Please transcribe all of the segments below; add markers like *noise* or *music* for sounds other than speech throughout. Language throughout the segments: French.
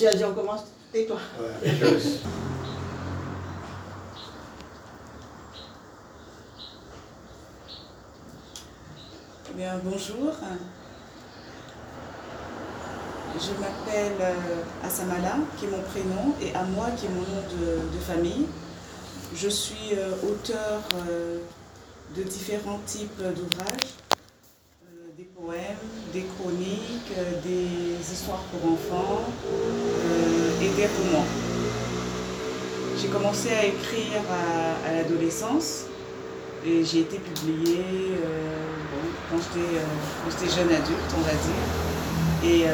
Tu as dit on commence Tais-toi. Ouais. Eh bien, bonjour. Je m'appelle euh, Assamala, qui est mon prénom, et à moi, qui est mon nom de, de famille. Je suis euh, auteur euh, de différents types d'ouvrages, euh, des poèmes, des chroniques, euh, des histoires pour enfants euh, et des romans. J'ai commencé à écrire à, l'adolescence et j'ai été publiée euh, quand j'étais jeune adulte, on va dire. Et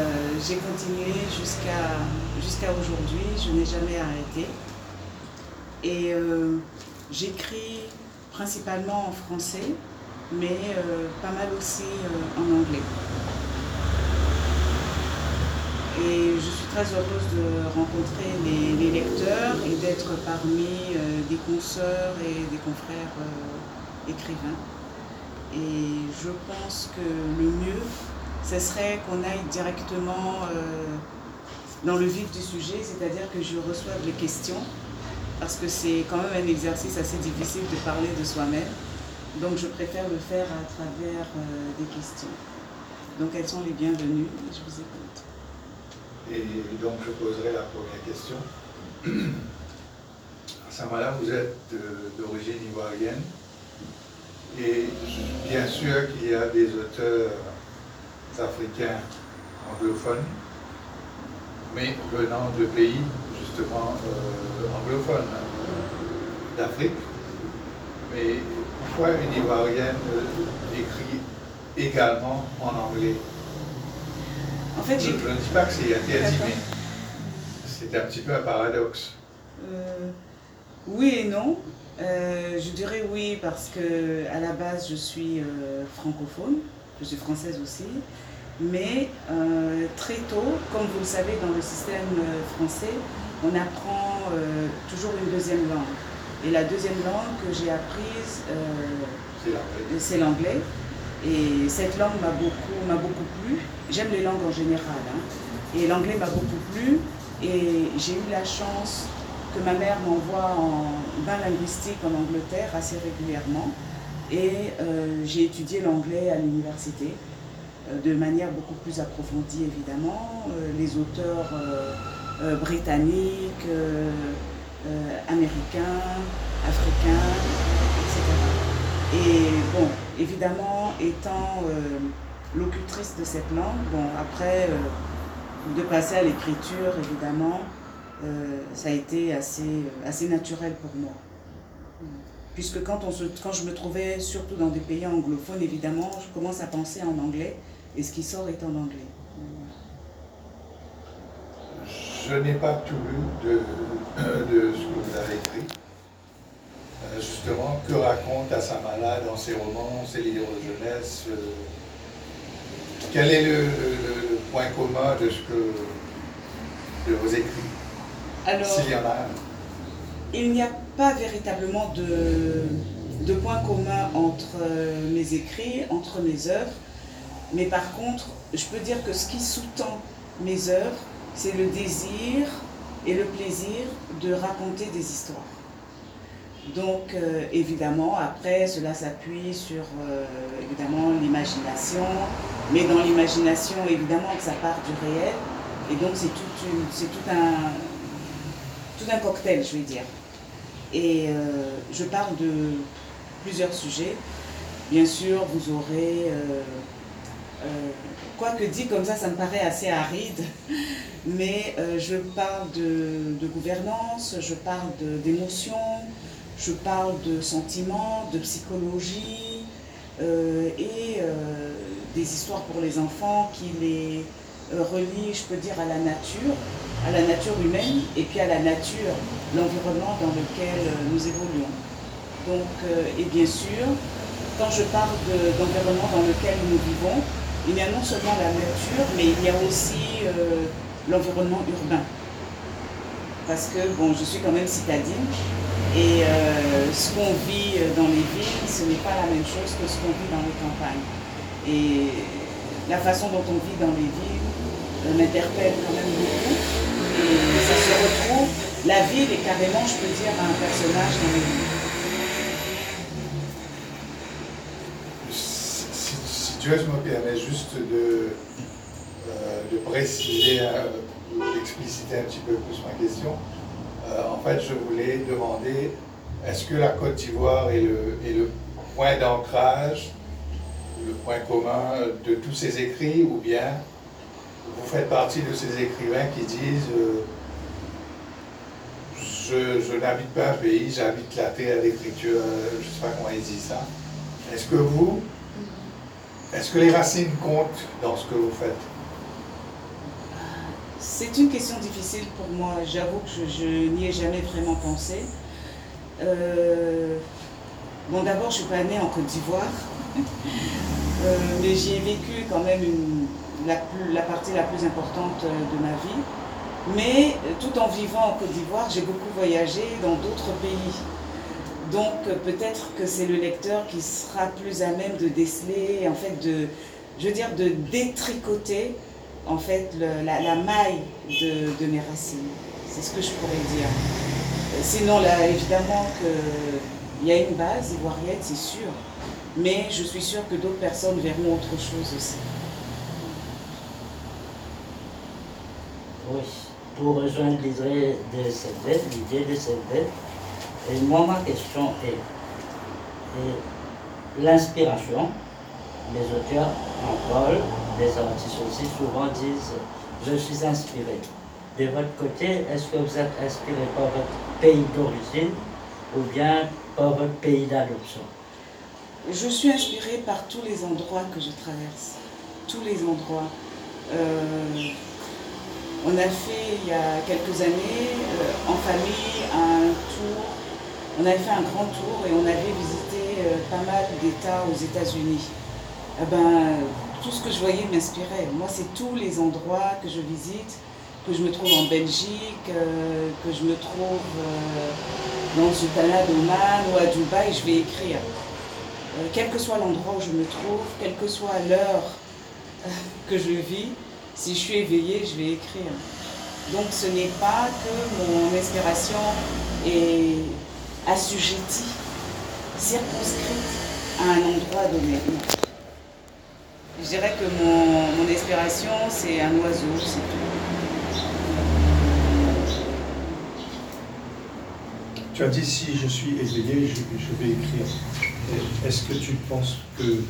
j'ai continué jusqu'à aujourd'hui, je n'ai jamais arrêté. Et j'écris principalement en français, mais pas mal aussi en anglais. Et je suis très heureuse de rencontrer les, lecteurs et d'être parmi euh, des consoeurs et des confrères euh, écrivains. Et je pense que le mieux, ce serait qu'on aille directement euh, dans le vif du sujet, c'est-à-dire que je reçoive les questions, parce que c'est quand même un exercice assez difficile de parler de soi-même. Donc je préfère le faire à travers des questions. Donc elles sont les bienvenues, je vous écoute. Et donc, je poserai la première question. Samala, vous êtes de- d'origine ivoirienne. Et bien sûr qu'il y a des auteurs africains anglophones, mais venant de pays justement euh, anglophones euh, d'Afrique. Mais pourquoi une ivoirienne euh, écrit également en anglais? En fait, je, ne dis pas que c'est interdit, mais c'est un petit peu un paradoxe. Euh, oui et non. Euh, je dirais oui parce que à la base je suis euh, francophone, je suis française aussi, mais très tôt, comme vous le savez dans le système français, on apprend toujours une deuxième langue. Et la deuxième langue que j'ai apprise, C'est l'anglais. c'est l'anglais. Et cette langue m'a beaucoup, m'a beaucoup plu. J'aime les langues en général. hein. Et l'anglais m'a beaucoup plu. Et j'ai eu la chance que ma mère m'envoie en bain linguistique en Angleterre assez régulièrement. Et euh, j'ai étudié l'anglais à l'université euh, de manière beaucoup plus approfondie évidemment. Euh, les auteurs britanniques, américains, africains, etc. Et bon, évidemment, étant locutrice de cette langue, bon, après, euh, de passer à l'écriture, évidemment, euh, ça a été assez, euh, assez naturel pour moi. Puisque quand, on se, quand je me trouvais surtout dans des pays anglophones, évidemment, je commence à penser en anglais et ce qui sort est en anglais. Je n'ai pas tout lu de, *coughs* ce que vous avez écrit. Justement, que raconte Assamala dans ses romans, ses livres de jeunesse Quel est le, le- le point commun de, ce que, de vos écrits Alors, S'il y en a un? Il n'y a pas véritablement de, de point commun entre euh, mes écrits, entre mes œuvres, mais par contre, je peux dire que ce qui sous-tend mes œuvres, c'est le désir et le plaisir de raconter des histoires. Donc, euh, évidemment, après, cela s'appuie sur euh, évidemment l'imagination, mais dans l'imagination, évidemment, que ça part du réel, et donc c'est tout, un, cocktail, je vais dire. Et euh, je parle de plusieurs sujets. Bien sûr, vous aurez, euh, euh, quoi que dit comme ça, ça me paraît assez aride, mais je parle de, gouvernance, je parle d'émotions, je parle de sentiments, de psychologie et des histoires pour les enfants qui les euh, relient, je peux dire, à la nature, à la nature humaine et puis à la nature, l'environnement dans lequel euh, nous évoluons. Donc, euh, et bien sûr, quand je parle de- d'environnement dans lequel nous vivons, il y a non seulement la nature, mais il y a aussi l'environnement urbain. Parce que, bon, je suis quand même citadine et ce qu'on vit dans les villes, ce n'est pas la même chose que ce qu'on vit dans les campagnes. Et la façon dont on vit dans les villes m'interpelle quand même beaucoup. et ça se retrouve. La ville est carrément, je peux dire, un personnage dans les livres. Si, tu veux, je me permets juste de, euh, de préciser, euh, d'expliciter un petit peu plus ma question. Euh, en fait, je voulais demander, est-ce que la Côte d'Ivoire est le point d'ancrage, le point commun de tous ces écrits, ou bien vous faites partie de ces écrivains qui disent euh, je, n'habite pas un pays, j'habite la terre d'écriture, euh, je ne sais pas comment ils disent ça. Est-ce que vous, est-ce que les racines comptent dans ce que vous faites? C'est une question difficile pour moi. J'avoue que je, n'y ai jamais vraiment pensé. Euh, bon, d'abord, je ne suis pas née en Côte d'Ivoire, *laughs* mais j'y ai vécu quand même la, partie la plus importante euh, de ma vie. Mais euh, tout en vivant en Côte d'Ivoire, j'ai beaucoup voyagé dans d'autres pays. Donc euh, peut-être que c'est le lecteur qui sera plus à même de déceler, en fait, de, je veux dire, de détricoter en fait la, maille de, mes racines. C'est ce que je pourrais dire. Sinon, là, évidemment qu'il y a une base ivoirienne, c'est sûr. Mais je suis sûre que d'autres personnes verront autre chose aussi. Oui, pour rejoindre l'idée de cette l'idée de cette et moi ma question est, l'inspiration, les auteurs en parlent, les artistes aussi souvent disent je suis inspiré. De votre côté, est-ce que vous êtes inspiré par votre pays d'origine ou bien pays d'adoption Je suis inspiré par tous les endroits que je traverse, tous les endroits. Euh, on a fait il y a quelques années euh, en famille un tour, on avait fait un grand tour et on avait visité euh, pas mal d'États aux États-Unis. Eh ben, tout ce que je voyais m'inspirait. Moi, c'est tous les endroits que je visite, que je me trouve en Belgique, euh, que je me trouve dans le Sultanat d'Oman ou à Dubaï, je vais écrire. quel que soit l'endroit où je me trouve, quelle que soit l'heure que je vis, si je suis éveillée, je vais écrire. Donc ce n'est pas que mon inspiration est assujettie, circonscrite à un endroit donné. Je dirais que mon, inspiration, c'est un oiseau, c'est tout. Tu as dit si je suis éveillé, je vais écrire. Est-ce que tu penses que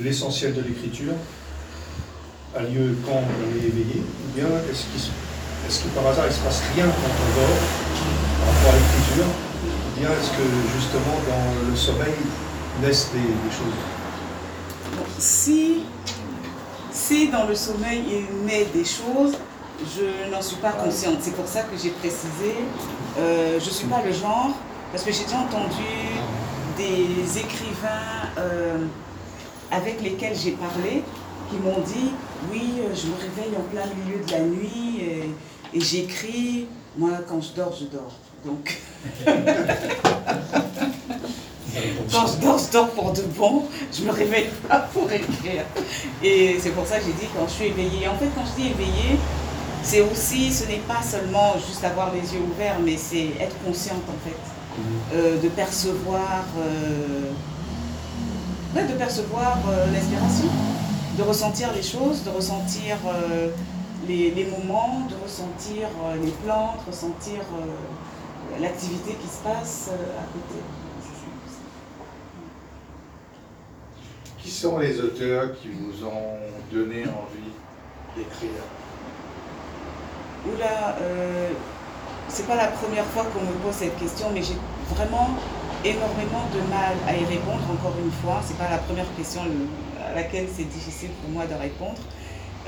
l'essentiel de l'écriture, a lieu quand on est éveillé Ou bien est-ce que par hasard il ne se passe rien quand on dort par rapport à l'écriture Ou bien est-ce que justement dans le sommeil naissent des, choses? Si, si dans le sommeil il naît des choses, je n'en suis pas consciente. C'est pour ça que j'ai précisé, euh, je ne suis pas le genre, parce que j'ai déjà entendu des écrivains euh, avec lesquels j'ai parlé qui m'ont dit oui, euh, je me réveille en plein milieu de la nuit et, j'écris. Moi, quand je dors, je dors. Donc, *laughs* quand je dors, je dors pour de bon. Je me réveille pas pour écrire. Et c'est pour ça que j'ai dit quand je suis éveillée. En fait, quand je dis éveillée, c'est aussi, ce n'est pas seulement juste avoir les yeux ouverts, mais c'est être consciente en fait, mmh. euh, de percevoir, euh, de percevoir l'inspiration de ressentir les choses, de ressentir euh, les, moments, de ressentir euh, les plantes, ressentir euh, l'activité qui se passe à côté. Qui sont les auteurs qui vous ont donné envie d'écrire? Oula, c'est pas la première fois qu'on me pose cette question, mais j'ai vraiment énormément de mal à y répondre, encore une fois. C'est pas la première question à laquelle c'est difficile pour moi de répondre.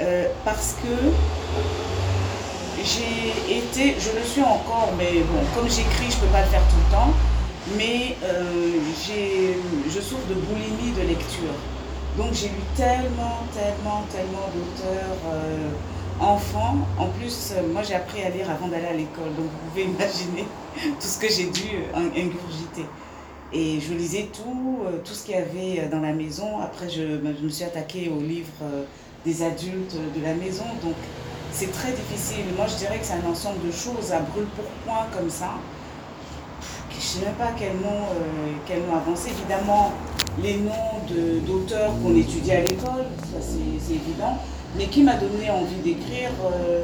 Euh, parce que j'ai été, je le suis encore, mais bon, comme j'écris, je peux pas le faire tout le temps, mais euh, je souffre de boulimie de lecture. Donc j'ai lu tellement, tellement, tellement d'auteurs euh, enfants. En plus, moi j'ai appris à lire avant d'aller à l'école, donc vous pouvez *laughs* imaginer tout ce que j'ai dû ingurgiter. Et je lisais tout, euh, tout ce qu'il y avait euh, dans la maison. Après, je, me suis attaquée aux livres euh, des adultes de la maison. Donc, c'est très difficile. Moi, je dirais que c'est un ensemble de choses à brûle pour point comme ça. Je ne sais même pas quel nom, euh, quel nom avancer. Évidemment, les noms d'auteurs qu'on étudie à l'école, ça c'est évident. Mais qui m'a donné envie d'écrire euh,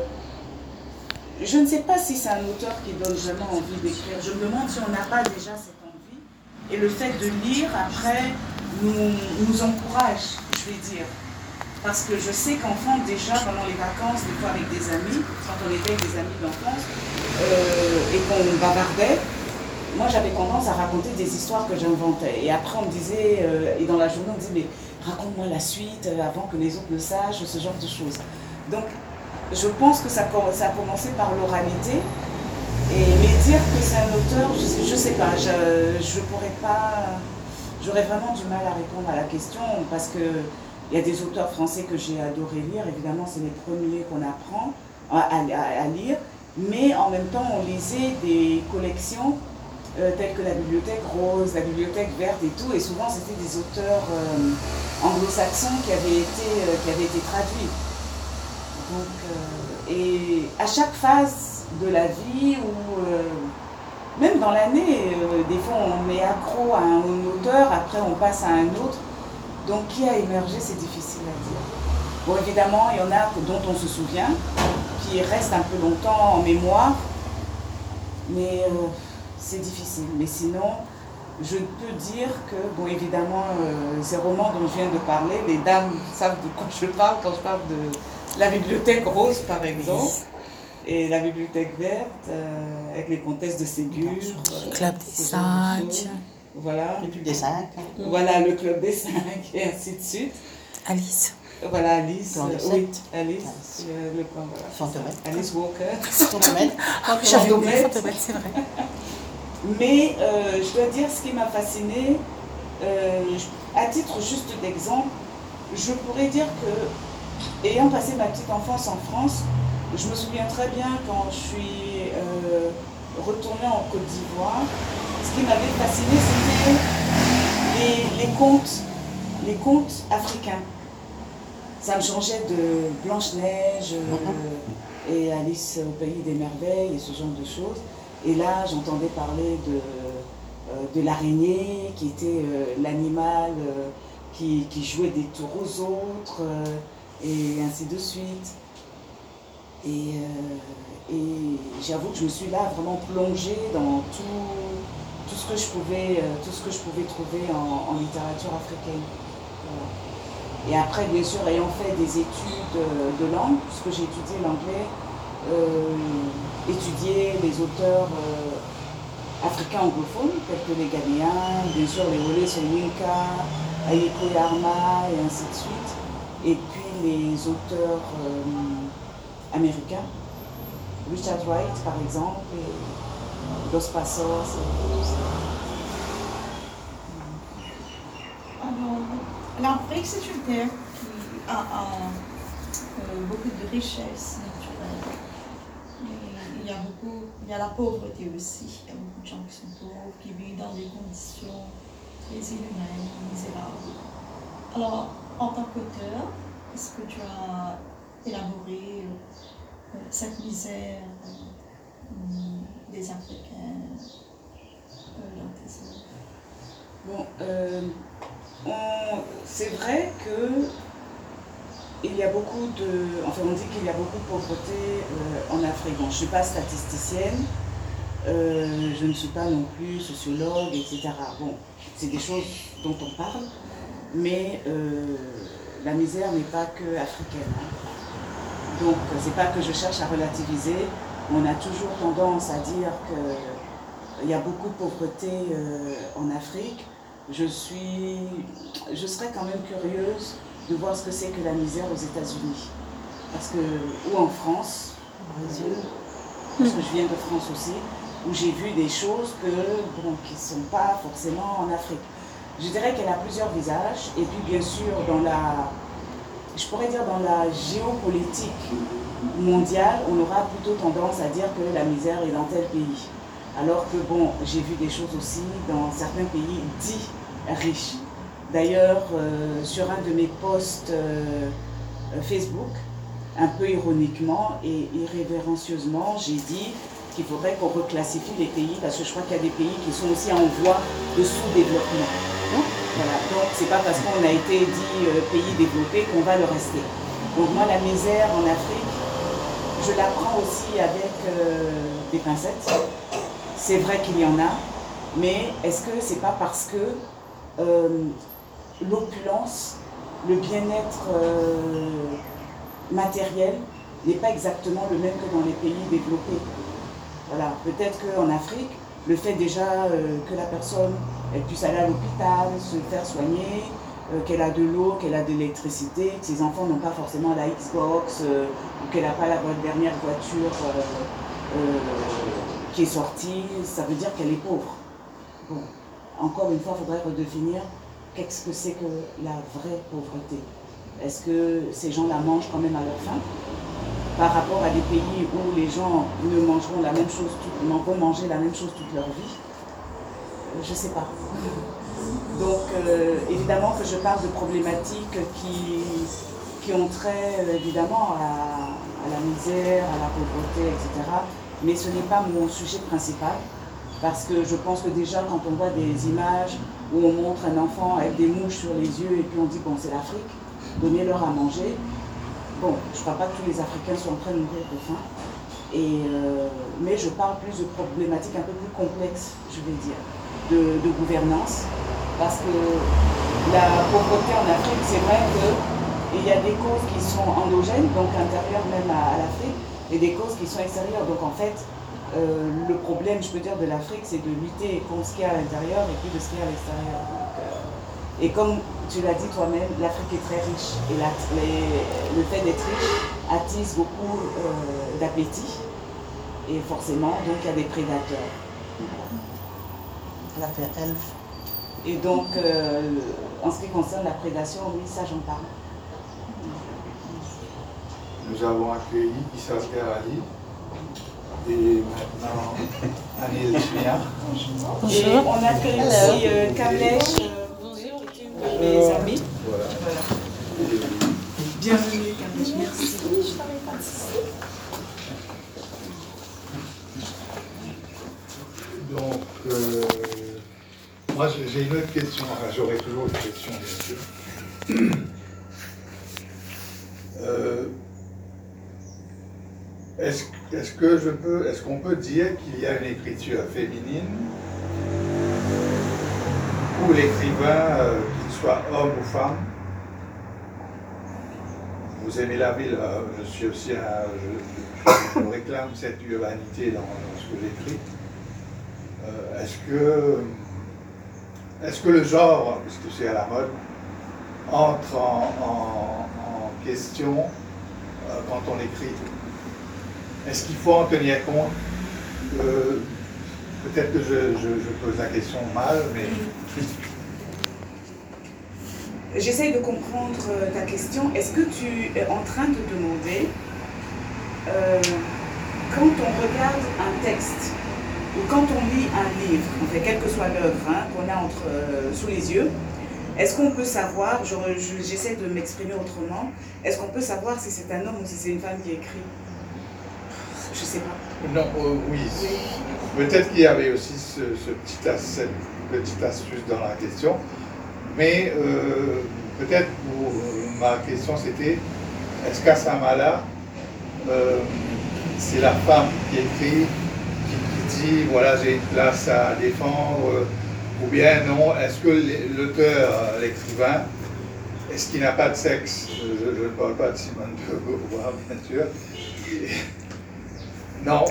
Je ne sais pas si c'est un auteur qui donne vraiment envie d'écrire. Je me demande si on n'a pas déjà cette envie. Et le fait de lire, après, nous, nous encourage, je vais dire. Parce que je sais qu'enfant, déjà, pendant les vacances, des fois avec des amis, quand on était avec des amis d'enfance, euh, et qu'on bavardait, moi j'avais tendance à raconter des histoires que j'inventais. Et après on me disait, euh, et dans la journée on me disait, mais raconte-moi la suite euh, avant que les autres ne sachent, ce genre de choses. Donc je pense que ça, ça a commencé par l'oralité. Et mais dire que c'est un auteur, je ne sais, pas, je ne pourrais pas, j'aurais vraiment du mal à répondre à la question parce que il y a des auteurs français que j'ai adoré lire, évidemment c'est les premiers qu'on apprend à, lire, mais en même temps on lisait des collections euh, telles que la bibliothèque rose, la bibliothèque verte et tout, et souvent c'était des auteurs euh, anglo-saxons qui, avaient été, euh, qui avaient été traduits. Donc, et à chaque phase de la vie, ou même dans l'année, des fois on est accro à un auteur, après on passe à un autre, donc qui a émergé, c'est difficile à dire. Bon, évidemment, il y en a dont on se souvient, qui restent un peu longtemps en mémoire, mais c'est difficile. Mais sinon, je peux dire que, bon, évidemment, euh, ces romans dont je viens de parler, les dames savent de quoi je parle quand je parle de la bibliothèque rose, par exemple, et la bibliothèque verte, euh, avec les comtesses de Ségur. Le club des cinq. Voilà. Le club des cinq. Voilà, le club des cinq, et ainsi de suite. Alice. Voilà, Alice. De oui. Alice. Alice. euh, le plan, voilà. Alice Walker. Fantomètre, c'est vrai. Mais euh, je dois dire ce qui m'a fasciné, euh, à titre juste d'exemple, je pourrais dire que, ayant passé ma petite enfance en France, je me souviens très bien quand je suis euh, retournée en Côte d'Ivoire, ce qui m'avait fasciné, c'était les, les contes, les contes africains. Ça me changeait de Blanche-Neige euh, et Alice au pays des merveilles et ce genre de choses. Et là, j'entendais parler de, euh, de l'araignée, qui était euh, l'animal euh, qui, qui jouait des tours aux autres, et ainsi de suite. Et, et j'avoue que je me suis là vraiment plongée dans tout, tout, ce, que je pouvais, tout ce que je pouvais trouver en, littérature africaine. Et après, bien sûr, ayant fait des études de langue, puisque j'ai étudié l'anglais, étudier les auteurs euh, africains anglophones, tels que les Ghanéens, bien sûr les Wole Soyinka, Ayeko Yarma et ainsi de suite. Et puis les auteurs euh, américains, Richard Wright par exemple, Los Passos. et tout ça. Alors, l'Afrique, c'est une terre qui a, a, euh, beaucoup de richesses naturelles. Y a beaucoup, il y a la pauvreté aussi. Il y a beaucoup de gens qui sont pauvres, qui vivent dans des conditions très inhumaines, misérables. Alors, en tant qu'auteur, est-ce que tu as élaboré euh, cette misère euh, des Africains euh, dans tes œuvres? Bon, on- c'est vrai que il y a beaucoup de, enfin on dit qu'il y a beaucoup de pauvreté euh, en Afrique. Bon, je ne suis pas statisticienne, euh, je ne suis pas non plus sociologue, etc. Bon, c'est des choses dont on parle, mais euh, la misère n'est pas que africaine. hein. Donc, c'est pas que je cherche à relativiser. On a toujours tendance à dire que il y a beaucoup de pauvreté en Afrique. Je suis, je serais quand même curieuse de voir ce que c'est que la misère aux États-Unis, parce que ou en France, parce que je viens de France aussi, où j'ai vu des choses que bon, qui ne sont pas forcément en Afrique. Je dirais qu'elle a plusieurs visages, et puis bien sûr dans la, je pourrais dire dans la géopolitique mondiale, on aura plutôt tendance à dire que la misère est dans tel pays. Alors que bon, j'ai vu des choses aussi dans certains pays dits riches. D'ailleurs, euh, sur un de mes posts euh, Facebook, un peu ironiquement et irrévérencieusement, j'ai dit qu'il faudrait qu'on reclassifie les pays parce que je crois qu'il y a des pays qui sont aussi en voie de sous-développement. Voilà. Donc c'est pas parce qu'on a été dit euh, pays développé qu'on va le rester. Donc moi la misère en Afrique, je la prends aussi avec des pincettes. C'est vrai qu'il y en a, mais est-ce que c'est pas parce que l'opulence, le bien-être matériel n'est pas exactement le même que dans les pays développés. Voilà, peut-être qu'en Afrique, le fait déjà euh, que la personne elle puisse aller à l'hôpital, se faire soigner, euh, qu'elle a de l'eau, qu'elle a de l'électricité, que ses enfants n'ont pas forcément la Xbox, euh, ou qu'elle n'a pas la dernière voiture qui est sortie, ça veut dire qu'elle est pauvre. Bon, encore une fois, il faudrait redéfinir qu'est-ce que c'est que la vraie pauvreté? Est-ce que ces gens la mangent quand même à leur faim? Par rapport à des pays où les gens ne mangeront la même chose, vont manger la même chose toute leur vie? Je ne sais pas. *laughs* Donc euh, évidemment que je parle de problématiques qui, qui ont trait euh, évidemment à, la misère, à la pauvreté, etc. Mais ce n'est pas mon sujet principal parce que je pense que déjà quand on voit des images où on montre un enfant avec des mouches sur les yeux et puis on dit bon c'est l'Afrique, donnez-leur à manger, Bon, je ne crois pas que tous les Africains sont en train de mourir de faim. Euh, mais je parle plus de problématiques un peu plus complexes, je vais dire, de, gouvernance. Parce que la pauvreté en Afrique, c'est vrai qu'il y a des causes qui sont endogènes, donc intérieures même à, l'Afrique, et des causes qui sont extérieures. Donc en fait, euh, le problème, je peux dire, de l'Afrique, c'est de lutter contre ce qu'il y a à l'intérieur et puis de ce qu'il y a à l'extérieur. Euh, et comme tu l'as dit toi-même, l'Afrique est très riche et le fait d'être riche attise beaucoup euh, d'appétit et forcément, donc il y a des prédateurs. L'affaire Elf. Et donc, euh, en ce qui concerne la prédation, oui, ça j'en parle. Nous avons accueilli Issa Ali et maintenant Anil Chia. Et on accueille aussi euh, mes amis. Voilà. Bienvenue, Kamesh, merci. Donc, euh, moi j'ai une autre question, enfin j'aurai toujours une question bien sûr. *clears throat* Euh, est-ce que je peux, qu'on peut dire qu'il y a une écriture féminine ou l'écrivain euh, soit homme ou femme? Vous aimez la ville, euh, je suis je, réclame cette urbanité dans, ce que j'écris. Euh, est-ce que est-ce que le genre, puisque c'est à la mode, entre en, question euh, quand on écrit? Est-ce qu'il faut en tenir compte? Peut-être que je, pose la question mal, mais J'essaye de comprendre euh, ta question. Est-ce que tu es en train de demander, euh, quand on regarde un texte ou quand on lit un livre, en fait, quelle que soit l'œuvre hein, qu'on a entre, euh, sous les yeux, est-ce qu'on peut savoir, j'essaie de m'exprimer autrement, est-ce qu'on peut savoir si c'est un homme ou si c'est une femme qui écrit? Je sais pas. Non, oui. Peut-être qu'il y avait aussi ce, petit, cette petite astuce dans la question. Mais euh, peut-être pour euh, ma question c'était est-ce qu'à Samala, euh, c'est la femme qui écrit, qui, dit voilà j'ai une place à défendre, ou bien non, est-ce que l'auteur, l'écrivain, est-ce qu'il n'a pas de sexe? Je, ne parle pas de Simone de Beauvoir, bien sûr. Non,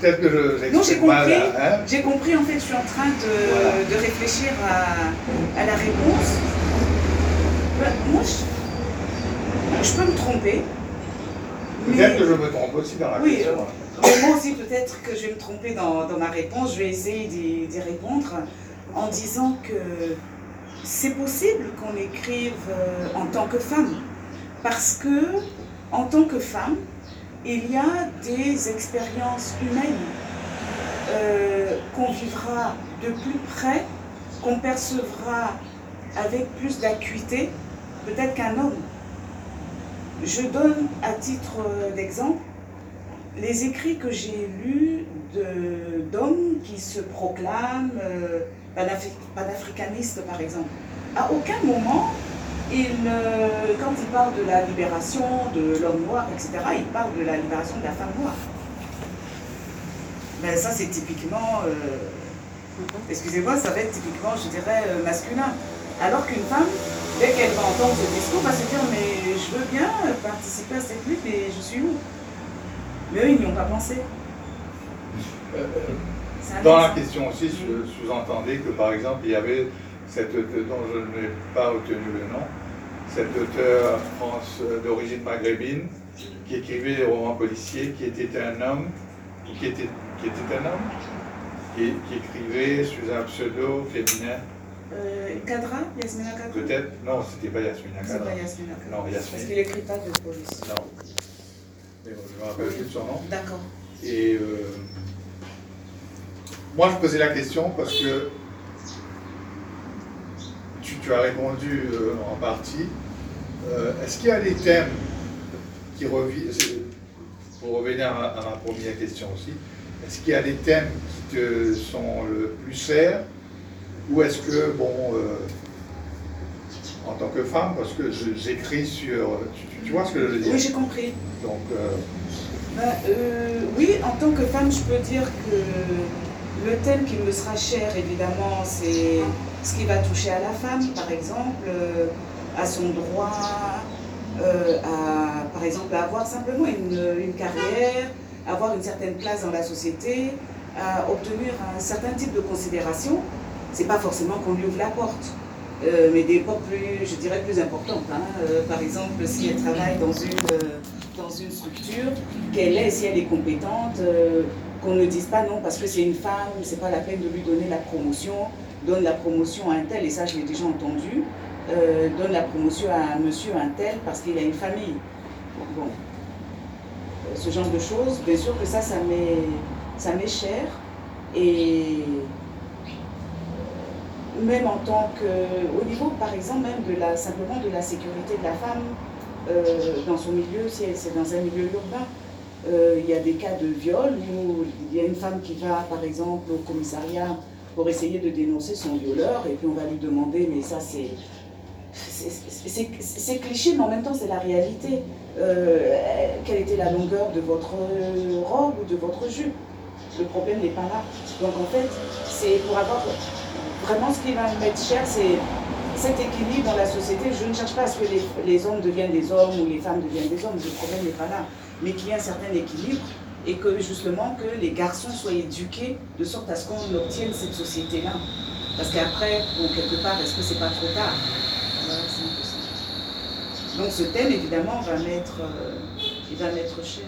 peut-être que je Non, j'ai compris. Hein. j'ai compris, en fait, je suis en train de, de réfléchir à, à, la réponse. Moi, je, peux me tromper. Peut-être que je me trompe aussi dans la oui, question. Euh, mais moi aussi, peut-être que je vais me tromper dans, dans ma réponse. Je vais essayer d'y répondre en disant que c'est possible qu'on écrive euh, en tant que femme. Parce que, en tant que femme, il y a des expériences humaines euh, qu'on vivra de plus près, qu'on percevra avec plus d'acuité, peut-être qu'un homme. je donne à titre euh, d'exemple les écrits que j'ai lus d'hommes qui se proclament euh, panafri- panafricanistes, par exemple. À aucun moment, ils, euh, quand ils parlent de la libération de l'homme noir, etc., ils parlent de la libération de la femme noire. Ben, ça, c'est typiquement, euh, excusez-moi, ça va être typiquement, je dirais, euh, masculin. Alors qu'une femme, dès qu'elle va entendre ce discours, va se dire Mais je veux bien participer à cette lutte, mais je suis où? Mais eux, ils n'y ont pas pensé. Dans la question aussi, sous- sous-entendez que par exemple, il y avait cette dont je n'ai pas retenu le nom, cet auteur France d'origine maghrébine qui écrivait des romans policiers, qui était un homme, ou qui était, qui était un homme, qui, qui écrivait sous un pseudo féminin, Euh, Kadra, Yasmina Kadra peut-être, non, c'était pas Yasmina C'est Kadra. pas Yasmina Kadra. Non, Parce Yasmine. qu'il n'écrit pas de police. Non. Mais bon, Je me rappelle plus de son nom. D'accord. Et euh, moi, je posais la question parce que tu, as répondu euh, en partie. Euh, Est-ce qu'il y a des thèmes qui reviennent, pour revenir à, à ma première question aussi, est-ce qu'il y a des thèmes qui te sont le plus chers? Ou est-ce que, bon, euh, en tant que femme, parce que j'écris sur... Tu, vois ce que je veux dire? Oui, j'ai compris. Donc, euh, oui, en tant que femme, je peux dire que le thème qui me sera cher, évidemment, c'est ce qui va toucher à la femme, par exemple, euh, à son droit, euh, à, par exemple, avoir simplement une, une carrière, avoir une certaine place dans la société, à obtenir un certain type de considération. C'est pas forcément qu'on lui ouvre la porte. euh, mais des portes plus, je dirais, plus importantes. hein. Par exemple, si elle travaille dans une, structure, qu'elle est, si elle est compétente, qu'on ne dise pas non parce que c'est une femme, c'est pas la peine de lui donner la promotion, donne la promotion à un tel, et ça je l'ai déjà entendu, euh, donne la promotion à un monsieur un tel parce qu'il a une famille. Bon, Euh, ce genre de choses, bien sûr que ça, ça m'est, cher, et même en tant que, au niveau par exemple même de la, simplement de la sécurité de la femme euh, dans son milieu, si c'est dans un milieu urbain, il y a des cas de viol où il y a une femme qui va par exemple au commissariat pour essayer de dénoncer son violeur et puis on va lui demander, mais ça c'est c'est- cliché, mais en même temps c'est la réalité. Euh, quelle était la longueur de votre robe ou de votre jupe? Le problème n'est pas là. Donc en fait, c'est pour avoir vraiment ce qui va me mettre cher, c'est cet équilibre dans la société. Je ne cherche pas à ce que les, les hommes deviennent des hommes ou les femmes deviennent des hommes, le problème n'est pas là. Mais qu'il y ait un certain équilibre et que justement que les garçons soient éduqués de sorte à ce qu'on obtienne cette société-là. Parce qu'après, bon, quelque part, est-ce que c'est pas trop tard? Donc ce thème, évidemment, va m'être euh, il va m'être cher.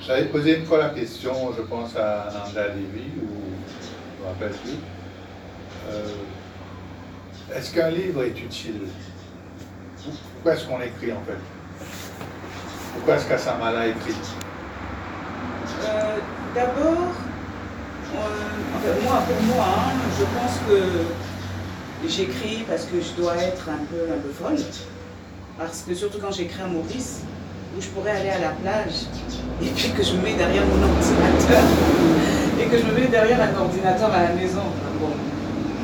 J'avais posé une fois la question, je pense à Nanda Devi, ou je me rappelle plus. Euh, est-ce qu'un livre est utile? Pourquoi est-ce qu'on écrit en fait? Pourquoi est-ce qu'Assamala écrit Euh, D'abord, euh, moi, pour moi, hein, je pense que j'écris parce que je dois être un peu, un peu folle. Parce que surtout quand j'écris à Maurice, où je pourrais aller à la plage et puis que je me mets derrière mon ordinateur *laughs* et que je me mets derrière un ordinateur à la maison. Bon,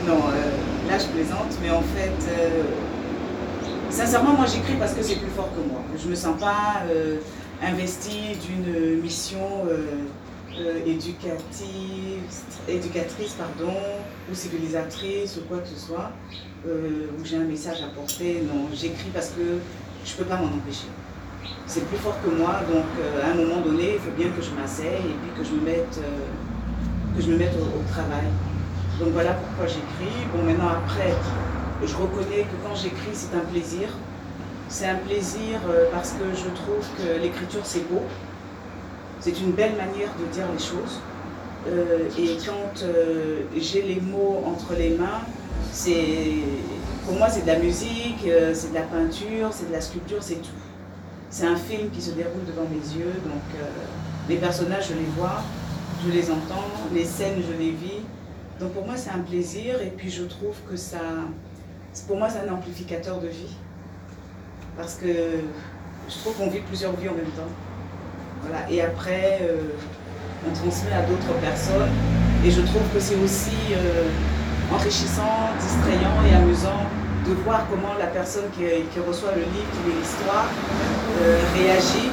non, euh, là je plaisante, mais en fait, euh, sincèrement, moi j'écris parce que c'est plus fort que moi. Je me sens pas euh, investie d'une mission euh, euh, éducative, éducatrice pardon, ou civilisatrice ou quoi que ce soit, où j'ai un message à porter. Non, j'écris parce que je ne peux pas m'en empêcher. C'est plus fort que moi, donc à un moment donné, il faut bien que je m'asseye et puis que je me mette, que je me mette au, au travail. Donc voilà pourquoi j'écris. Bon, maintenant après, je reconnais que quand j'écris, c'est un plaisir. C'est un plaisir euh, parce que je trouve que l'écriture, c'est beau. C'est une belle manière de dire les choses. Euh, et quand euh, j'ai les mots entre les mains, c'est pour moi c'est de la musique, c'est de la peinture, c'est de la sculpture, c'est tout. C'est un film qui se déroule devant mes yeux, donc les personnages je les vois, je les entends, les scènes je les vis. Donc pour moi c'est un plaisir et puis je trouve que ça, pour moi c'est un amplificateur de vie. Parce que je trouve qu'on vit plusieurs vies en même temps. Voilà. Et après, euh, on transmet à d'autres personnes. Et je trouve que c'est aussi euh, enrichissant, distrayant et amusant de voir comment la personne qui, reçoit le livre, qui l'histoire, euh, réagit.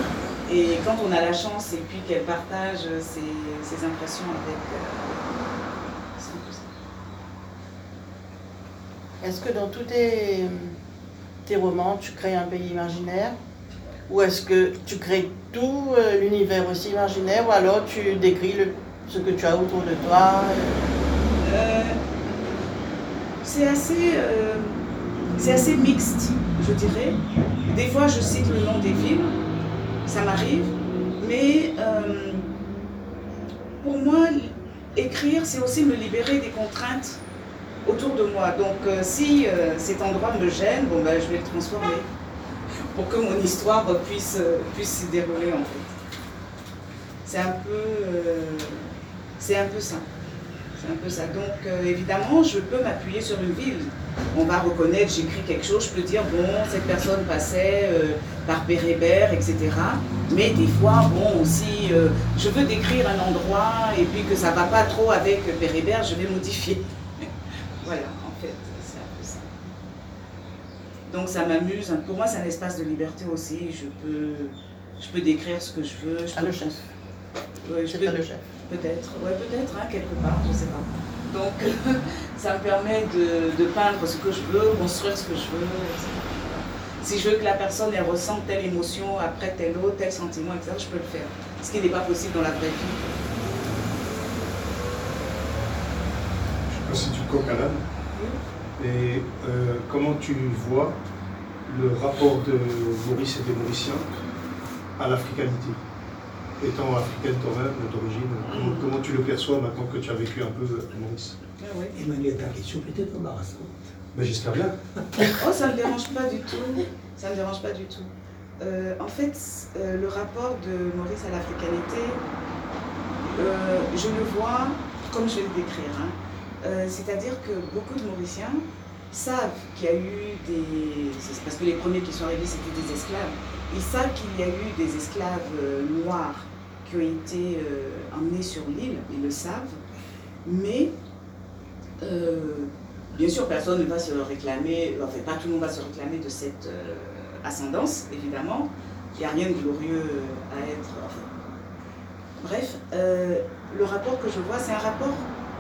Et quand on a la chance et puis qu'elle partage ses impressions avec... euh, c'est un peu ça. Est-ce que dans tous tes, romans, tu crées un pays imaginaire Ou est-ce que tu crées tout euh, l'univers aussi imaginaire Ou alors tu décris ce que tu as autour de toi? Euh, c'est assez, euh, c'est assez mixte, je dirais. Des fois, je cite le nom des villes, ça m'arrive, mais pour moi, écrire, c'est aussi me libérer des contraintes autour de moi. Donc, euh, si euh, cet endroit me gêne, bon, ben, je vais le transformer pour que mon histoire puisse, euh, puisse s'y dérouler en fait. C'est un peu, c'est un peu ça. C'est un peu ça. Donc, évidemment, je peux m'appuyer sur une ville. On va reconnaître, j'écris quelque chose, je peux dire, bon, cette personne passait par Pérébert, etc. Mais des fois, bon, aussi, je veux décrire un endroit et puis que ça ne va pas trop avec Pérébert, je vais modifier. Voilà, en fait, c'est un peu ça. Donc, ça m'amuse. Pour moi, c'est un espace de liberté aussi. Je peux, je peux décrire ce que je veux. Je Ah, peux- le chef. Ouais, je peux- le chef. Peut-être, ouais, peut-être, hein, quelque part, je sais pas. Donc, *laughs* ça me permet de, de peindre ce que je veux, construire ce que je veux, etc. Si je veux que la personne elle ressente telle émotion après telle autre, tel sentiment, etc., je peux le faire. Ce qui n'est pas possible dans la vraie vie. Je sais pas si tu coques à l'âne. Et euh, comment tu vois le rapport de Maurice et des Mauriciens à l'africanité? Étant africaine toi-même, d'origine, comment, comment tu le perçois maintenant que tu as vécu un peu à Maurice? Ah ouais. Emmanuel, ta question peut être embarrassante. ben, J'espère bien. *laughs* Oh, ça ne me dérange pas du tout. Ça ne me dérange pas du tout. Euh, en fait, euh, le rapport de Maurice à l'africanité, euh, je le vois comme je vais le décrire. hein. Euh, C'est-à-dire que beaucoup de Mauriciens savent qu'il y a eu des... Parce que les premiers qui sont arrivés, c'était des esclaves. Ils savent qu'il y a eu des esclaves euh, noirs qui ont été euh, emmenés sur l'île, ils le savent. Mais Bien sûr, personne ne va se réclamer, enfin pas tout le monde va se réclamer de cette ascendance, évidemment. Il n'y a rien de glorieux à être. Bref, le rapport que je vois, c'est un rapport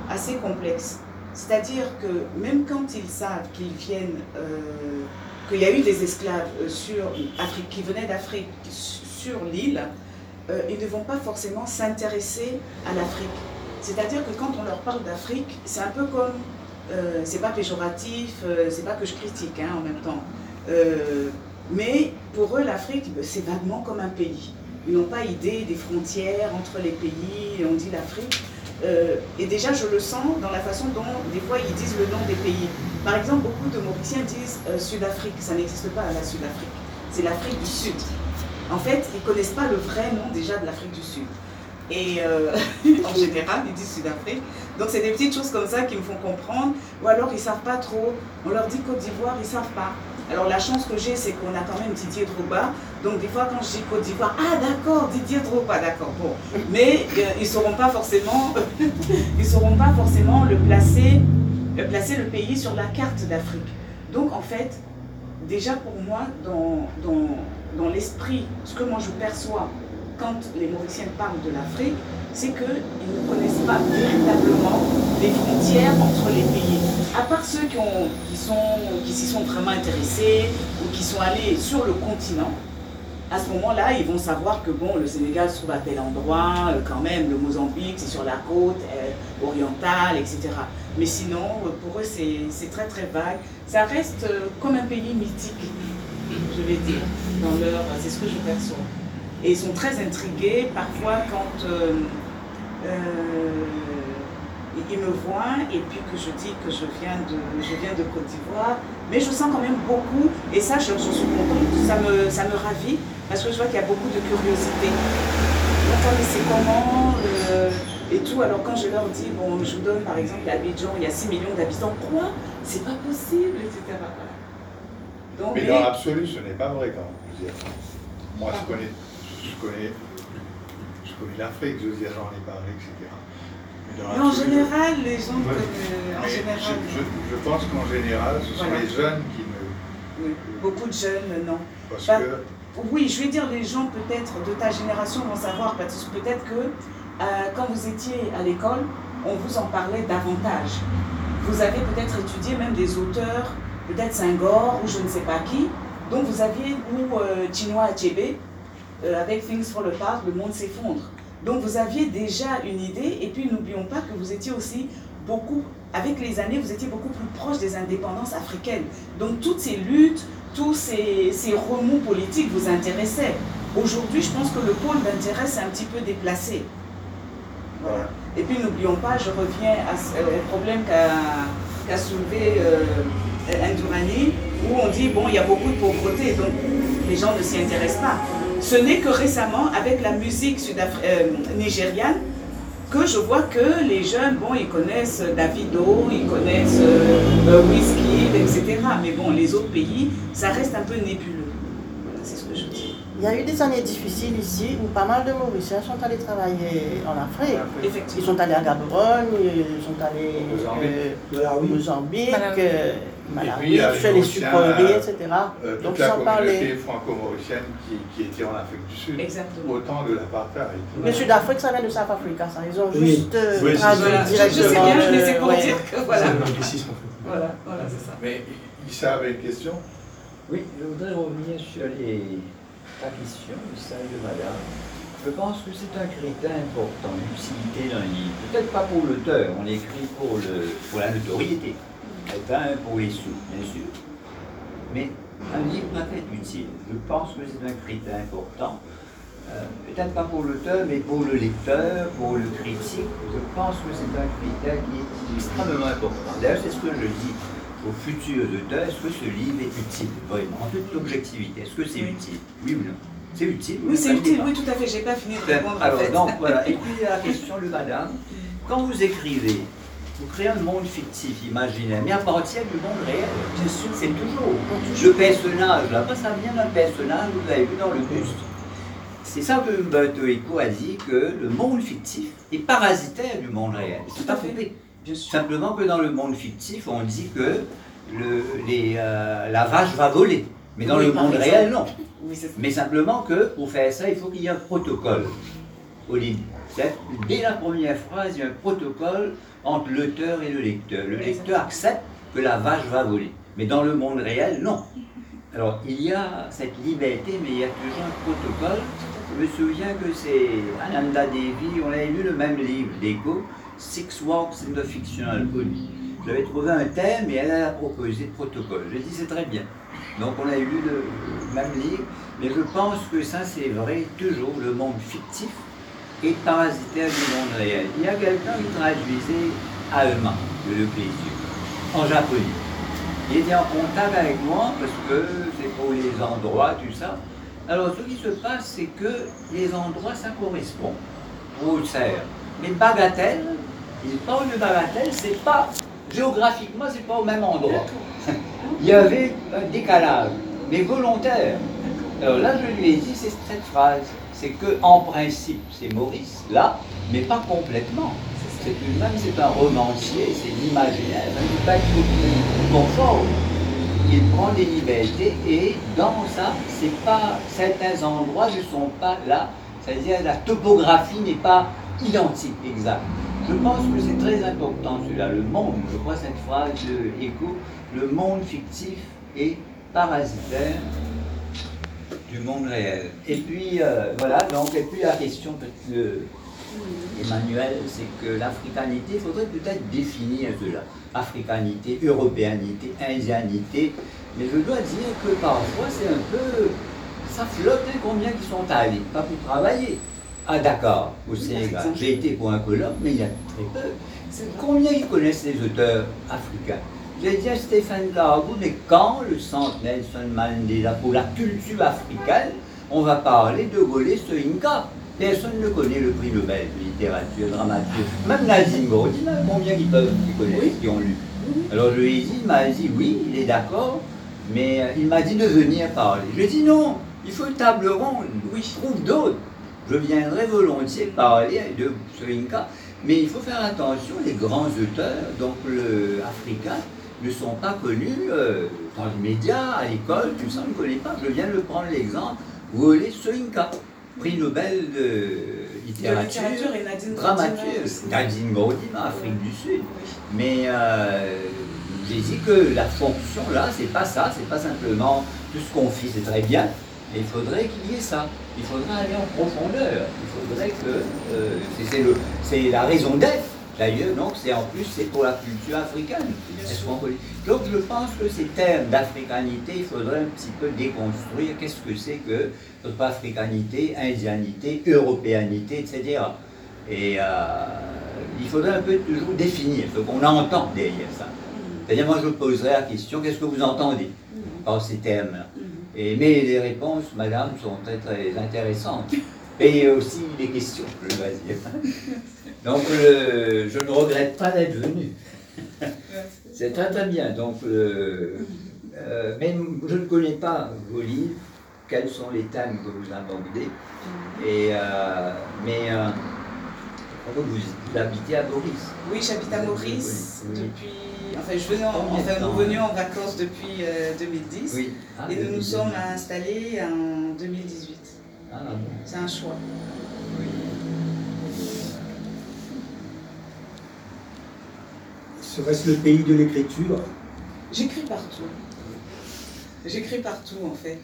assez complexe. C'est-à-dire que même quand ils savent euh, qu'il y a eu des esclaves euh, sur Afrique, qui venaient d'Afrique sur l'île, euh, ils ne vont pas forcément s'intéresser à l'Afrique. C'est-à-dire que quand on leur parle d'Afrique, c'est un peu comme euh, c'est pas péjoratif, c'est pas que je critique hein, en même temps. Mais pour eux, l'Afrique, ben, c'est vaguement comme un pays. Ils n'ont pas idée des frontières entre les pays, on dit l'Afrique. Euh, et déjà, je le sens dans la façon dont, des fois, ils disent le nom des pays. Par exemple, beaucoup de Mauriciens disent euh, Sud-Afrique. Ça n'existe pas la Sud-Afrique. C'est l'Afrique du Sud. En fait, ils ne connaissent pas le vrai nom déjà de l'Afrique du Sud. Et euh, *laughs* en général, ils disent Sud-Afrique. Donc, c'est des petites choses comme ça qui me font comprendre. Ou alors, ils ne savent pas trop. On leur dit Côte d'Ivoire, ils ne savent pas. Alors, la chance que j'ai, c'est qu'on a quand même Didier Drogba. Donc, des fois, quand je dis Côte d'Ivoire, ah d'accord, Didier Drogba, d'accord, bon. Mais euh, ils sauront pas forcément, *laughs* ils sauront pas forcément le placer, euh, placer le pays sur la carte d'Afrique. Donc, en fait, déjà pour moi, dans, dans, dans l'esprit, ce que moi je perçois quand les Mauriciens parlent de l'Afrique, c'est qu'ils ne connaissent pas véritablement les frontières entre les pays. À part ceux qui, ont, qui, sont, qui s'y sont vraiment intéressés ou qui sont allés sur le continent, à ce moment-là, ils vont savoir que bon, le Sénégal se trouve à tel endroit, euh, quand même, le Mozambique, c'est sur la côte euh, orientale, etc. Mais sinon, pour eux, c'est c'est très très vague. Ça reste euh, comme un pays mythique, je vais dire, dans leur. C'est ce que je perçois. Et ils sont très intrigués, parfois, quand euh, euh, ils me voient et puis que je dis que je viens de, je viens de Côte d'Ivoire. Mais je sens quand même beaucoup, et ça, je, je suis contente, ça me, ça me ravit, parce que je vois qu'il y a beaucoup de curiosité. Attendez, c'est comment euh, et tout. Alors quand je leur dis, bon, je vous donne par exemple l'Abidjan, il y a 6 millions d'habitants, quoi? C'est pas possible, etc. Donc, Mais mais- dans l'absolu, ce n'est pas vrai quand même. Moi, je connais, je connais, je connais l'Afrique, je veux dire, j'en ai parlé, etc. Mais en général, les gens Ouais. euh, en général, je, je- je pense qu'en général, ce sont Voilà. les jeunes qui me. oui, beaucoup de jeunes, euh, non. Parce Bah, que. Oui, je vais dire les gens peut-être de ta génération vont savoir parce que peut-être que euh, quand vous étiez à l'école, on vous en parlait davantage. Vous avez peut-être étudié même des auteurs, peut-être Senghor ou je ne sais pas qui. Donc vous aviez, ou euh, Chinua Achebe, euh, avec Things Fall Apart, le monde s'effondre. Donc vous aviez déjà une idée, et puis n'oublions pas que vous étiez aussi beaucoup, avec les années, vous étiez beaucoup plus proche des indépendances africaines. Donc toutes ces luttes, tous ces, remous politiques vous intéressaient. Aujourd'hui, je pense que le pôle d'intérêt s'est un petit peu déplacé. Voilà. Et puis n'oublions pas, je reviens à ce euh, problème qu'a soulevé euh, où on dit, bon, il y a beaucoup de pauvreté, donc les gens ne s'y intéressent pas. Ce n'est que récemment, avec la musique euh, nigériane, que je vois que les jeunes, bon, ils connaissent Davido, ils connaissent euh, euh, Wizkid, etc. Mais bon, les autres pays, ça reste un peu nébuleux. Voilà, c'est ce que je dis. Il y a eu des années difficiles ici où pas mal de Mauriciens sont allés travailler en Afrique. Ils Effectivement. sont allés à Gaborone, ils sont allés Mozambique. euh, au Mozambique, Malawi. euh, puis, Malawi, il y a les les sucreries, etc. euh, Donc toute la sans communauté parler. franco-mauricienne qui, qui était en Afrique du Sud, Exactement. autant de l'apartheid. Mais Sud-Afrique, ça vient de South Africa, ça. Ils ont Oui. juste euh, Oui, c'est traduit ça. Voilà, je, je sais directement. bien, mais c'est pour euh, ouais. dire que voilà. C'est un anglicisme, en fait. Voilà, voilà, c'est ça. Mais Issa avait une question? Oui, je voudrais revenir sur les... ta question, celle de madame. Je pense que c'est un critère important, l'utilité d'un livre. Peut-être pas pour l'auteur, on écrit pour, le, pour la notoriété, pour les sous, bien sûr. Mais un livre doit être utile. Je pense que c'est un critère important. Euh, peut-être pas pour l'auteur, mais pour le lecteur, pour le critique, je pense que c'est un critère qui est extrêmement important. D'ailleurs, c'est ce que je dis aux futurs auteurs, est-ce que ce livre est utile, vraiment, en toute objectivité Est-ce que c'est utile? Oui ou non? C'est utile? Oui, c'est utile, oui, tout à fait. J'ai pas fini de répondre en alors, fait. donc, voilà. *laughs* Et puis, la question de madame. Quand vous écrivez, vous créez un monde fictif, imaginaire, mais à partir du monde réel. Bien sûr. C'est toujours. Le personnage, là, ça vient d'un personnage, vous l'avez vu dans le buste. C'est ça que Umberto Eco a dit, que le monde fictif est parasitaire du monde réel. C'est Tout à pas fondé. Simplement que dans le monde fictif, on dit que le, les, euh, la vache va voler. Mais dans Oui, le monde réel, non. Oui. Mais simplement que pour faire ça, il faut qu'il y ait un protocole au début. Dès la première phrase, il y a un protocole entre l'auteur et le lecteur. Le lecteur accepte que la vache va voler. Mais dans le monde réel, non. Alors, il y a cette liberté, mais il y a toujours un protocole. Je me souviens que c'est Ananda Devi, on avait lu le même livre d'Eco, Six Walks in the Fictional Hood. J'avais trouvé un thème et elle a proposé le protocole. J'ai dit c'est très bien. Donc on a lu le le même livre, mais je pense que ça c'est vrai toujours, le monde fictif est parasitaire du monde réel. Il y a quelqu'un qui traduisait Allemand de Le Clésieux en japonais. Il était en contact avec moi parce que c'est pour les endroits, tout ça. Alors ce qui se passe, c'est que les endroits, ça correspond serres. Mais bagatelle, il parle de bagatelle, c'est pas, géographiquement, c'est pas au même endroit. Il y avait un décalage, mais volontaire. Alors là, je lui ai dit, c'est cette phrase. C'est que, en principe, c'est Maurice, là, mais pas complètement. C'est une même, c'est un romancier, c'est l'imaginaire, c'est pas tout conforme. Il prend des libertés et dans ça, c'est pas certains endroits ne sont pas là, c'est-à-dire la topographie n'est pas identique, exact. Je pense que c'est très important celui-là, le monde, je crois cette phrase de Eco, le monde fictif est parasitaire du monde réel. Et puis euh, voilà, donc et puis la question peut-être de Emmanuel, c'est que l'africanité, il faudrait peut-être définir cela. Africanité, européanité, indianité. Mais je dois dire que parfois c'est un peu. Ça flotte, hein, combien qui sont allés, pas pour travailler. À Dakar, au Sénégal. J'ai été pour un colloque, mais il y a très peu. C'est combien ils connaissent les auteurs africains? J'ai dit à Stéphane Dargou, mais quand le centre Nelson Mandela pour la culture africaine, on va parler de Golé Soyinka Personne ne connaît le prix Nobel de littérature dramatique. Même Nadine Bourdin, combien ils peuvent, qui connaissent, qui ont lu Alors je lui ai dit, il m'a dit oui, il est d'accord, Mais euh, il m'a dit de venir parler. Je lui ai dit non, il faut une table ronde. Oui, je trouve d'autres. Je viendrai volontiers parler de Soyinka, mais il faut faire attention, les grands auteurs, donc le africain, ne sont pas connus euh, dans les médias, à l'école, tout ça, on ne connaît pas. Je viens de prendre l'exemple, Wole Soyinka, prix Nobel de De littérature, littérature et Nadine dramaturge. Nadine Afrique du Sud. Mais euh, j'ai dit que la fonction là, c'est pas ça, c'est pas simplement tout ce qu'on fait, c'est très bien, mais il faudrait qu'il y ait ça. Il faudrait aller en profondeur. Il faudrait que euh, c'est la raison d'être. D'ailleurs, donc c'est en plus c'est pour la culture africaine. Donc je pense que ces termes d'africanité, il faudrait un petit peu déconstruire. Qu'est-ce que c'est que notre africanité, indianité, européanité, etc. Et euh, il faudrait un peu toujours définir ce qu'on entend derrière ça. C'est-à-dire, moi, je poserai la question qu'est-ce que vous entendez par ces termes-là Et Mais les réponses, madame, sont très, très intéressantes. Et aussi les questions, je dois dire. Donc, euh, je ne regrette pas d'être venu. *laughs* C'est très, très bien. Donc, euh, euh, mais je ne connais pas vos livres, quels sont les thèmes que vous abordez? Et, mais vous, vous habitez à Boris. Oui, j'habite à Maurice Oui, depuis. Enfin, je venais en, enfin, nous venions en vacances depuis euh, 2010 Oui. Ah, et nous nous 2010. sommes installés en 2018. Ah, bon. C'est un choix. Oui. Serait-ce le pays de l'écriture? J'écris partout. J'écris partout en fait.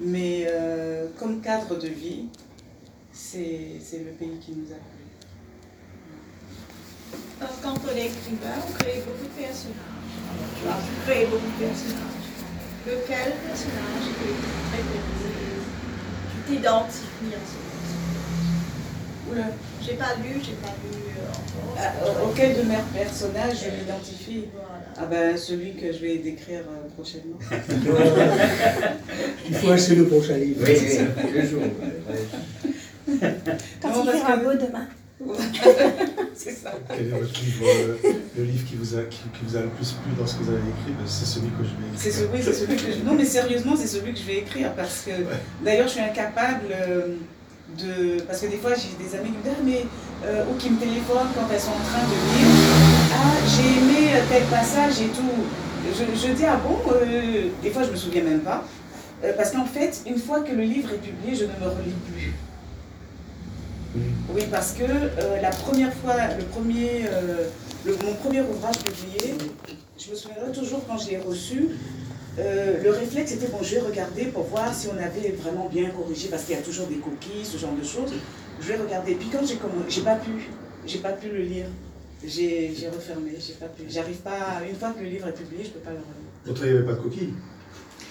Mais euh, comme cadre de vie, c'est c'est le pays qui nous a plu. On est écrivain, on crée beaucoup de personnages. Alors, tu as créé beaucoup de personnages. Lequel personnage que tu t'identifies à ce J'ai pas lu, j'ai pas lu euh, encore. Ah, auquel de mes personnages je m'identifie Voilà. Ah ben celui que je vais décrire euh, prochainement. *laughs* *laughs* Il faut acheter le prochain livre. Oui, oui, le jour. Quand Non, il fera que- beau demain. *laughs* c'est ça. Quel est votre livre, euh, le livre qui vous, a, qui, qui vous a le plus plu dans ce que vous avez écrit? Ben, C'est celui que je vais C'est écrire. celui, c'est celui que je... Non mais sérieusement, c'est celui que je vais écrire parce que d'ailleurs je suis incapable euh, Parce que des fois j'ai des amis qui me disent Ah, mais... euh, ou qui me téléphonent quand elles sont en train de lire. Ah j'ai aimé tel passage et tout. Je, je dis ah bon euh, Des fois je me souviens même pas. Euh, parce qu'en fait, une fois que le livre est publié, je ne me relis plus. Oui, parce que la première fois, le premier, mon premier ouvrage publié, je me souviendrai toujours quand je l'ai reçu, euh, le réflexe était bon, je vais regarder pour voir si on avait vraiment bien corrigé, parce qu'il y a toujours des coquilles, ce genre de choses. Je vais regarder. Puis quand j'ai commencé, j'ai pas pu, j'ai pas pu le lire. J'ai refermé, j'ai pas pu. J'arrive pas, une fois que le livre est publié, je peux pas le relire. Votre il n'y avait pas de coquille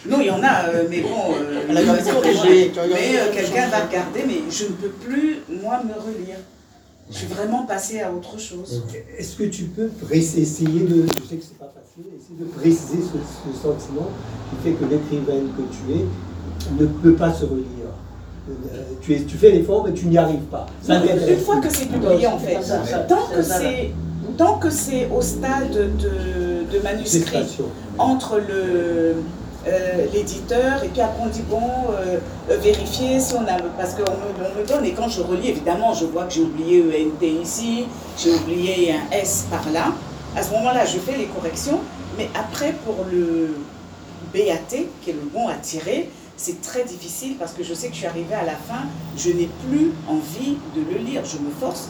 Non, il y en a, euh, mais bon. euh, *laughs* Mais euh, eu quelqu'un va regarder, mais je ne peux plus, moi, me relire. Je suis vraiment passée à autre chose. Est-ce que tu peux essayer de, je sais que c'est pas facile, essayer de préciser ce, ce sentiment qui fait que l'écrivaine que tu es ne peut pas se relire. Euh, tu, es, tu fais l'effort, mais tu n'y arrives pas. Ça Non, t'intéresse. une fois que c'est publié, en fait, tant que c'est tant que c'est au stade de, de manuscrit entre le euh, l'éditeur et puis après on dit bon euh, euh, vérifier si on a parce qu'on me, on me donne et quand je relis évidemment je vois que j'ai oublié ENT ici j'ai oublié un S par là à ce moment-là je fais les corrections mais après pour le BAT qui est le bon à tirer c'est très difficile parce que je sais que je suis arrivée à la fin je n'ai plus envie de le lire je me force.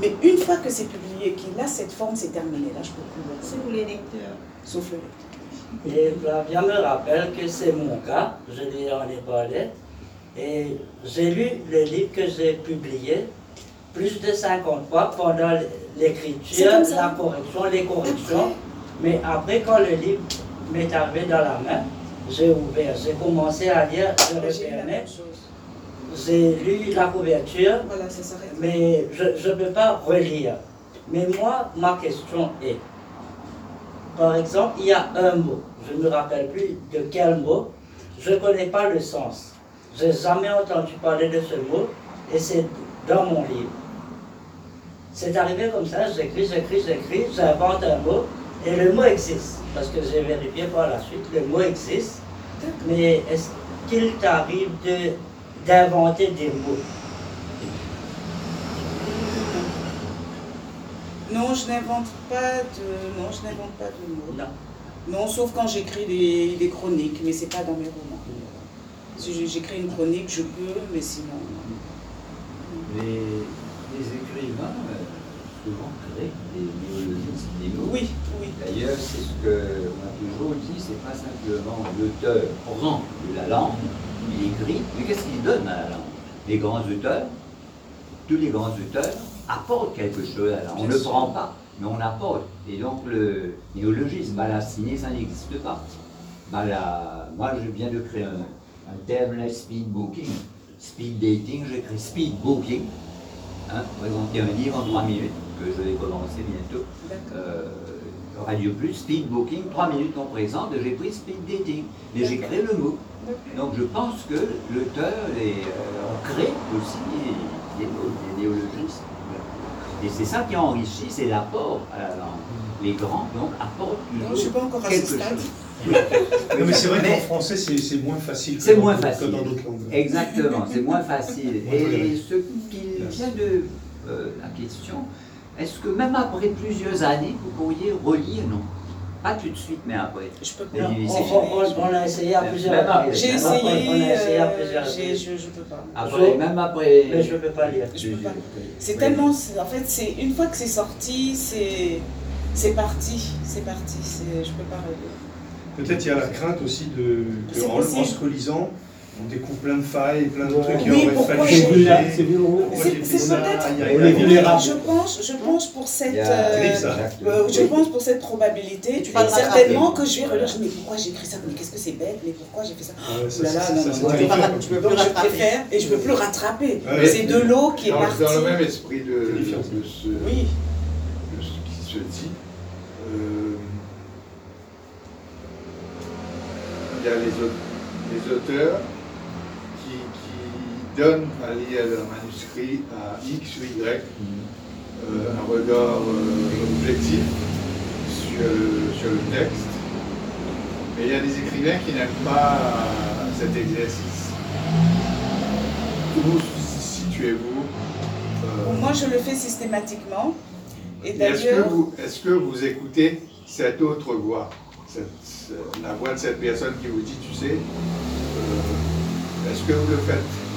Mais une fois que c'est publié qu'il a cette forme c'est terminé. Là je peux plus le C'est lire. Pour les lecteurs. sauf le lecteur. Et Flavia me rappelle que c'est mon cas, je l'ai en épaulette, et j'ai lu le livre que j'ai publié plus de 50 fois pendant l'écriture, la correction, les corrections. Mais après, quand le livre m'est arrivé dans la main, j'ai ouvert, j'ai commencé à lire, je J'ai lu la couverture, Voilà, ça mais je ne peux pas relire. Mais moi, ma question est, par exemple, il y a un mot, je ne me rappelle plus de quel mot, je ne connais pas le sens. Je n'ai jamais entendu parler de ce mot et c'est dans mon livre. C'est arrivé comme ça, j'écris, j'écris, j'écris, j'invente un mot et le mot existe. Parce que j'ai vérifié par la suite, le mot existe. Mais est-ce qu'il t'arrive de, d'inventer des mots? Non, je n'invente pas de, non, je n'invente pas de mots. Non. Non, sauf quand j'écris des, des chroniques, mais c'est pas dans mes romans. Si j'écris une chronique, je peux, mais sinon. non. Euh, souvent créent des néologismes, des mots. Oui, oui. D'ailleurs, c'est ce que on a toujours dit, c'est pas simplement l'auteur prend de la langue, il écrit, mais qu'est-ce qu'il donne à la langue? Les grands auteurs, tous les grands auteurs apportent quelque chose à la langue. On ne sûr. prend pas, mais on apporte. Et donc le néologisme, balaciné, ça n'existe pas. Moi, je viens de créer un, un terme, là, speed booking. Speed dating, j'écris speed booking. Hein, présenter un livre en trois minutes, que je vais commencer bientôt. Euh, Radio Plus, speed booking, 3 minutes qu'on présente, j'ai pris speed dating. Mais j'ai créé le mot. Donc je pense que l'auteur est, euh, on crée aussi des, des mots, des néologismes. Et c'est ça qui enrichit, c'est l'apport à la langue. Les grands, donc, apportent Non, toujours je suis pas encore à quelque ce stade. chose. *laughs* Non, mais c'est vrai qu'en français, c'est moins facile que C'est dans moins facile. dans d'autres langues. Exactement, c'est moins facile. Et ce qui vient de euh, la question, est-ce que même après plusieurs années, vous pourriez relire? Non. Pas tout de suite, mais après. Je peux pas. il- on, on- on- on a essayé à plusieurs reprises. J'ai essayé, On a essayé à euh, reprises. je, je peux pas. Après, Je- même après. Mais je ne peux pas lire. Je peux pas. C'est Oui. tellement, en fait, c'est une fois que c'est sorti, c'est, c'est parti, c'est parti. Je peux pas rêver. Peut-être il y a la crainte aussi de qu'en en possible. se relisant, on découvre plein de failles, plein de Ouais. trucs qui Oui, pourquoi C'est peut-être-. Je pense, je pense pour cette, euh, euh, je pense pour cette probabilité. Tu vas certainement que je vais relire. je me dis, Mais pourquoi j'ai écrit ça? Mais qu'est-ce que c'est bête? Mais pourquoi j'ai fait ça? Oh là non, tu peux Donc plus je rattraper. préfère et je peux plus rattraper. C'est de l'eau qui est partie. dans le même esprit de, ce, Oui. de ce qui se dit, euh, il y a les, au- les auteurs qui donnent à lire leur manuscrit à X ou Y euh, un regard euh, objectif sur le, sur le texte. Mais il y a des écrivains qui n'aiment pas cet exercice. Où situez-vous euh, Moi, je le fais systématiquement. Est-ce que, vous, est-ce que vous écoutez cette autre voix, cette- ce- la voix de cette personne qui vous dit, tu sais, est-ce que vous le faites?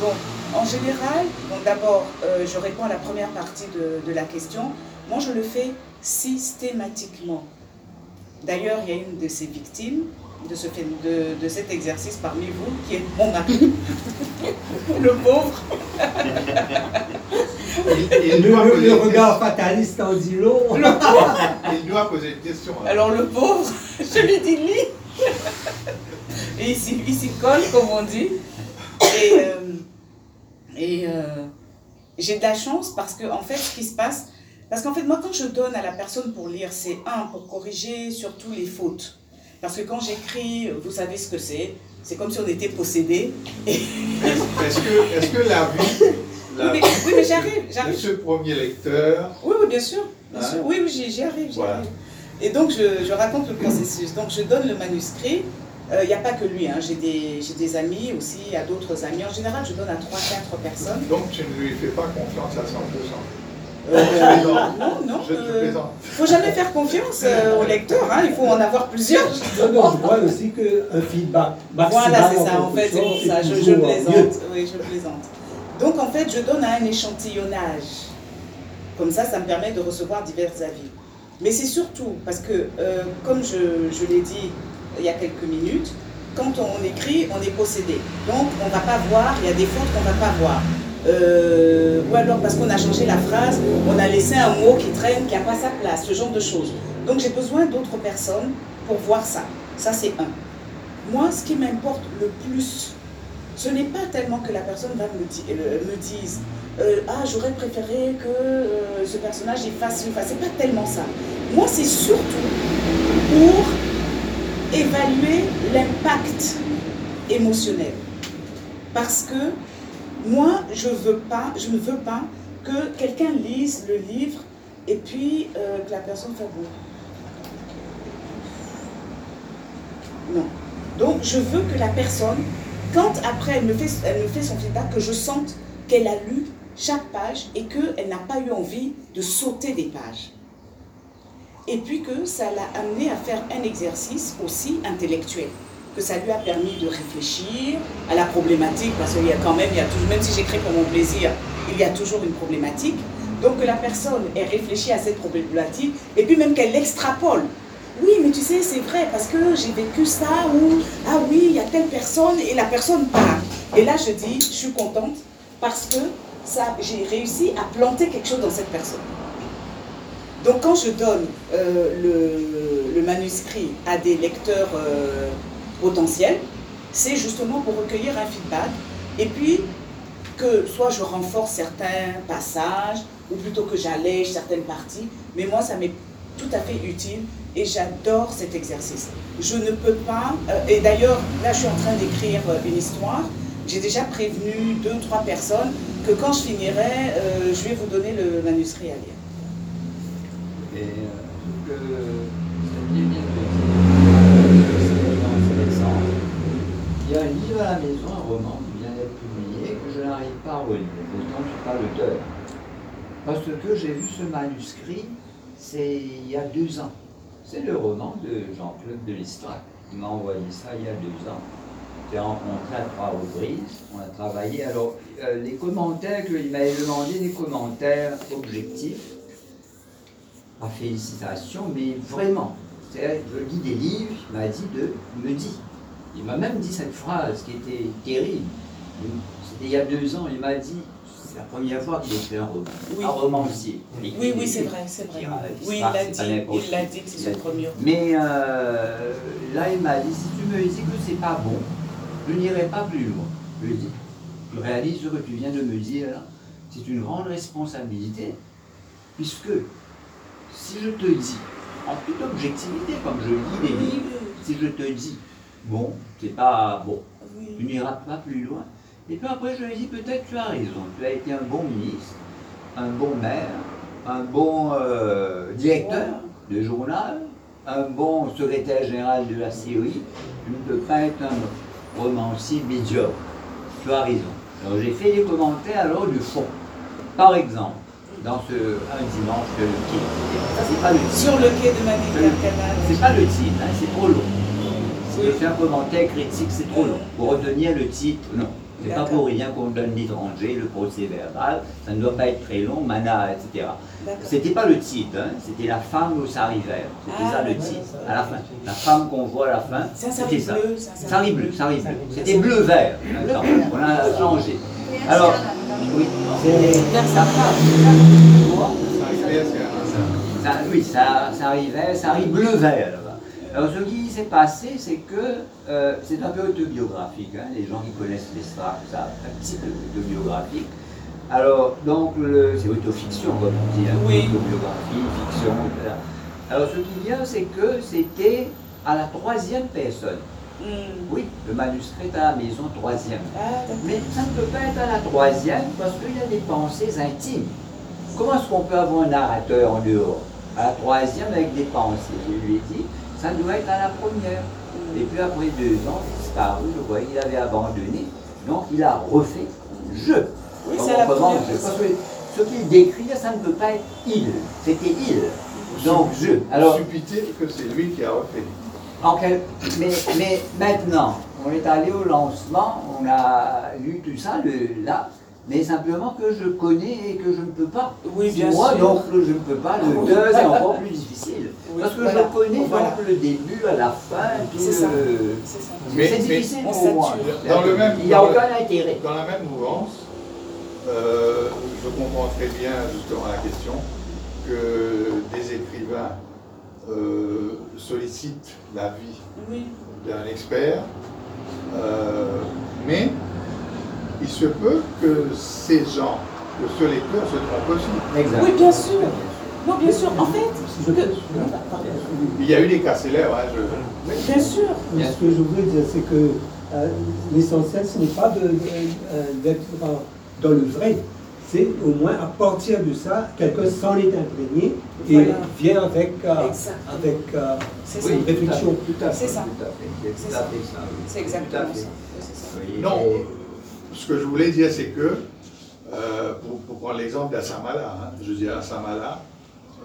Bon, en général, bon, d'abord, euh, je réponds à la première partie de, de la question. Moi, je le fais systématiquement. D'ailleurs, il y a une de ces victimes de, ce, de, de cet exercice parmi vous, qui est mon mari, *laughs* le pauvre. Le, le- regard fataliste en dit long. Il doit poser une question. hein. Alors, le pauvre, je lui dis lis. Et il s'y il s'y colle, comme on dit. Et, euh, et euh, j'ai de la chance parce que, en fait, ce qui se passe, parce qu'en fait, moi, quand je donne à la personne pour lire, c'est un, pour corriger surtout les fautes. Parce que quand j'écris, vous savez ce que c'est. C'est comme si on était possédé. Est-ce que, est-ce que la vie la Oui, mais, oui, mais j'arrive, j'arrive. ce premier lecteur, Oui, oui, bien sûr. Bien Hein sûr. Oui, oui, j'y j'y arrive, j'y Voilà. arrive. Et donc, je, je raconte le processus. Donc, je donne le manuscrit. Il n'y a pas que lui, hein. j'ai des, amis aussi, il y a d'autres amis. En général, je donne à 3-4 personnes. donc tu ne lui fais pas confiance à 100%. Euh, non, non. Je te euh, plaisante. faut jamais faire confiance euh, au lecteur, hein. il faut en avoir plusieurs. Non, non, je vois aussi qu'un feedback Voilà, c'est ça, en fait, c'est pour ça, je, je plaisante. Oui, je plaisante. Donc, en fait, je donne un échantillonnage. Comme ça, ça me permet de recevoir divers avis. Mais c'est surtout parce que, euh, comme je, je l'ai dit il y a quelques minutes, quand on écrit, on est possédé. Donc, on ne va pas voir, il y a des fautes qu'on ne va pas voir. Euh, ou alors parce qu'on a changé la phrase, on a laissé un mot qui traîne, qui n'a pas sa place, ce genre de choses. Donc, j'ai besoin d'autres personnes pour voir ça. Ça, c'est un. Moi, ce qui m'importe le plus, ce n'est pas tellement que la personne va me, di- euh, me dise euh, Ah, j'aurais préféré que ce personnage ci, fasse. C'est pas tellement ça. Moi, c'est surtout pour évaluer l'impact émotionnel. Parce que moi, je, ne veux pas que quelqu'un lise le livre et puis euh, que la personne bon. Non. Donc je veux que la personne, quand après elle me fait, elle me fait son feedback, que je sente qu'elle a lu chaque page et qu'elle n'a pas eu envie de sauter des pages. Et puis que ça l'a amené à faire un exercice aussi intellectuel, que ça lui a permis de réfléchir à la problématique, parce qu'il y a quand même, il y même si j'écris pour mon plaisir, il y a toujours une problématique. Donc que la personne ait réfléchi à cette problématique et puis même qu'elle l'extrapole. Oui, mais tu sais, c'est vrai, parce que j'ai vécu ça, ou ah oui, il y a telle personne, et la personne parle. Et là, je dis, je suis contente parce que j'ai réussi à planter quelque chose dans cette personne. Donc quand je donne euh, le, manuscrit à des lecteurs euh, potentiels, c'est justement pour recueillir un feedback et puis que soit je renforce certains passages ou plutôt que j'allège certaines parties, mais moi ça m'est tout à fait utile et j'adore cet exercice. Je ne peux pas, euh, et d'ailleurs là je suis en train d'écrire une histoire, j'ai déjà prévenu deux ou trois personnes que quand je finirai, je vais vous donner le manuscrit à lire. Et euh, ce que Xavier vient de intéressant. Il y a un livre à la maison, un roman qui vient d'être publié, que je n'arrive pas à relire. Pourtant, je ne suis pas l'auteur. Parce que j'ai vu ce manuscrit, c'est il y a deux ans. C'est le roman de Jean-Claude de Listrac. Il m'a envoyé ça il y a deux ans. J'ai rencontré à trois reprises, on a travaillé. Alors, euh, les commentaires, il m'avait demandé des commentaires objectifs pas félicitations, mais vraiment. Je lis des livres, il m'a dit de me dire. Il m'a même dit cette phrase qui était terrible. C'était il y a deux ans, il m'a dit, c'est la première fois qu'il écrit un roman, Oui. un romancier. Oui, oui, c'est vrai, c'est vrai. Oui, il l'a dit, il l'a dit que c'est son premier. Mais euh, là, il m'a dit, si tu me dis que c'est pas bon, je n'irai pas plus loin. Je lui ai dit, tu réalises ce que tu viens de me dire là C'est une grande responsabilité, puisque si je te dis, en toute objectivité, comme je lis des livres, si je te dis, bon, c'est pas bon, tu n'iras pas plus loin. Et puis après, je lui dit, peut-être tu as raison, tu as été un bon ministre, un bon maire, un bon euh, directeur de journal, un bon secrétaire général de la COI, tu ne peux pas être un romancier médiocre. Tu as raison. Alors j'ai fait des commentaires alors du fond. Par exemple, dans ce un dimanche de quai. Ça c'est pas le titre. Sur le quai de Manicar Canal. C'est pas le titre, hein, c'est trop long. Je fais un commentaire critique, c'est trop long. Pour retenir le titre, non. C'est pas pour rien qu'on donne l'étranger, le procès verbal, ça ne doit pas être très long, mana, etc. C'était pas le titre, hein, c'était la femme au sarivert. C'était Ah, ça le titre, à la fin. La femme qu'on voit à la fin, c'était ça. bleu, un sari Sari bleu. bleu. C'était bleu-vert. On a changé. Alors, oui, c'est. Ça, oui, ça, ça arrivait, ça arrive bleu-vert là-bas. Alors ce qui s'est passé, c'est que euh, c'est un peu autobiographique. hein, les gens qui connaissent les stars, ça, un petit peu autobiographique. Alors, donc, c'est autofiction, comme on dit, hein, Oui. autobiographie, fiction, etc. Alors, ce qui vient, c'est que c'était à la troisième personne. Hmm. Oui, le manuscrit est à la maison troisième. Ah. Mais ça ne peut pas être à la troisième parce qu'il y a des pensées intimes. Comment est-ce qu'on peut avoir un narrateur en dehors? À la troisième avec des pensées. Je lui ai dit, ça doit être à la première. Et puis après deux ans, il disparu, je voyais qu'il avait abandonné. Donc il a refait je. Oui, c'est la première je. Parce personne. que ce qu'il décrit, là, ça ne peut pas être il. C'était il. Donc je. Alors, Subtil que c'est lui qui a refait. Mais, mais maintenant, on est allé au lancement, on a lu tout ça le, là, mais simplement que je connais et que je ne peux pas. Oui, bien Moi, sûr. donc, je ne peux pas. Le Oui. 2 c'est *laughs* encore plus difficile. Oui, Parce que voilà. je connais Voilà. donc le début à la fin, tout C'est ça. le- C'est ça. Mais- C'est mais- difficile On pour moi. Dans le même- Il n'y a dans le- aucun intérêt. Dans la même mouvance, euh, je comprends très bien justement la question que des écrivains euh, sollicitent l'avis Oui. d'un expert, euh, mais il se peut que ces gens, que ce lecteur se trompe aussi. Exact. Oui, bien sûr. Non, bien sûr. En fait, Je que- peux- Il y a eu des cas célèbres, hein, je- bien sûr. Mais ce que je voulais dire, c'est que euh, l'essentiel, ce n'est pas euh, d'être dans le vrai, c'est au moins à partir de ça, quelqu'un s'en est imprégné et Voilà. vient avec, euh, avec euh, C'est Oui, une réflexion. Tout à fait, C'est ça. tout à fait. C'est exactement ça. Oui, Non, ce que je voulais dire, c'est que, euh, pour, pour prendre l'exemple d'Assamala, hein, je veux dire, Assamala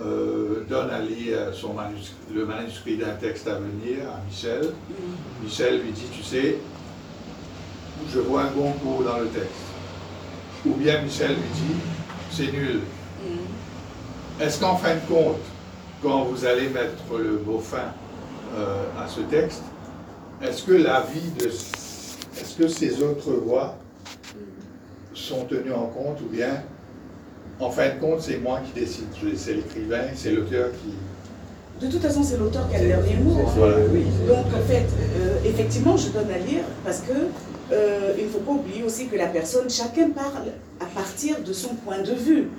euh, donne à lire son manuscrit, le manuscrit d'un texte à venir à Michel. Michel lui dit, tu sais, je vois un Goncourt dans le texte. Ou bien Michel lui dit, c'est nul. Mm. Est-ce qu'en fin de compte, quand vous allez mettre le mot fin euh, à ce texte, est-ce que l'avis de... Est-ce que ces autres voix sont tenues en compte ou bien, en fin de compte, c'est moi qui décide C'est l'écrivain, c'est l'auteur qui... De toute façon, c'est l'auteur qui a le dernier mot. hein. Voilà. Oui, c'est- Donc en fait, euh, effectivement, je donne à lire parce que euh, il ne faut pas oublier aussi que la personne, chacun parle à partir de son point de vue.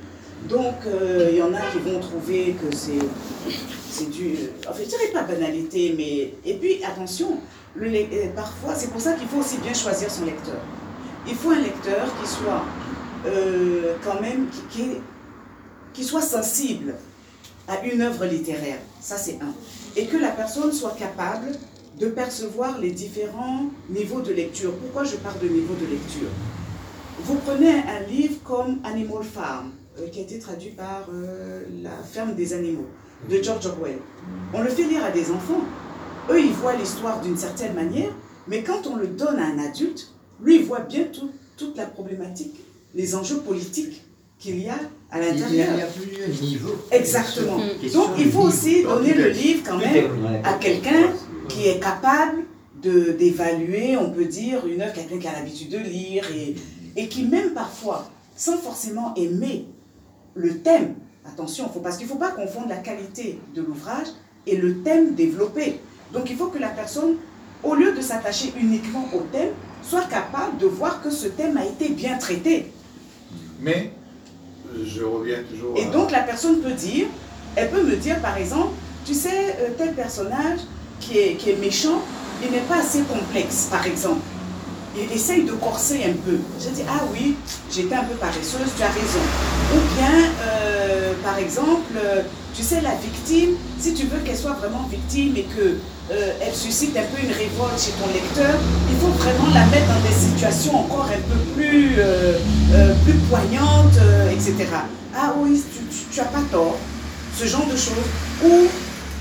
Donc euh, il y en a qui vont trouver que c'est du, enfin je dirais pas banalité, mais et puis attention, euh, parfois c'est pour ça qu'il faut aussi bien choisir son lecteur. Il faut un lecteur qui soit quand même qui, qui, qui soit sensible à une œuvre littéraire. Ça, c'est un. Et que la personne soit capable de percevoir les différents niveaux de lecture. Pourquoi je parle de niveau de lecture? Vous prenez un livre comme Animal Farm, euh, qui a été traduit par euh, La ferme des animaux, de George Orwell. On le fait lire à des enfants. Eux, ils voient l'histoire d'une certaine manière, mais quand on le donne à un adulte, lui, il voit bien tout- toute la problématique, les enjeux politiques qu'il y a à a- il y l'intérieur. a plusieurs niveaux. Exactement. Question Donc il faut aussi donner le livre quand même à quelqu'un qui est capable d'évaluer, on peut dire, une œuvre, quelqu'un qui a l'habitude de lire et, et qui même parfois, sans forcément aimer le thème, attention, faut, parce qu'il ne faut pas confondre la qualité de l'ouvrage et le thème développé. Donc il faut que la personne, au lieu de s'attacher uniquement au thème, soit capable de voir que ce thème a été bien traité. Mais, je reviens toujours Et à- donc la personne peut dire, elle peut me dire par exemple, tu sais, euh, tel personnage qui est, méchant, il n'est pas assez complexe, par exemple. Il essaye de corser un peu. Je dis, ah oui, j'étais un peu paresseuse, tu as raison. Ou bien, euh, par exemple, euh, tu sais, la victime, si tu veux qu'elle soit vraiment victime et que euh, suscite un peu une révolte chez ton lecteur, il faut vraiment la mettre dans des situations encore un peu plus, euh, plus poignantes, etc. Ah oui, tu, tu, tu as pas tort. Ce genre de choses. Ou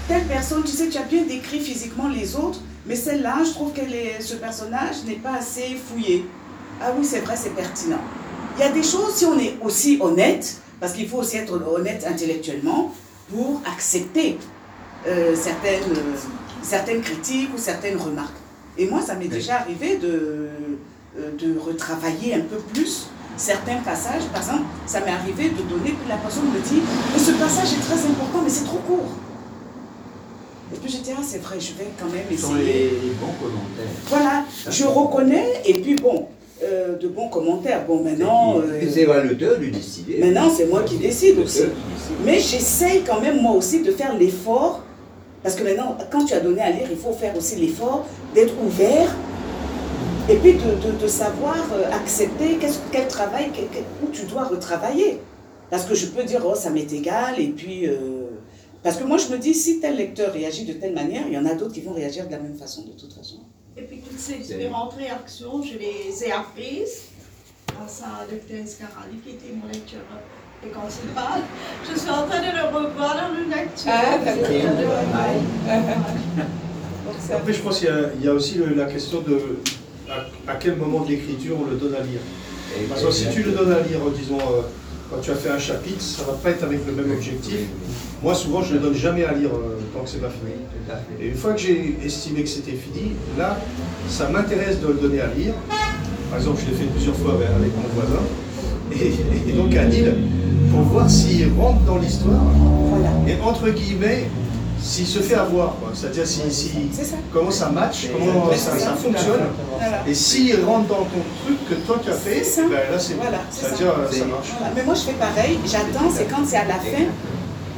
telle personne, tu sais, tu as bien décrit physiquement les autres, mais celle-là, je trouve que ce personnage n'est pas assez fouillé. Ah oui, c'est vrai, c'est pertinent. Il y a des choses, si on est aussi honnête, parce qu'il faut aussi être honnête intellectuellement pour accepter euh, certaines, euh, certaines critiques ou certaines remarques. Et moi, ça m'est déjà arrivé de, euh, de retravailler un peu plus certains passages. Par exemple, ça m'est arrivé de donner, la personne me dit, mais ce passage est très important, mais c'est trop court. Et puis j'ai dit, ah c'est vrai, je vais quand même Ce sont essayer. les, les bons commentaires. Voilà, je reconnais, et puis bon, euh, de bons commentaires. Bon, maintenant, euh, C'est l'auteur de décider. maintenant c'est moi qui décide aussi. Mais j'essaye quand même moi aussi de faire l'effort, parce que maintenant, quand tu as donné à lire, il faut faire aussi l'effort d'être ouvert, et puis de, de- de savoir euh, accepter quel travail, quel- quel- où tu dois retravailler. Parce que je peux dire, oh, ça m'est égal, et puis... euh, parce que moi, je me dis, si tel lecteur réagit de telle manière, il y en a d'autres qui vont réagir de la même façon, de toute façon. Et puis toutes ces différentes réactions, je les ai apprises grâce à Dr. Escarali qui était mon lecteur principal. Je suis en train de le revoir dans le lecture. Ah, d'accord. Après, je pense qu'il y a- il y, a aussi le- la question de à, à quel moment de l'écriture on le donne à lire. Et- Par exemple, si tu le donnes à lire, disons, euh, quand tu as fait un chapitre, ça va pas être avec le même objectif. Moi, souvent, je ne le donne jamais à lire euh, tant que c'est pas Oui, fini. tout à fait. Et une fois que j'ai estimé que c'était fini, là, ça m'intéresse de le donner à lire. Par exemple, je l'ai fait plusieurs fois avec, avec mon voisin. Et, et donc à Lille, pour voir s'il rentre dans l'histoire. Voilà. Et entre guillemets, s'il se fait avoir. C'est-à-dire si, comment ça match, comment ça, c'est ça ça. fonctionne. Voilà. Et s'il rentre dans ton truc que toi tu as fait, ben là c'est Voilà, ça. C'est-à-dire euh, ça C'est- marche. Voilà. Mais moi, je fais pareil. J'attends, c'est quand c'est à la fin,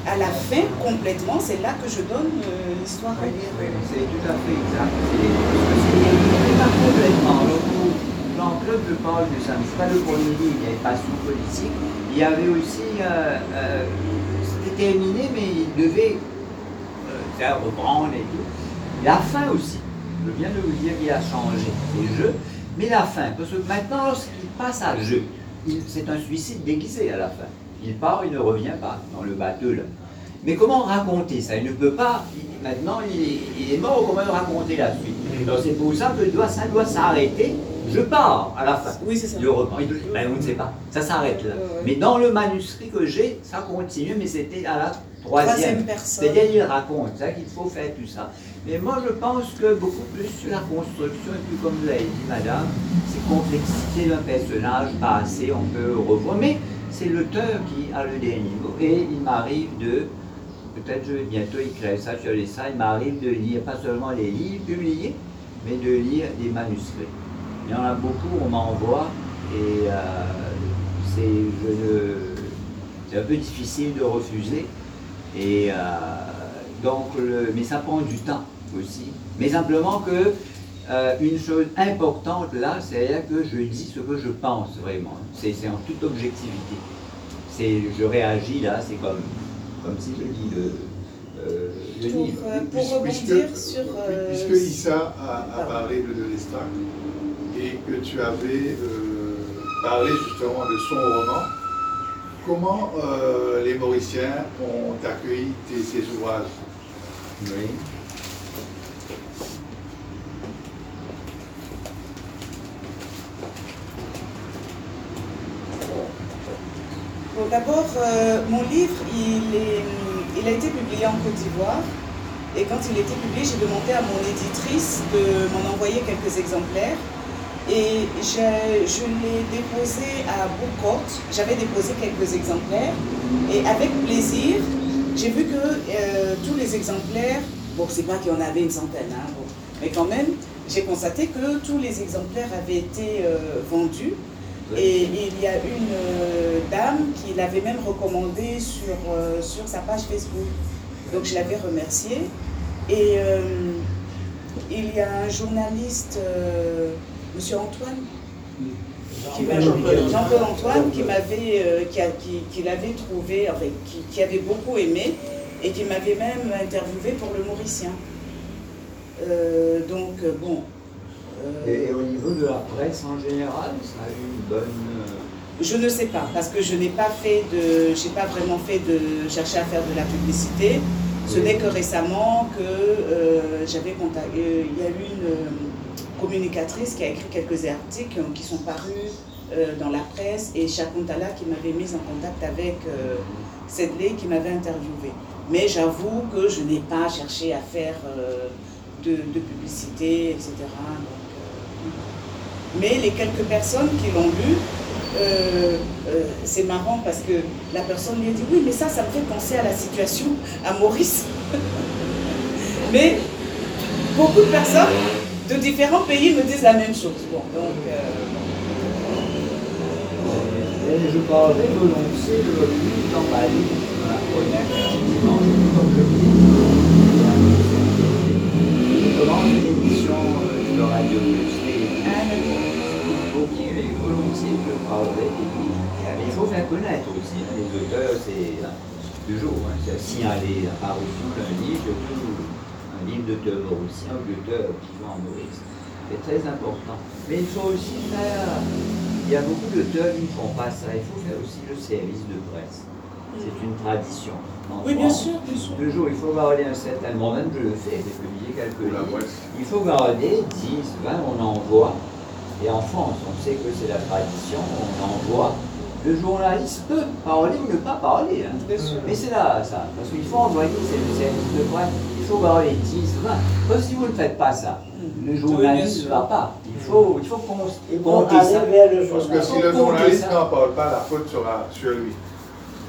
à la fin, complètement, c'est là que je donne euh, l'histoire à lire. oui, c'est tout à fait exact. C'est pas complètement. Club, je parle de ça, c'est pas le premier livre, il y avait Passion politique. Il y avait aussi, euh, euh, c'était terminé, mais il devait faire reprendre et tout. La fin aussi, je viens de vous dire qu'il a changé les jeux, mais la fin, parce que maintenant, lorsqu'il passe à jeu, c'est un suicide déguisé à la fin. Il part, il ne revient pas dans le bateau là. Mais comment raconter ça? Il ne peut pas, il- maintenant il est, il est mort, comment raconter la suite? Donc c'est pour ça que doit- ça doit s'arrêter, je pars à la fin. Oui, c'est ça. Il dit, ben, on ne sait pas, ça s'arrête là. Ouais. Mais dans le manuscrit que j'ai, ça continue, mais c'était à la troisième. Troisième personne. C'est-à-dire il raconte, c'est ça qu'il faut faire tout ça. Mais moi je pense que beaucoup plus sur la construction, et puis comme vous l'avez dit madame, c'est complexité d'un personnage, pas assez, on peut revoir. Mais c'est l'auteur qui a le dernier mot. Et il m'arrive de, peut-être je vais bientôt écrire ça sur les salles, il m'arrive de lire pas seulement les livres publiés, mais de lire des manuscrits. Il y en a beaucoup, on m'envoie, et euh, c'est, un peu difficile de refuser. Et euh, donc, mais ça prend du temps aussi. Mais simplement que euh, une chose importante là, c'est que je dis ce que je pense vraiment. C'est, en toute objectivité. C'est, je réagis là, c'est comme, comme si je lis le, euh, le Pour, livre. euh, pour Puisque- rebondir sur. euh, Puisque Issa a, parlé de Delestac et que tu avais euh, parlé justement de son roman, comment euh, les Mauriciens ont accueilli tes, ces ouvrages? Oui. D'abord, euh, mon livre, il, a été publié en Côte d'Ivoire. Et quand il a été publié, j'ai demandé à mon éditrice de m'en envoyer quelques exemplaires. Et je l'ai déposé à Bourcourt. J'avais déposé quelques exemplaires. Et avec plaisir, j'ai vu que euh, tous les exemplaires, bon, c'est pas qu'il y en avait une centaine, hein, mais quand même, j'ai constaté que tous les exemplaires avaient été euh, vendus. Et il y a une euh, dame qui l'avait même recommandé sur, euh, sur sa page Facebook. Donc je l'avais remerciée. Et euh, il y a un journaliste, Monsieur Antoine, Jean-Paul Antoine, qui m'avait, qui, a- qui- qui l'avait trouvé, enfin, qui, qui avait beaucoup aimé et qui m'avait même interviewé pour le Mauricien. Euh, donc bon. Et, au niveau de la presse en général, ça a eu une bonne. euh, Je ne sais pas, parce que je n'ai pas fait de, j'ai pas vraiment fait de chercher à faire de la publicité. Ce n'est que récemment que euh, j'avais contacté, euh, il y a eu une euh, communicatrice qui a écrit quelques articles qui sont parus dans la presse et Chakuntala qui m'avait mise en contact avec Sedley qui m'avait interviewé. Mais j'avoue que je n'ai pas cherché à faire de, de publicité, etc. Donc, mais les quelques personnes qui l'ont lu, euh, euh, c'est marrant parce que la personne lui a dit oui mais ça ça me fait penser à la situation à Maurice *laughs* mais beaucoup de personnes de différents pays me disent la même chose bon donc euh, je de livre dans ma de Radio Plus. Ah, il faut faire connaître aussi. hein, Les auteurs, c'est hein, toujours, hein, c'est signaler la parution d'un livre, un livre d'auteur mauricien ou d'auteur vivant en Maurice. C'est très important. Mais il faut aussi faire. Il y a beaucoup d'auteurs qui ne font pas ça. Il faut faire aussi le service de presse. C'est une tradition. Oui bien sûr bien sûr Toujours, il faut garder un certain nombre, même je le fais, j'ai publié quelques livres. Il faut garder 10, 20, on envoie. Et en France, on sait que c'est la tradition, on envoie. Le journaliste peut parler ou ne pas parler. hein. Mais c'est là, ça. Parce qu'il faut envoyer, c'est le service de presse. Il faut garder 10, 20. Parce que si vous ne faites pas ça, le journaliste ne va pas. Il faut, il faut compter ça. vers le Parce que si le journaliste n'en parle pas, la faute sera sur lui,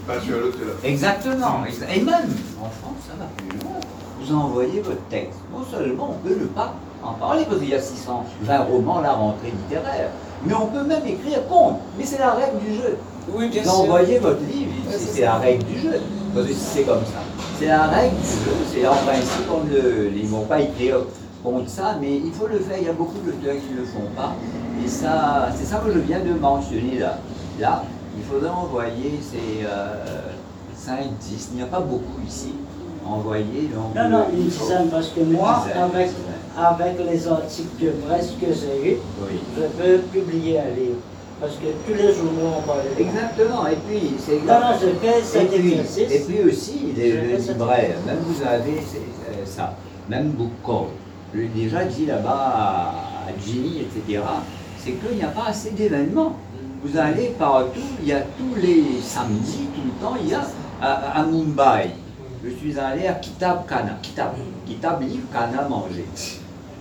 pas sur l'auteur. Exactement. Et même en France, ça va plus loin. Vous envoyez votre texte. Non seulement on peut ne pas en parler, parce qu'il y a 620 romans à la rentrée littéraire, mais on peut même écrire contre. Mais c'est la règle du jeu. oui bien Vous sûr envoyez votre livre, Ouais, c'est la règle du jeu. Parce que si c'est comme ça. C'est la règle du jeu. C'est en principe, on ne, ils ne vont pas écrire contre ça, mais il faut le faire. Il y a beaucoup d'auteurs qui ne le font pas. Et ça, c'est ça que je viens de mentionner là. Là, faudrait envoyer ces 5, 10, il n'y a pas beaucoup ici, envoyer donc. Non, non, euh, une il dizaine, parce que moi, dizaine, avec, les articles de presse que j'ai eus, Oui. je peux publier un livre. Parce que tous les journaux ont parlé. Exactement, et puis c'est Non, non, je fais Et cet puis, exercice. et puis aussi, les, Je le fais cet libraire, même vous avez euh, ça, même. Je l'ai déjà dit là-bas à, à Ginny, etc., c'est qu'il n'y a pas assez d'événements. Vous allez partout, il y a tous les samedis, tout le temps, il y a à, à Mumbai. Je suis allé à Kitab Kana, Kitab, Kitab livre Kana manger.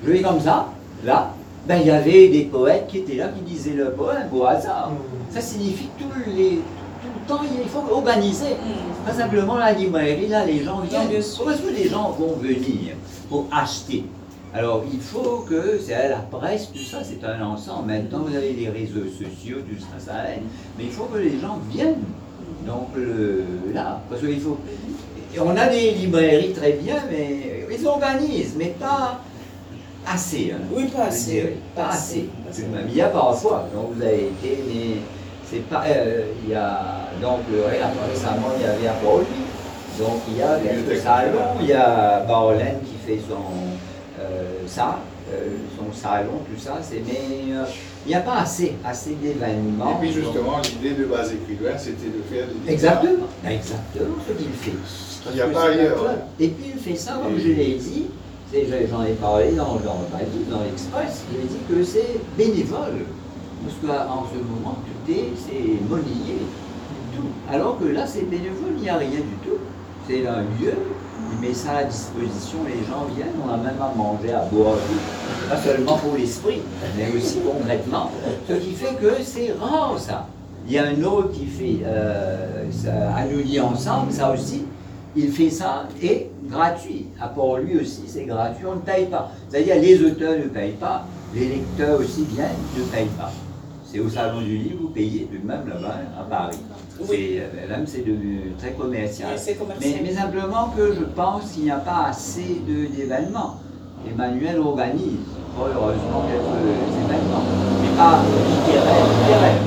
Je vais comme ça, là, ben, il y avait des poètes qui étaient là, qui disaient le poème au hasard. Ça signifie que tout, les, tout le temps, il faut organiser. Pas simplement la librairie, là, les gens viennent. Comment est-ce que les gens vont venir pour acheter? Alors, il faut que, c'est la presse, tout ça, c'est un ensemble. Maintenant, vous avez les réseaux sociaux, tout ça, ça aide. Mais il faut que les gens viennent. Donc, le- là, parce qu'il faut... et On a des librairies très bien, mais ils organisent, mais pas assez. hein Oui, pas assez. Pas assez. Pas tout de assez. même. Il y a parfois, donc vous avez été, mais c'est pas. euh, il y a donc le ré- récemment il y avait à Pauli, donc il y a quelques Bibliothèque. salons, il y a Barlen qui fait son ça, euh, son salon, tout ça, c'est mais euh, il n'y a pas assez, assez d'événements. Et puis justement, l'idée de base écrivain, c'était de faire des Exactement, Ben, exactement ce qu'il fait. qu'il n'y a pas ailleurs. club. Et puis il fait ça, comme je l'ai dit, j'en ai parlé dans, dans, dans, dans l'Express, il a dit que c'est bénévole. Parce qu'en ce moment, tout est, c'est monnayé, tout. Alors que là, c'est bénévole, il n'y a rien du tout. C'est un lieu, il met ça à disposition, les gens viennent, on a même à manger, à boire, pas seulement pour l'esprit, mais aussi concrètement. Ce qui fait que c'est rare ça. Il y a un autre qui fait euh, ça, à nous lier ensemble, ça aussi, il fait ça et gratuit. À part lui aussi, c'est gratuit, on ne paye pas. C'est-à-dire les auteurs ne payent pas, les lecteurs aussi viennent, ne payent pas. C'est au Salon du Livre, vous payez de même là-bas, à Paris. Oui. Euh, Même c'est devenu très commercial. Oui, Mais, simplement que je pense qu'il n'y a pas assez d'événements. Emmanuel organise, pas heureusement, quelques événements, mais pas littéraires, littéraires.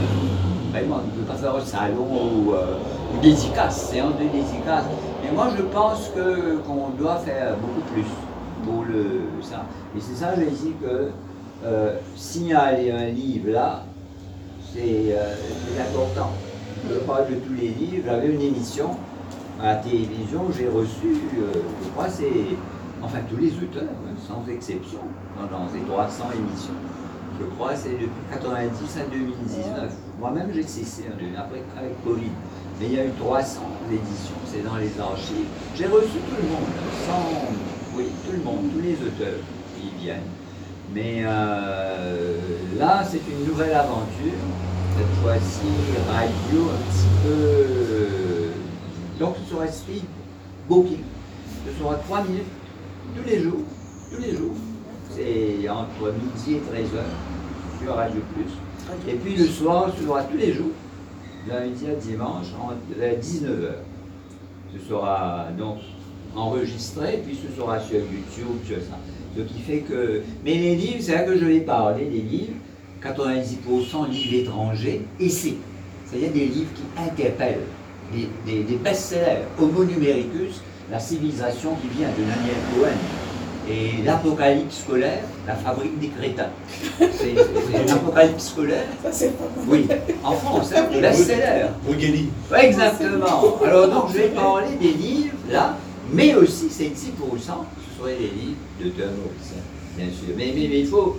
Vraiment, on ne peut pas faire un salon ou, euh, dédicace, séance de dédicace. Mais moi, je pense qu'on doit faire beaucoup plus pour le, ça. Et c'est ça, j'ai dit que euh, signaler un livre là, c'est euh, c'est important. Je parle de tous les livres. J'avais une émission à la télévision, j'ai reçu, euh, je crois, c'est, enfin tous les auteurs, hein, sans exception, dans, ces 300 émissions. Je crois c'est depuis 90 à 2019. Moi-même, j'ai cessé hein, après, avec Covid. Mais il y a eu 300 éditions, c'est dans les archives. J'ai reçu tout le monde, sans, oui, tout le monde, tous les auteurs qui viennent. Mais euh, là, c'est une nouvelle aventure. Cette fois-ci, radio un petit peu. Donc, ce sera speed booking. Ce sera 3 minutes tous les jours. Tous les jours. C'est entre midi et 13h sur Radio Plus. Et puis le soir, ce sera tous les jours, lundi à dimanche, entre 19h. Ce sera donc enregistré, puis ce sera sur YouTube, sur ça. Ce qui fait que. Mais les livres, c'est là que je vais parler des livres, 90% livres étrangers, essais. C'est-à-dire des livres qui interpellent, des, des- des best-sellers. Homo numericus, la civilisation qui vient de Daniel Cohen. Et l'apocalypse scolaire, la fabrique des crétins. C'est c'est l'apocalypse scolaire, Ça, c'est pas oui, en France, hein, best-seller. Brugelli. Ouais, exactement. Alors donc je vais parler des livres là, mais aussi ces 10%, ce seraient des livres de Morrison, bien sûr. Mais, mais, mais il faut.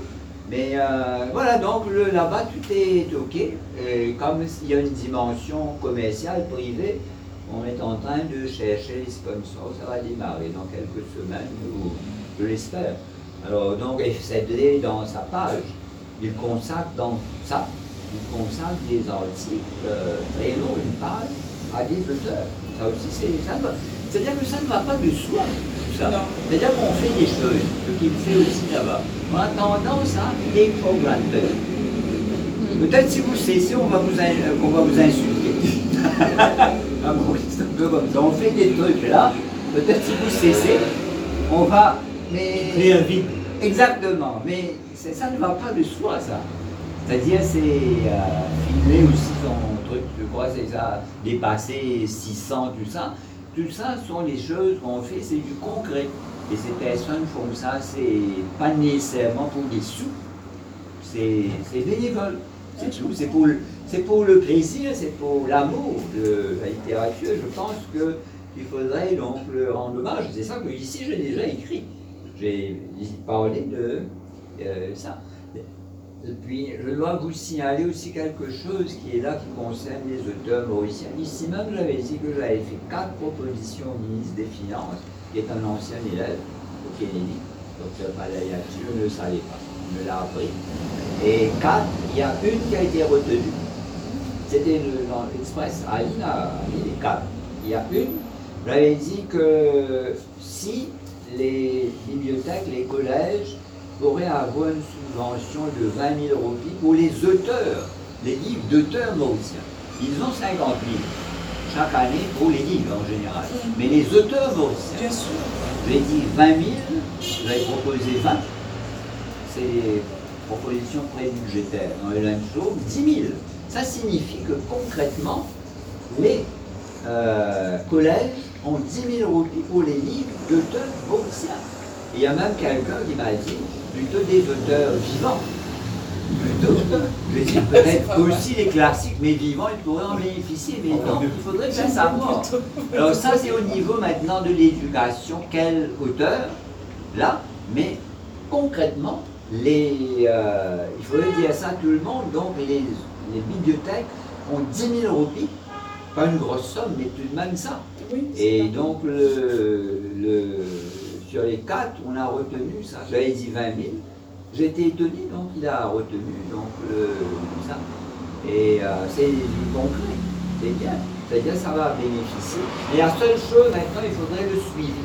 Mais euh, voilà, donc là-bas tout est ok. Et comme il y a une dimension commerciale, privée, on est en train de chercher les sponsors. Ça va démarrer dans quelques semaines, ou je l'espère. Alors donc FCD dans sa page, il consacre dans ça, il consacre des articles euh, très longs, une page, à des auteurs. Ça aussi, c'est ça. C'est-à-dire que ça ne va pas de soi, tout ça. C'est-à-dire qu'on fait des choses, ce qu'il fait aussi là-bas. On a tendance à granted. Peut-être si vous cessez, on va vous, in- euh, on va vous insulter. *laughs* Ah bon, c'est un peu comme ça. On fait des trucs là, peut-être si vous cessez, on va. Mais... Créer un vide. Exactement, mais ça ne va pas de soi, ça. C'est-à-dire, c'est euh, filmer aussi son truc, je crois, c'est ça, dépasser 600, tout ça. Tout ça sont des choses qu'on fait, c'est du concret. Et ces personnes font ça, c'est pas nécessairement pour des sous, c'est bénévole. C'est tout, c'est pour, le- c'est pour le plaisir, c'est pour l'amour de la littérature. Je pense qu'il faudrait donc le rendre hommage. C'est ça que ici j'ai déjà écrit. J'ai parlé de euh, ça. Puis, je dois vous signaler aussi quelque chose qui est là, qui concerne les auteurs mauriciens. Ici même, j'avais dit que j'avais fait quatre propositions au ministre des Finances, qui est un ancien élève au Kennedy, docteur Palayati, je ne le savais pas, il me l'a appris. Et quatre, il y a une qui a été retenue. C'était dans l'Express. Aline a mis quatre. Il y a une, j'avais dit que si les bibliothèques, les collèges pourraient avoir une subvention de 20 000 roupies pour les auteurs, les livres d'auteurs mauriciens. Ils ont 50 000 chaque année pour les livres en général. Mais les auteurs mauriciens, Bien sûr. j'ai dit 20 000, j'avais proposé 20. C'est des propositions pré-budgétaires. Dans les mêmes choses, 10 000. Ça signifie que concrètement, les euh, collèges ont 10 000 roupies pour les livres d'auteurs mauriciens. Il y a même quelqu'un qui m'a dit, plutôt des auteurs vivants. Plutôt, je veux dire, peut-être aussi les classiques, mais vivants, ils pourraient en bénéficier. Mais non, il faudrait bien savoir. Alors ça, c'est au niveau maintenant de l'éducation, quel auteur, là, mais concrètement, les, euh, il faudrait dire ça à tout le monde, donc les, les bibliothèques ont 10 000 roupies, pas une grosse somme, mais tout de même ça. Oui. Et donc, le, le- sur les quatre, on a retenu ça. J'avais dit 20 000. J'ai été étonné, donc il a retenu donc, ça. Et euh, c'est du concret, c'est bien. C'est-à-dire ça va bénéficier. Mais la seule chose maintenant, il faudrait le suivi.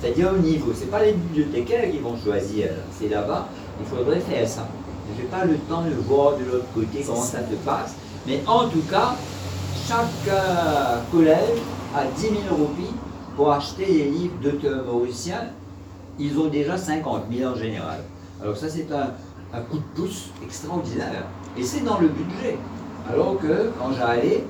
C'est-à-dire au niveau. Ce n'est pas les bibliothécaires qui vont choisir, c'est là-bas. Il faudrait faire ça. Je n'ai pas le temps de voir de l'autre côté comment ça se passe. Mais en tout cas, chaque euh, collège a 10 000 roupies pour acheter les livres d'auteurs mauriciens. Ils ont déjà 50 000 en général. Alors ça, c'est un, un coup de pouce extraordinaire. Et c'est dans le budget. Alors que quand j'allais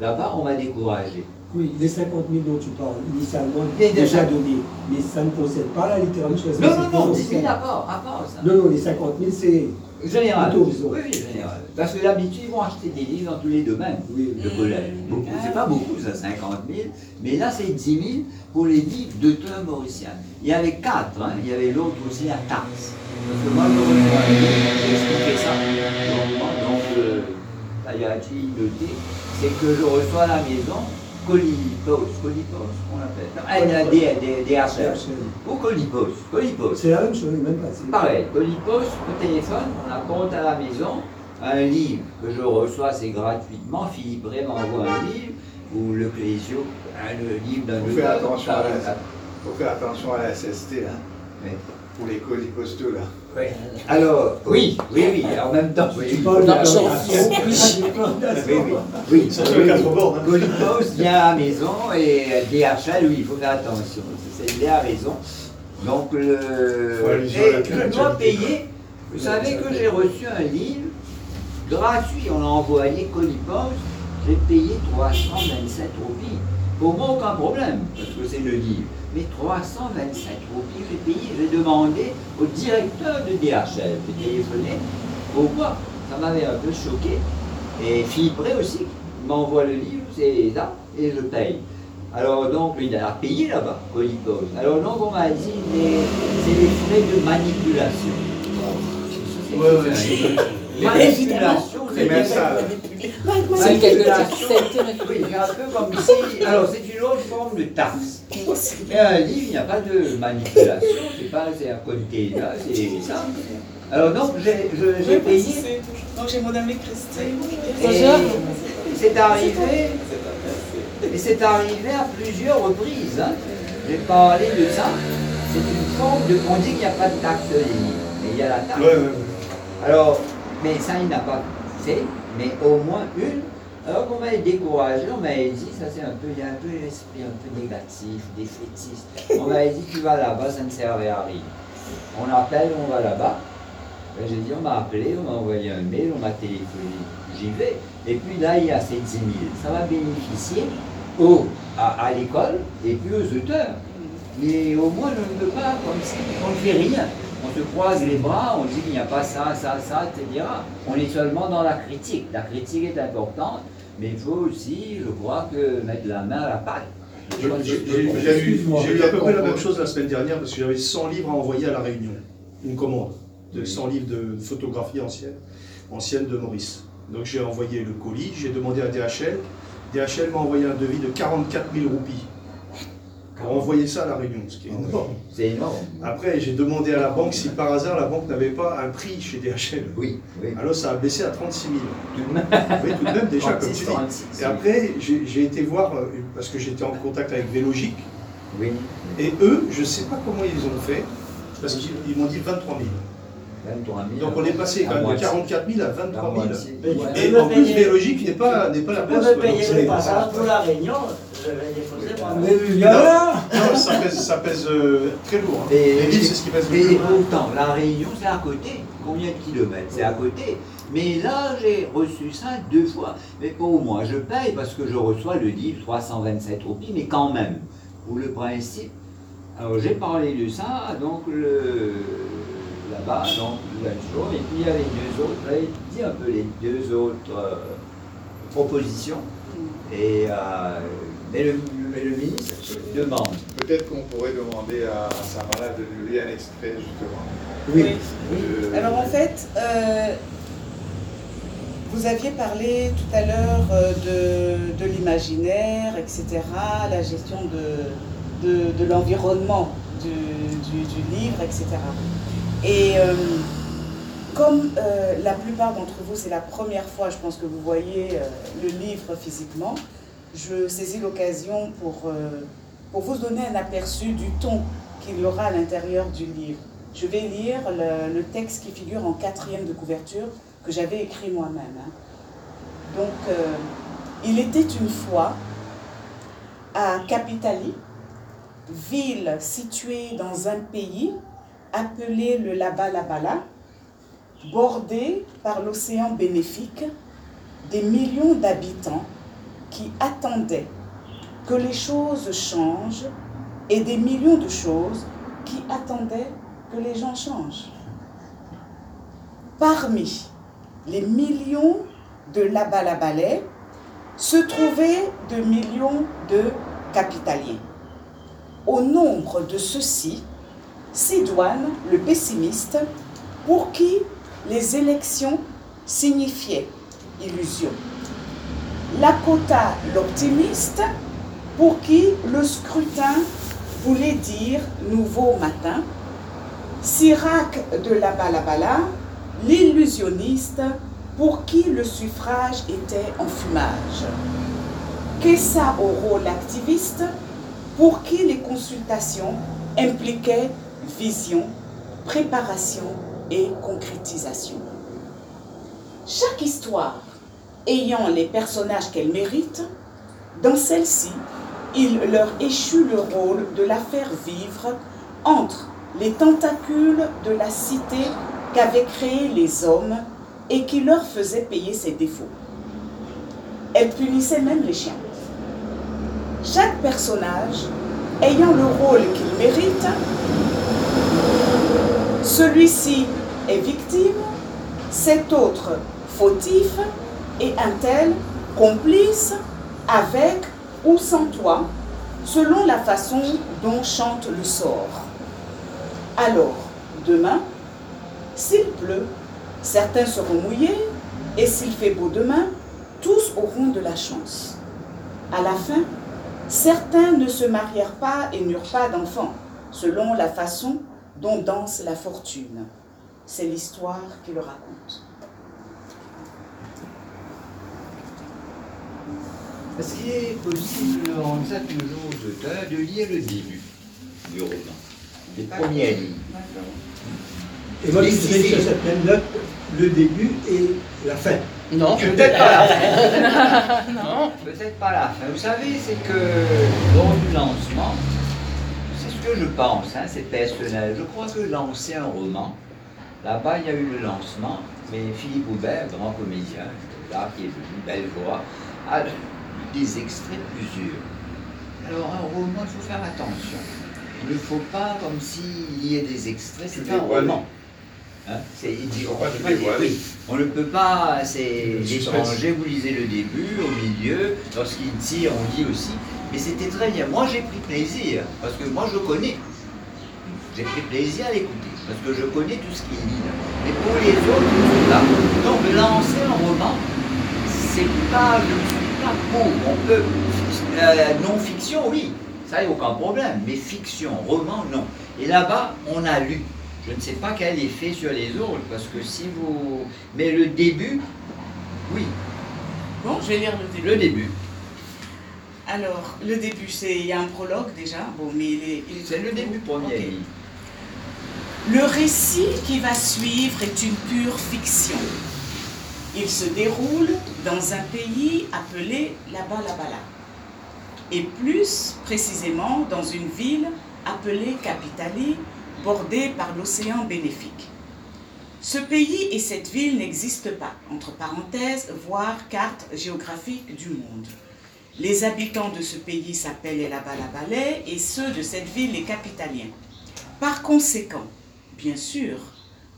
là-bas, on m'a découragé. Oui, les 50 000 dont tu parles, initialement, déjà- déjà donnés. Mais ça ne concerne pas la littérature. Non, non, non, pour 10 000 ça. à part, à part ça. Non, non, les 50 000, c'est. Général. Plutôt. Oui, oui, général. Parce que d'habitude, ils vont acheter des livres dans tous les domaines. Oui, Le collège. Beaucoup. C'est pas beaucoup, ça, 50 000. Mais là, c'est 10 000 pour les livres d'auteurs mauriciens. Il y avait quatre. hein. Il y avait l'autre aussi, la taxe. Parce que moi, je reçois un livre, j'ai expliqué ça. longuement. Donc, euh, Tayati, noté, c'est que je reçois à la maison colipos. Colipos, qu'on appelle. Non, ah, des, des. Ou colipos. Colipos. C'est la même chose, même pas. Pareil, Colipos, au téléphone, on apporte à la maison un livre que je reçois, c'est gratuitement. Philippe Ray m'envoie un livre, ou le Clésio, hein, le livre d'un Faut faut faire attention à la SST, là. Pour les colis postaux, là. Oui. Alors, oui, oui, oui, en même temps. Oui, oui, oui, oui, oui. Les hein. Vient à la maison et DHL, oui, il faut faire attention. C'est il est à raison. Donc, le... Et je dois actualité. payer. Vous savez que j'ai reçu un livre gratuit, on l'a envoyé Colipos, j'ai payé 327 roupies. Pour moi, aucun problème, parce que c'est le livre. Mais 327 roupies, j'ai payé. J'ai demandé au directeur de DHL, j'ai téléphoné. Pourquoi? Ça m'avait un peu choqué. Et Philippe Ray aussi, il m'envoie le livre, c'est ça, et je paye. Alors donc, il a payé là-bas, Colipos. Alors donc, on m'a dit, les- c'est les frais de manipulation. Manipulation, C'est même ça, là. C'est quelque Manipulation. chose. Oui, c'est un peu comme ici. Alors, c'est une autre forme de taxe. Mais un livre, il n'y a pas de manipulation. C'est pas, c'est un container, c'est ça. Alors donc, j'ai payé. c'est- Donc j'ai mon amie Christine. C'est arrivé, et c'est arrivé à plusieurs reprises. hein. J'ai parlé de ça. C'est une forme de. On dit qu'il n'y a pas de taxe sur les livres, mais il y a la taxe. Ouais, ouais, ouais. Alors, mais ça, il n'a pas fait, mais au moins une. Alors qu'on m'avait découragé, on m'avait dit, ça c'est un peu, il y a un peu l'esprit un peu négatif, défaitiste. On m'avait dit, tu vas là-bas, ça ne servait à rien. On appelle, on va là-bas. Ben, j'ai dit, on m'a appelé, on m'a envoyé un mail, on m'a téléphoné, j'y vais. Et puis là, il y a ces 10 000. Ça va bénéficier à, à l'école et puis aux auteurs. Mais au moins, je ne veux pas, comme si on ne fait rien. On se croise les bras, on dit qu'il n'y a pas ça, ça, ça, etc. On est seulement dans la critique. La critique est importante, mais il faut aussi, je crois, que mettre la main à la pâte. J'ai eu, j'ai à peu près la même chose la semaine dernière parce que j'avais 100 livres à envoyer à La Réunion. Une commande de 100 livres de photographie ancienne, ancienne de Maurice. Donc j'ai envoyé le colis, j'ai demandé à DHL. DHL m'a envoyé un devis de 44 000 roupies pour envoyer ça à La Réunion, ce qui est énorme. C'est énorme. Après, j'ai demandé à la banque si par hasard la banque n'avait pas un prix chez DHL. Oui, oui. Alors ça a baissé à 36 000. Tout de même. Oui, tout de même déjà, comme 36, tu dis. 36, Et après, j'ai été voir, euh, parce que j'étais en contact avec Vélogique, Oui, et eux, je ne sais pas comment ils ont fait, parce qu'ils ils m'ont dit 23 000. 23 000. Donc on est passé quand même de moitié. 44 000 à La 23 000. moitié. Mais tu Et en me plus, Vélogique n'est pas, n'est pas la poste. me quoi, payer donc le passage pour la Réunion, je vais déposer moi. Mais il y a là Non, ça pèse, ça pèse euh, très lourd. hein. Et- Les livres, c'est ce qui pèse le Et plus. pourtant, la Réunion, c'est à côté. Combien de kilomètres C'est à côté. Mais là, j'ai reçu ça deux fois. Mais pour moi, je paye parce que je reçois le livre 327 roupies, mais quand même, pour le principe. Alors, j'ai parlé de ça, donc le là-bas, donc la chose, et puis il y avait deux autres, j'avais dit un peu les deux autres euh, propositions. Et, euh, mais, le, mais le ministre demande. Peut-être qu'on pourrait demander à Samara de nous lire un extrait justement. Oui. Alors en fait, euh, vous aviez parlé tout à l'heure euh, de, de l'imaginaire, etc., la gestion de, de, de l'environnement du, du- du livre, etc. Et euh, comme euh, la plupart d'entre vous, c'est la première fois, je pense que vous voyez euh, le livre physiquement, je saisis l'occasion pour, euh, pour vous donner un aperçu du ton qu'il y aura à l'intérieur du livre. Je vais lire le, texte qui figure en quatrième de couverture que j'avais écrit moi-même. hein. Donc, euh, il était une fois à Capitali, ville située dans un pays appelé le Laba-Labala, bordé par l'océan bénéfique, des millions d'habitants qui attendaient que les choses changent et des millions de choses qui attendaient que les gens changent. Parmi les millions de Labalabalais se trouvaient de millions de capitaliens. Au nombre de ceux-ci, Sidoine, le pessimiste, pour qui les élections signifiaient illusion. Lakota, l'optimiste, pour qui le scrutin voulait dire nouveau matin. Sirac de la Balabala, l'illusionniste, pour qui le suffrage était enfumage. Kessa Oro, l'activiste, pour qui les consultations impliquaient vision, préparation et concrétisation. Chaque histoire ayant les personnages qu'elle mérite, dans celle-ci, il leur échut le rôle de la faire vivre entre les tentacules de la cité qu'avaient créée les hommes et qui leur faisait payer ses défauts. Elle punissait même les chiens. Chaque personnage ayant le rôle qu'il mérite, celui-ci est victime, cet autre fautif et un tel complice avec ou sans toi, selon la façon dont chante le sort. Alors, demain, s'il pleut, certains seront mouillés, et s'il fait beau demain, tous auront de la chance. À la fin, certains ne se marièrent pas et n'eurent pas d'enfants, selon la façon dont danse la fortune. C'est l'histoire qui le raconte. Est-ce qu'il est possible, ça toujours aux auteurs, de lire le début du roman Les premières lignes. Et moi, je dirais que ça s'appelle note le début et la fin. Non, Peut-être pas la fin. *laughs* non, peut-être pas la fin. Vous savez, c'est que lors du lancement, c'est ce que je pense, hein, c'est personnel. Je crois que lancer un roman, Là-bas, il y a eu le lancement, mais Philippe Aubert, grand comédien, là, qui est venu, belle voix, a des extraits de plusieurs. Alors, un roman, il faut faire attention. Il ne faut pas, comme s'il y ait des extraits, c'est un roman. Hein, oui, on ne peut pas, c'est l'étranger, vous lisez le début, au milieu, lorsqu'il tire, on lit aussi. Mais c'était très bien. Moi, j'ai pris plaisir, parce que moi, je connais. J'ai pris plaisir à l'écouter, parce que je connais tout ce qu'il dit. Mais pour les autres, là, donc lancer un roman, c'est pas, je suis On peut, euh, non-fiction, oui, ça, il n'y a aucun problème. Mais fiction, roman, non. Et là-bas, on a lu. Je ne sais pas quel effet sur les autres, parce que si vous... Mais le début, oui, Bon, je vais lire le début. le début. Alors, le début, c'est il y a un prologue déjà. Bon, mais il est. il C'est le début premier. Le récit qui va suivre est une pure fiction. Il se déroule dans un pays appelé la Balabala, et plus précisément dans une ville appelée Capitali, bordée par l'océan bénéfique. Ce pays et cette ville n'existent pas, entre parenthèses, voir carte géographique du monde. Les habitants de ce pays s'appellent la Balabalais et ceux de cette ville les Capitaliens. Par conséquent, bien sûr,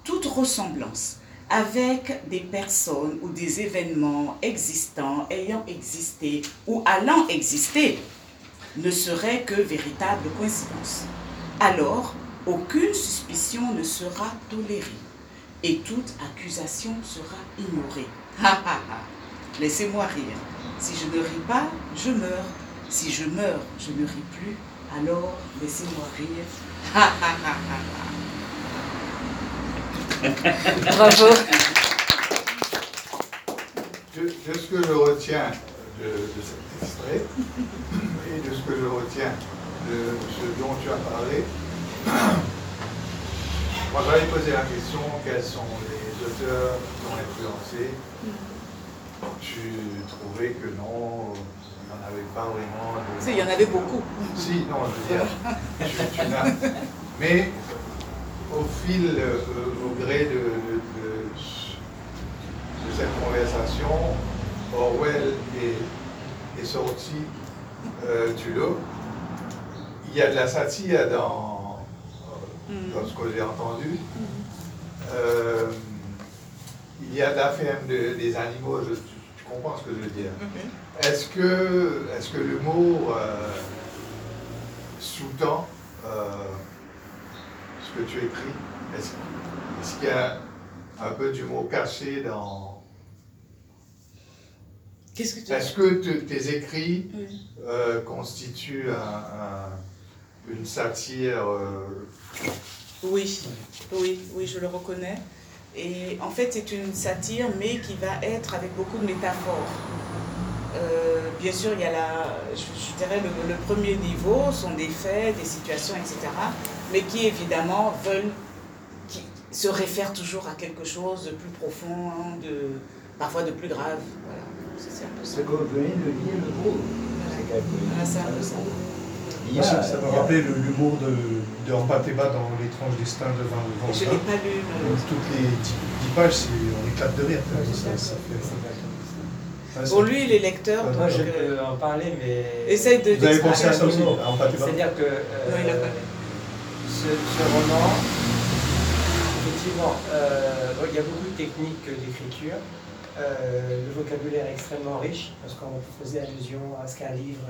toute ressemblance avec des personnes ou des événements existants, ayant existé ou allant exister, ne serait que véritable coïncidence. Alors, aucune suspicion ne sera tolérée et toute accusation sera ignorée. Laissez-moi rire. Si je ne ris pas, je meurs. Si je meurs, je ne ris plus. Alors, laissez-moi rire. Bravo. De, de ce que je retiens de, de cet extrait et de ce que je retiens de ce dont tu as parlé, *coughs* moi j'avais posé la question quels sont les auteurs qui ont influencé? Tu trouvais que non, il n'y en avait pas vraiment. de- Tu sais, Il y en avait beaucoup. Si, non, je veux dire, tu, tu n'as- Mais au fil, euh, au gré de, de- de- de cette conversation, Orwell est, est sorti euh, du lot. Il y a de la satire dans, dans ce que j'ai entendu. Euh, il y a de la ferme de- des animaux, je, tu comprends ce que je veux dire. Est-ce que, est que l'humour euh, sous-tend ce que tu écris Est-ce qu'il y a un peu d'humour caché dans... Qu'est-ce que tu Est-ce que te- tes écrits Oui. euh, constituent un- un- une satire euh, Oui, oui, oui, je le reconnais. Et en fait, c'est une satire, mais qui va être avec beaucoup de métaphores. Euh, bien sûr, il y a la, je, je dirais le, le premier niveau sont des faits, des situations, etc. Mais qui évidemment veulent, qui se réfèrent toujours à quelque chose de plus profond, hein, de, parfois de plus grave. Voilà, c'est un peu ça. Ce que vous venez de dire, le mot, c'est quelque Voilà, c'est un peu ça. Me rappelait l'humour de, de dans L'étrange destin de Van Je n'ai pas lu. Donc, toutes les dix, dix pages, c'est- on éclate de rire. tellement ça, ça fait- Ouais, Bon, c'est- lui, il est lecteur, Moi, donc je euh, peux en parler, mais. essaye de Vous avez pensé à ça aussi, C'est-à-dire que euh, Non, il a pas lu. Ce, roman, effectivement, euh, il y a beaucoup de techniques d'écriture. Euh, le vocabulaire est extrêmement riche, parce qu'on faisait allusion à ce qu'un livre,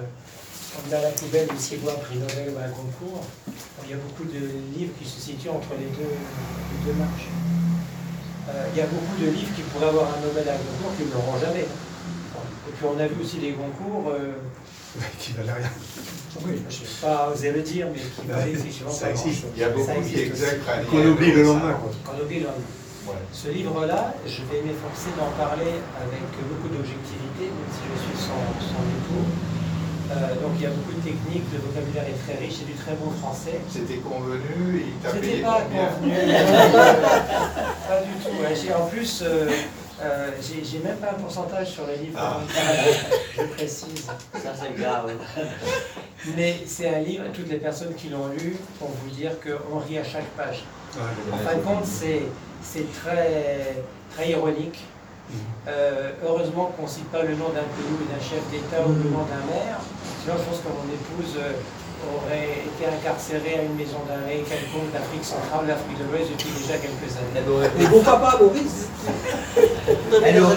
comme dans la poubelle, ou si un prix Nobel ou un concours. Il y a beaucoup de livres qui se situent entre les deux, marches. Euh, il y a beaucoup de livres qui pourraient avoir un Nobel à un concours qui ne l'auront jamais. Et puis on a vu aussi les concours. qui valait rien. Oui, je ne vais pas oser le dire, mais qui valait effectivement Ça existe. Il y a beaucoup exècrent Qu'on oublie le lendemain. Qu'on oublie le lendemain. Ouais. Ce livre-là, je vais m'efforcer d'en parler avec beaucoup d'objectivité, même si je suis sans, sans détour. Euh, donc il y a beaucoup de techniques, le vocabulaire est très riche, c'est du très bon français. C'était convenu, il t'a C'était pas combien? convenu. *laughs* pas du tout. ouais. En plus, euh, euh, j'ai même pas un pourcentage sur le livre. Ah. Je précise. Ça, c'est grave. Mais c'est un livre, toutes les personnes qui l'ont lu vont vous dire qu'on rit à chaque page. En fin de compte, c'est c'est très, très ironique. Euh, heureusement qu'on ne cite pas le nom d'un pays ou d'un chef d'État ou le nom d'un maire. Sinon, je pense que mon épouse euh, aurait été incarcérée à une maison d'arrêt quelconque d'Afrique centrale, l'Afrique de l'Ouest depuis déjà quelques années. Et pourquoi pas Maurice Elle aurait,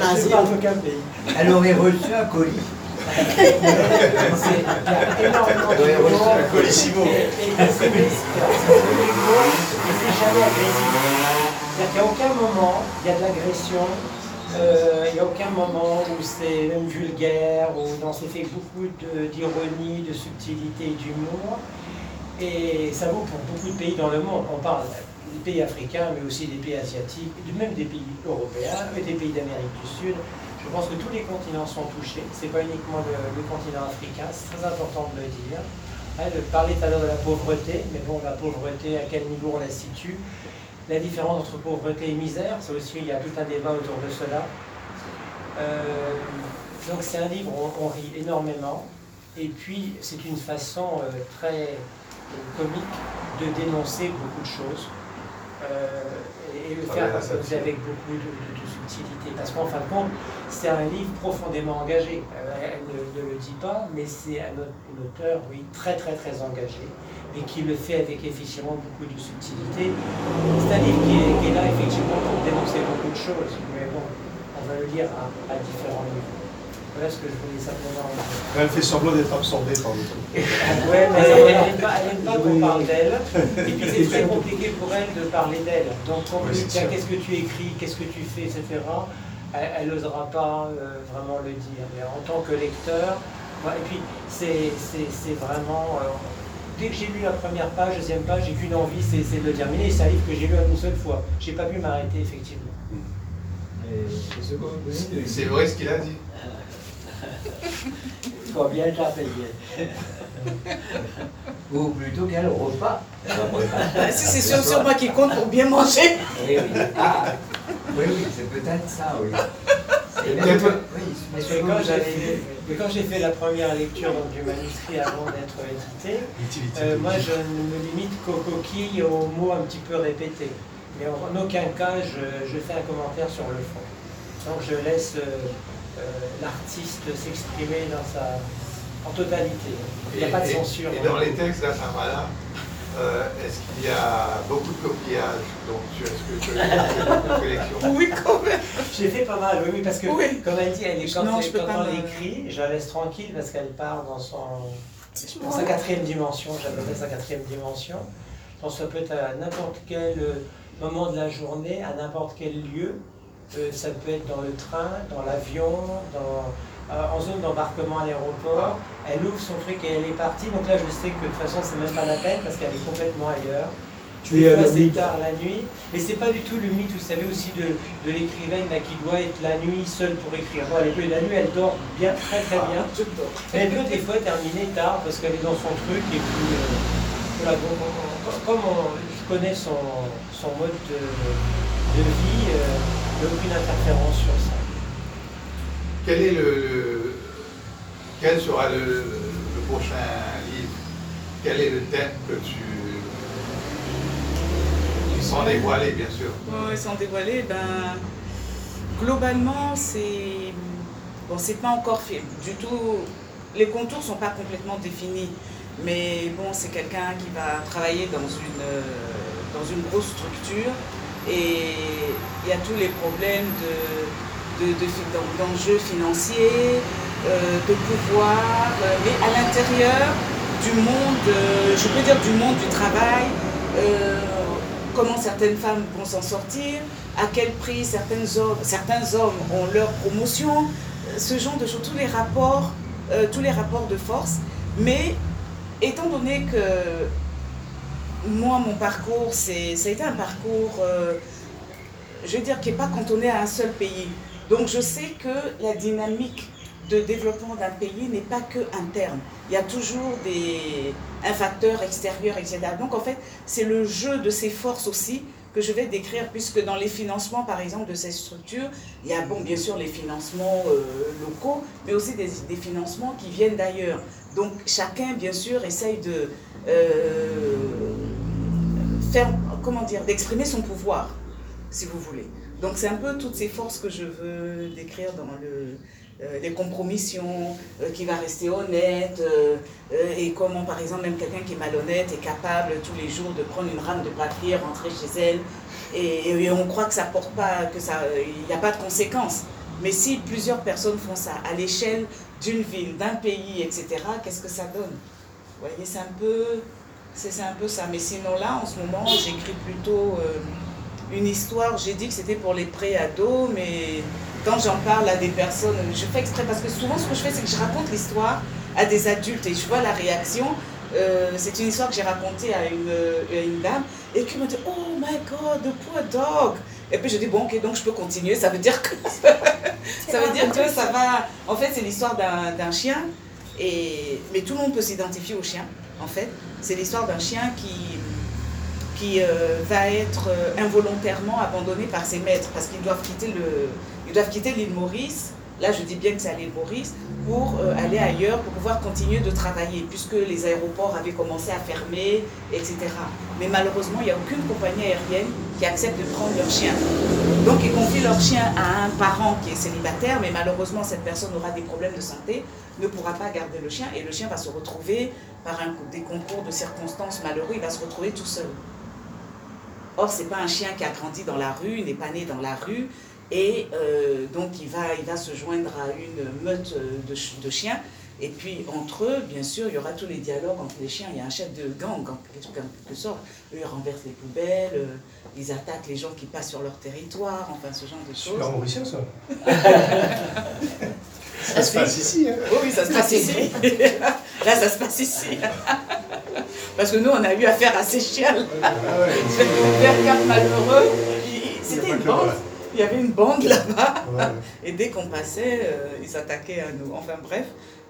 elle aurait reçu un colis. Il y a énormément de mots. un colissimo. Et- c'est jamais agressif. C'est-à-dire qu'à aucun moment, il y a de l'agression, il n'y a aucun moment où c'est même vulgaire, où non, c'est fait beaucoup d'ironie, de, subtilité d'humour. Et ça vaut pour beaucoup de pays dans le monde. On parle des pays africains, mais aussi des pays asiatiques, même des pays européens, et des pays d'Amérique du Sud. Je pense que tous les continents sont touchés. Ce n'est pas uniquement le, continent africain, c'est très important de le dire. Hein, de parler tout de la pauvreté, mais bon, la pauvreté, à quel niveau on la situe? La différence entre pauvreté et misère, ça aussi, il y a tout un débat autour de cela. Euh, donc c'est un livre où on, rit énormément, et puis c'est une façon euh, très euh, comique de dénoncer beaucoup de choses. Euh, et, le faire avec beaucoup de, de- de subtilité. Parce qu'en fin de compte, c'est un livre profondément engagé. Elle ne, ne le dit pas, mais c'est un, un auteur, oui, très très très engagé, et qui le fait avec effectivement beaucoup de subtilité. C'est un livre qui est, qui est là effectivement pour dénoncer beaucoup de choses, mais bon, on va le lire à, à différents niveaux. Voilà ce que je voulais simplement dire. Elle fait semblant d'être absorbée par le truc. *laughs* Ouais, mais elle n'aime pas, qu'on parle d'elle. Et puis c'est très compliqué pour elle de parler d'elle. Donc on lui dit qu'est-ce que tu écris, qu'est-ce que tu fais, etc. Elle n'osera pas euh, vraiment le dire. Mais en tant que lecteur, et puis c'est vraiment. euh, dès que j'ai lu la première page, deuxième page, j'ai qu'une envie, c'est de le terminer. C'est un livre que j'ai lu une seule fois. J'ai pas pu m'arrêter effectivement. C'est c'est vrai ce qu'il a dit. Combien t'as payé Ou plutôt quel repas. *laughs* Ah, Si c'est sur, sur moi qui compte pour bien manger. Oui, oui. Ah, oui, oui, c'est peut-être ça, oui. Et oui, mais quand fait, mais quand j'ai fait la première lecture donc, du manuscrit avant d'être édité, euh, moi je ne me limite qu'aux coquilles aux mots un petit peu répétés. Mais en, aucun cas je, je fais un commentaire sur le fond. Donc je laisse euh, euh, l'artiste s'exprimer dans sa en totalité. Il n'y a Et- pas de censure. Et dans les textes d'Assamala, euh, est-ce qu'il y a beaucoup de coquillages Donc, tu- est-ce que tu as une *laughs* collection Oui, quand même. J'ai fait pas mal, oui, oui, parce que Oui. comme elle dit, elle est, quand, Non, elle- quand on l'écrit, je la laisse tranquille parce qu'elle part dans son dans sa quatrième dimension, j'appelle sa quatrième dimension. Donc ça peut être à n'importe quel euh, moment de la journée, à n'importe quel lieu. Euh, ça peut être dans le train, dans l'avion, dans, en zone d'embarquement à l'aéroport. Elle ouvre son truc et elle est partie. Donc là, je sais que de toute façon, c'est même pas la peine parce qu'elle est complètement ailleurs. Tu es mythe. tard la nuit, mais c'est pas du tout le mythe, vous savez, aussi de, de l'écrivaine qui doit être la nuit seule pour écrire. Bon, elle est- la nuit, elle dort bien, très très bien. Elle peut des fois terminer tard parce qu'elle est dans son truc et puis euh, voilà, comme on, je connais son, son mode de, de vie, euh, il n'y a aucune interférence sur ça. Quel est le, quel sera le, prochain livre? Quel est le thème que tu sans dévoiler bien sûr? Ouais, sans dévoiler, ben, globalement, c'est bon, c'est pas encore fait du tout. Les contours sont pas complètement définis, mais bon, c'est quelqu'un qui va travailler dans une dans une grosse structure et il y a tous les problèmes de de- de d'enjeux financiers, euh, de pouvoir, euh, mais à l'intérieur du monde, euh, je peux dire du monde du travail. comment certaines femmes vont s'en sortir, à quel prix certaines hommes, certains hommes ont leur promotion, ce genre de choses, tous les rapports, tous les rapports de force. Mais étant donné que moi, mon parcours, ça a été un parcours, je veux dire, qui n'est pas cantonné à un seul pays. Donc je sais que la dynamique de développement d'un pays n'est pas que interne. Il y a toujours des, un facteur extérieur, etc. Donc en fait, c'est le jeu de ces forces aussi que je vais décrire, puisque dans les financements, par exemple, de ces structures, il y a, bon, bien sûr, les financements euh, locaux, mais aussi des, financements qui viennent d'ailleurs. Donc chacun, bien sûr, essaye de euh, faire, comment dire, d'exprimer son pouvoir, si vous voulez. Donc c'est un peu toutes ces forces que je veux décrire dans le, euh, les compromissions, euh, qui va rester honnête, euh, et comment par exemple même quelqu'un qui est malhonnête est capable tous les jours de prendre une rame de papier, rentrer chez elle, et, on croit que ça porte pas, que ça, il n'y a pas de conséquences. Mais si plusieurs personnes font ça à l'échelle d'une ville, d'un pays, etc., qu'est-ce que ça donne? Vous voyez, c'est un peu, c'est un peu ça. Mais sinon là, en ce moment, j'écris plutôt une histoire. J'ai dit que c'était pour les pré-ados, mais quand j'en parle à des personnes, je fais exprès parce que souvent ce que je fais, c'est que je raconte l'histoire à des adultes et je vois la réaction. Euh, c'est une histoire que j'ai racontée à une, une, dame et qui me dit Oh my god, the poor dog. Et puis je dis Bon, ok, donc je peux continuer. Ça veut dire que *laughs* ça veut dire que ça va. En fait, c'est l'histoire d'un chien, et, mais tout le monde peut s'identifier au chien. En fait, c'est l'histoire d'un chien qui qui euh, va être euh, involontairement abandonné par ses maîtres parce qu'ils doivent quitter le, ils doivent quitter l'île Maurice, là je dis bien que c'est à l'île Maurice, pour euh, aller ailleurs, pour pouvoir continuer de travailler, puisque les aéroports avaient commencé à fermer, etc. Mais malheureusement, il n'y a aucune compagnie aérienne qui accepte de prendre leur chien. Donc ils confient leur chien à un parent qui est célibataire, mais malheureusement cette personne aura des problèmes de santé, ne pourra pas garder le chien, et le chien va se retrouver, par un, des concours de circonstances malheureux, il va se retrouver tout seul. Or, ce n'est pas un chien qui a grandi dans la rue, n'est pas né dans la rue, et euh, donc, il va, il va se joindre à une meute de, de, chiens. Et puis, entre eux, bien sûr, il y aura tous les dialogues entre les chiens. Il y a un chef de gang, en quelque sorte. Eux, ils renversent les poubelles, euh, ils attaquent les gens qui passent sur leur territoire, enfin, ce genre de choses. Super mauricien, ça *laughs* Ça se passe ici. Hein. Oui, ça se passe ici. *laughs* Là, ça se passe ici. Parce que nous, on a eu affaire à ces chiens. Vers Cap Malheureux, c'était une bande il y avait une bande là-bas. Et dès qu'on passait, euh, ils s'attaquaient à nous. Enfin bref.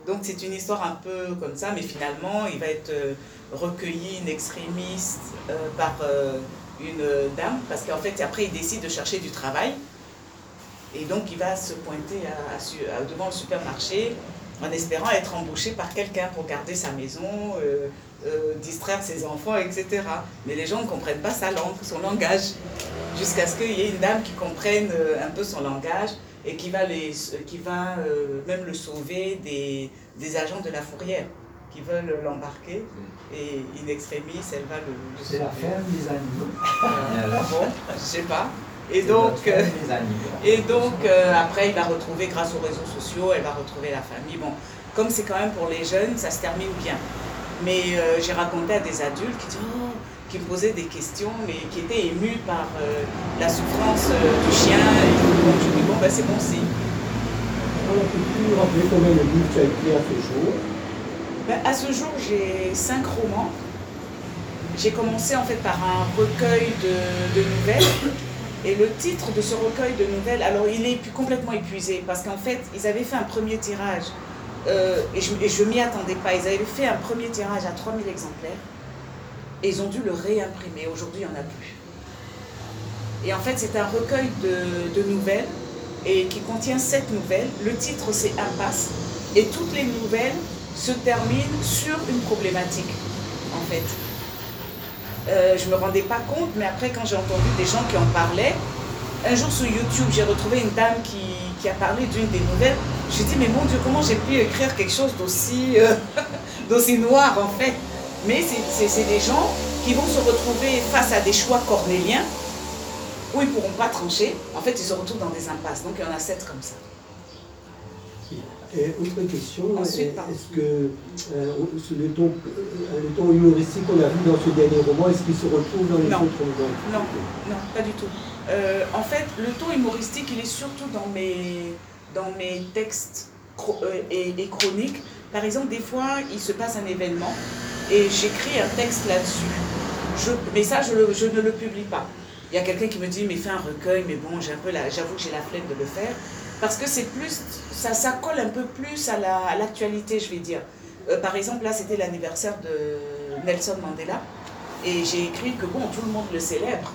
Donc c'est une histoire un peu comme ça, mais finalement, il va être euh, recueilli une extrémiste euh, par une dame, parce qu'en fait, après, il décide de chercher du travail. Et donc, il va se pointer devant le supermarché en espérant être embauché par quelqu'un pour garder sa maison, euh, distraire ses enfants, etc. Mais les gens ne comprennent pas sa langue, son langage, jusqu'à ce qu'il y ait une dame qui comprenne euh, un peu son langage et qui va, les, qui va euh, même le sauver des, des, agents de la fourrière qui veulent l'embarquer. Et in extremis, elle va le, C'est la ferme des animaux. *laughs* bon, je sais pas. Et donc, et donc après, il va retrouver, grâce aux réseaux sociaux, elle va retrouver la famille. Bon, comme c'est quand même pour les jeunes, ça se termine bien. Mais euh, j'ai raconté à des adultes qui, oh, qui me posaient des questions, mais qui étaient émus par euh, la souffrance euh, du chien. Et donc, je dis, bon, ben, c'est bon signe. On peut rappeler combien de livres tu as écrit à ce jour? Ben, À ce jour, j'ai cinq romans. J'ai commencé en fait par un recueil de, de, nouvelles. Et le titre de ce recueil de nouvelles, alors il est complètement épuisé parce qu'en fait, ils avaient fait un premier tirage euh, et je ne m'y attendais pas. Ils avaient fait un premier tirage à 3000 exemplaires et ils ont dû le réimprimer. Aujourd'hui, il n'y en a plus. Et en fait, c'est un recueil de, de, nouvelles et qui contient sept nouvelles. Le titre, c'est Impasse. Et toutes les nouvelles se terminent sur une problématique, en fait. Euh, je ne me rendais pas compte, mais après, quand j'ai entendu des gens qui en parlaient, un jour sur YouTube, j'ai retrouvé une dame qui, a parlé d'une des nouvelles. J'ai dit, mais mon Dieu, comment j'ai pu écrire quelque chose d'aussi euh, *laughs* noir en fait? Mais c'est des gens qui vont se retrouver face à des choix cornéliens où ils ne pourront pas trancher. En fait, ils se retrouvent dans des impasses. Donc, il y en a sept comme ça. Et autre question, est-ce que euh, le, ton, euh, le ton humoristique qu'on a vu dans ce dernier roman, est-ce qu'il se retrouve dans les autres romans? Non, non, pas du tout. Euh, en fait, le ton humoristique, il est surtout dans mes, dans mes textes et, chroniques. Par exemple, des fois, il se passe un événement et j'écris un texte là-dessus. mais ça, je, je, ne le publie pas. Il y a quelqu'un qui me dit, mais fais un recueil, mais bon, j'avoue que j'ai la flemme de le faire parce que c'est plus, ça, ça colle un peu plus à l'actualité, je vais dire. Euh, par exemple, là, c'était l'anniversaire de Nelson Mandela, et j'ai écrit que, bon, tout le monde le célèbre,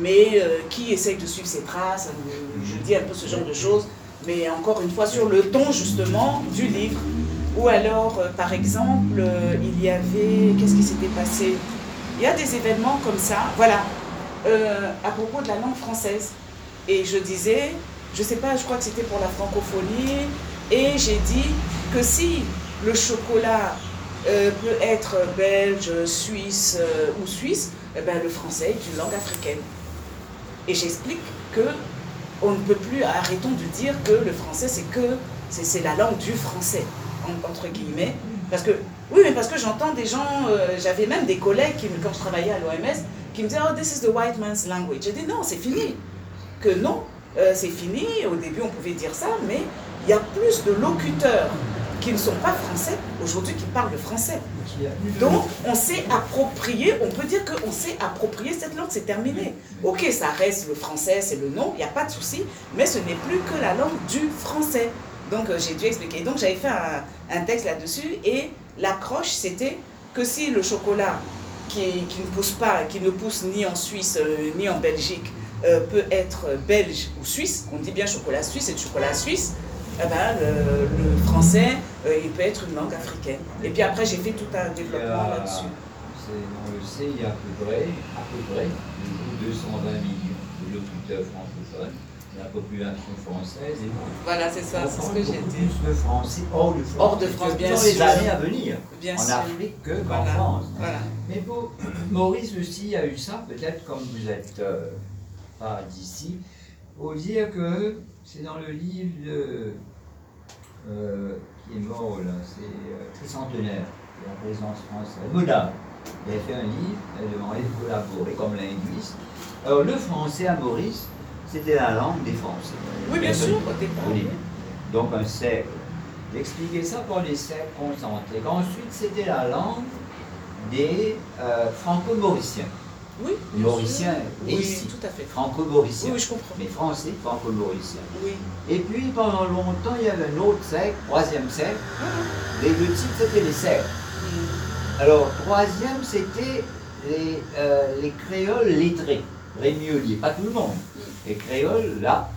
mais euh, qui essaye de suivre ses traces, je dis un peu ce genre de choses, mais encore une fois, sur le ton, justement, du livre. Ou alors, euh, par exemple, il y avait, qu'est-ce qui s'était passé? Il y a des événements comme ça, voilà, à propos de la langue française. Et je disais, je sais pas, je crois que c'était pour la francophonie, et j'ai dit que si le chocolat euh, peut être belge, suisse euh, ou suisse, eh ben, le français est une langue africaine. Et j'explique que on ne peut plus, arrêtons de dire que le français c'est que c'est la langue du français, entre guillemets. Parce que, oui, mais parce que j'entends des gens, euh, j'avais même des collègues qui, quand je travaillais à l'OMS, qui me disaient, oh, this is the white man's language. J'ai dit, non, c'est fini. Que non, c'est fini. Au début, on pouvait dire ça, mais il y a plus de locuteurs qui ne sont pas français aujourd'hui qui parlent le français. Donc, on s'est approprié, on peut dire qu'on s'est approprié cette langue, c'est terminé. Ok, ça reste le français, c'est le nom, il n'y a pas de souci, mais ce n'est plus que la langue du français. Donc, euh, j'ai dû expliquer. Donc, j'avais fait un, texte là-dessus et l'accroche, c'était que si le chocolat qui, qui, ne pousse pas, qui ne pousse ni en Suisse euh, ni en Belgique, euh, peut être belge ou suisse, on dit bien chocolat suisse, du chocolat suisse, eh ben, le, français, euh, il peut être une langue africaine. Et puis après, j'ai fait tout un développement là-dessus. On le sait, il y a à peu près, à peu près 220 millions de locuteurs francophones la population française et Voilà, c'est ça, c'est ce que j'ai dit. Plus de Français hors de France, hors de France bien dans les années à venir, bien en. Afrique que qu'en France. Mais bon, *clears throat* Maurice aussi a eu ça, peut-être comme vous êtes euh, pas d'ici, pour dire que c'est dans le livre de, euh, qui est mort là, c'est euh, Tricentenaire, de la présence française. Moda, il a fait un livre, elle demandait de collaborer comme linguiste. Alors le français à Maurice, c'était la langue des Français. Oui, bien sûr, au. Donc un siècle. D'expliquer ça pour les siècles concentrés. Ensuite, c'était la langue des euh, franco-mauriciens. Oui. Mauricien oui, ici. tout à fait. Franco-mauricien. Oui, je comprends. Mais français, franco-mauricien. Oui. Et puis pendant longtemps, il y avait un autre siècle, troisième siècle. Les deux titres, c'était les siècles. Alors, troisième, c'était les, euh, les créoles lettrés, rémioliers. Pas tout le monde. Les créoles, là,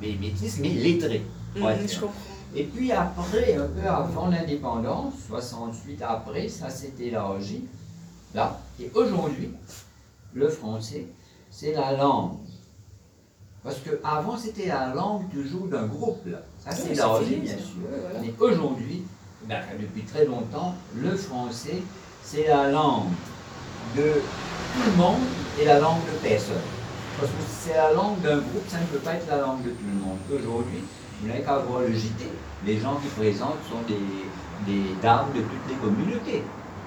mais métis, mais lettrés. je comprends. Et puis après, un peu avant l'indépendance, 68 après, ça s'est élargi là. Et aujourd'hui, le français, c'est la langue. Parce qu'avant, c'était la langue toujours d'un groupe. Là. Ça, c'est la bien sûr. Mais aujourd'hui, ben, depuis très longtemps, le français, c'est la langue de tout le monde et la langue de personne. Parce que c'est la langue d'un groupe, ça ne peut pas être la langue de tout le monde. Aujourd'hui, vous n'avez qu'à voir le JT. Les gens qui présentent sont des, des dames de toutes les communautés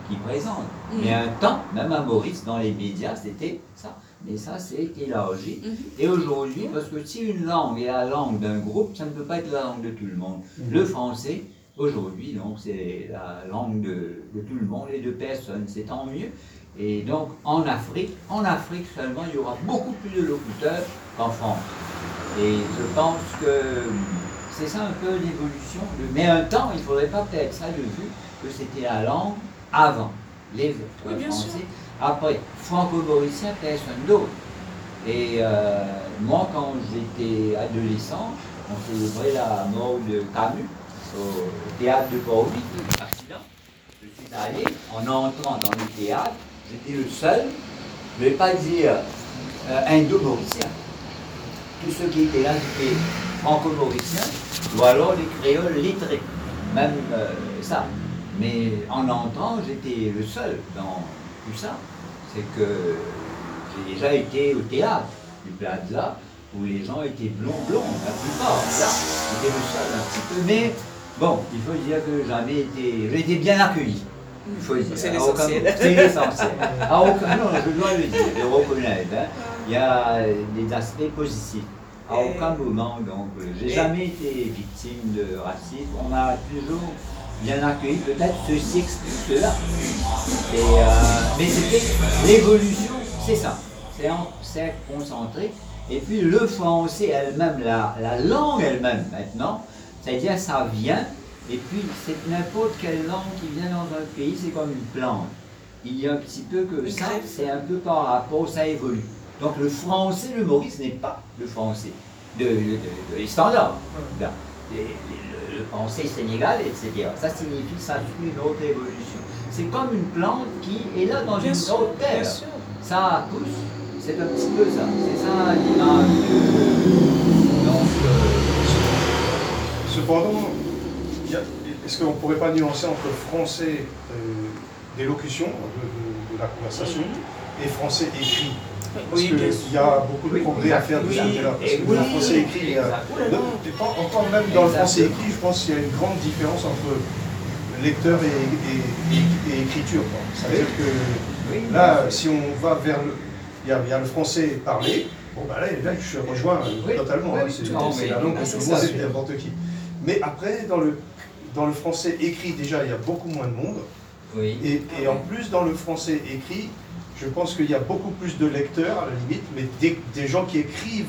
qui présente. Mm. Mais un temps, même à Maurice, dans les médias, c'était ça. Mais ça, c'est élargi. Mm-hmm. Et aujourd'hui, parce que si une langue est la langue d'un groupe, ça ne peut pas être la langue de tout le monde. Mm-hmm. Le français, aujourd'hui, donc, c'est la langue de, tout le monde et de personne. C'est tant mieux. Et donc, en Afrique, en Afrique seulement, il y aura beaucoup plus de locuteurs qu'en France. Et je pense que c'est ça un peu l'évolution. Mais un temps, il ne faudrait pas perdre ça de vue, que c'était la langue avant les Français. Après, franco-mauricien, personne d'autre. Et euh, moi, quand j'étais adolescent, on célébrait la mort de Camus au théâtre de Port-Louis, accident. Je suis allé, en entrant dans le théâtre, j'étais le seul, je ne vais pas dire euh, indo-mauricien. Tous ceux qui étaient là, c'était franco-mauriciens, ou alors les créoles lettrés. Même euh, ça. Mais en entrant, j'étais le seul dans tout ça. C'est que j'ai déjà été au théâtre du Plaza où les gens étaient blonds, blonds, la plupart. Là, j'étais le seul un petit peu. Mais bon, il faut dire que j'avais été, j'ai été bien accueilli. Il faut dire. C'est l'essentiel. C'est l'essentiel. aucun, non, je dois le dire, le reconnaître. Hein. Il y a des aspects positifs. À aucun moment, donc, j'ai jamais été victime de racisme. On a toujours bien accueilli, peut-être ceci cela. Euh, mais c'était l'évolution, c'est ça. C'est concentré. Et puis le français elle-même, la, la langue elle-même maintenant, c'est-à-dire ça vient, et puis c'est n'importe quelle langue qui vient dans un pays, c'est comme une plante. Il y a un petit peu que ça, c'est un peu par rapport, ça évolue. Donc le français, le Maurice n'est pas le français de, de, de, les standards le français sénégal, etc. Ça signifie, ça suit une autre évolution. C'est comme une plante qui est là dans Bien une sûr, autre terre. bien sûr. Ça pousse, c'est un petit peu ça. C'est ça l'image de... Donc, euh, Cependant, est-ce qu'on ne pourrait pas nuancer entre français euh, d'élocution, de, de- de la conversation, et français écrit? Parce qu'il y a beaucoup de progrès à faire de ce oui, côté-là. Parce que oui, le français écrit, encore même dans le français écrit, je pense qu'il y a une grande différence entre lecteur et, et- et- et écriture. C'est-à-dire que là, si on va vers le. Il y a, il y a le français parlé, bon ben là, là, je rejoins euh, totalement. hein, c'est la langue que c'est tout le n'importe qui. Mais après, dans le, dans le français écrit, déjà, il y a beaucoup moins de monde. oui. Et, et en plus, dans le français écrit, je pense qu'il y a beaucoup plus de lecteurs, à la limite, mais des, des gens qui écrivent,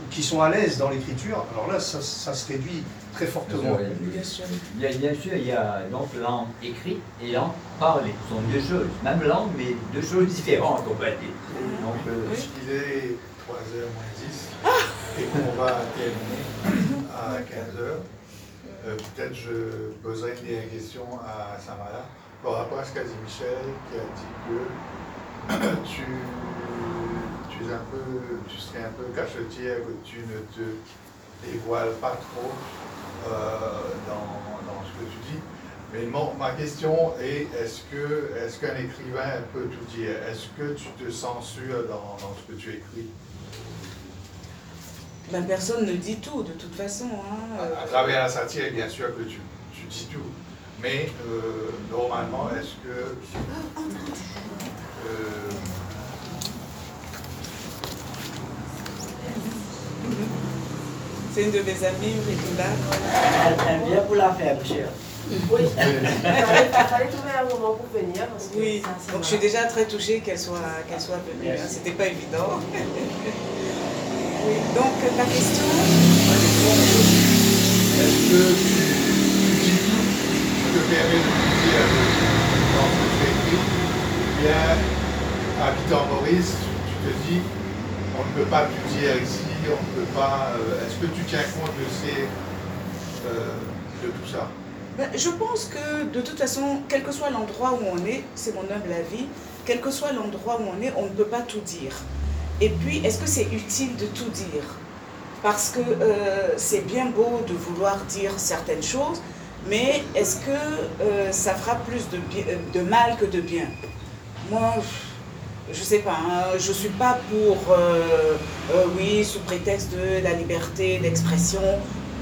ou qui sont à l'aise dans l'écriture, alors là, ça, ça se réduit très fortement. Bien sûr. Il y a- bien sûr, il y a donc langue écrite et langue parlée. Ce sont deux choses, même langue, mais deux choses différentes, on va dire. Donc, euh, Il est 3h moins 10 et qu'on va terminer à 15h. Peut-être je poserai une dernière question à Samara par rapport à ce qu'a dit Michel qui a dit que *coughs* tu, tu, es un peu, tu serais un peu cachetière, que tu ne te dévoiles pas trop euh, dans, dans ce que tu dis. Mais mon- ma question est, est-ce qu'un écrivain peut tout dire? Est-ce que tu te censures dans, dans ce que tu écris? Ben, personne ne dit tout, de toute façon. hein, euh. à, à travers la satire, bien sûr que tu, tu dis tout. Mais euh, normalement, est-ce que... euh, C'est une de mes amies, Rikunda. Elle aime bien pour la faire, cher. Oui, il fallait, trouver un moment pour venir. Parce que Oui, ça, donc je suis déjà très touchée qu'elle soit, qu'elle soit venue. hein. C'était pas évident. *laughs* oui, donc la question. ma question est, est-ce que tu, de dire dans Ou bien, habitant Maurice, tu te dis, on ne peut pas tout dire ici, on ne peut pas... euh, est-ce que tu tiens compte de, ces, euh, de tout ça? Ben, je pense que de toute façon, quel que soit l'endroit où on est, c'est mon humble avis, quel que soit l'endroit où on est, on ne peut pas tout dire. Et puis, est-ce que c'est utile de tout dire? Parce que euh, c'est bien beau de vouloir dire certaines choses, mais est-ce que euh, ça fera plus euh, de mal que de bien? Moi, je sais pas, hein, je suis pas pour, euh, oui, sous prétexte de la liberté d'expression,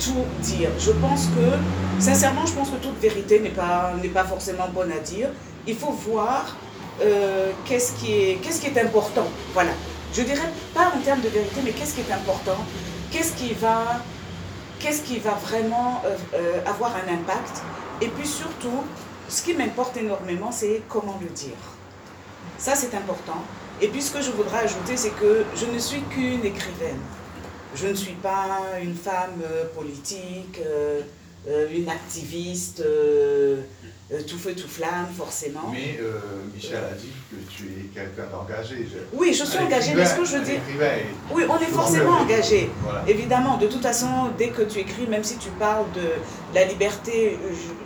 tout dire. Je pense que, sincèrement, je pense que toute vérité n'est pas, pas forcément bonne à dire. Il faut voir qu'est-ce qui, est, qui est important. Voilà. Je dirais pas en termes de vérité, mais qu'est-ce qui est important? Qu'est-ce qui va, qu'est-ce qui va vraiment euh, euh, avoir un impact Et puis surtout, ce qui m'importe énormément, c'est comment le dire. Ça, c'est important. Et puis, ce que je voudrais ajouter, c'est que je ne suis qu'une écrivaine. Je ne suis pas une femme euh, politique, une activiste, euh, tout feu, tout flamme, forcément. Mais euh, Michel a dit que tu es quelqu'un d'engagé. Je- Oui, je suis un engagée, mais ce que je veux dire... Oui, on est forcément engagé. Voilà. Évidemment, de toute façon, dès que tu écris, même si tu parles de la liberté,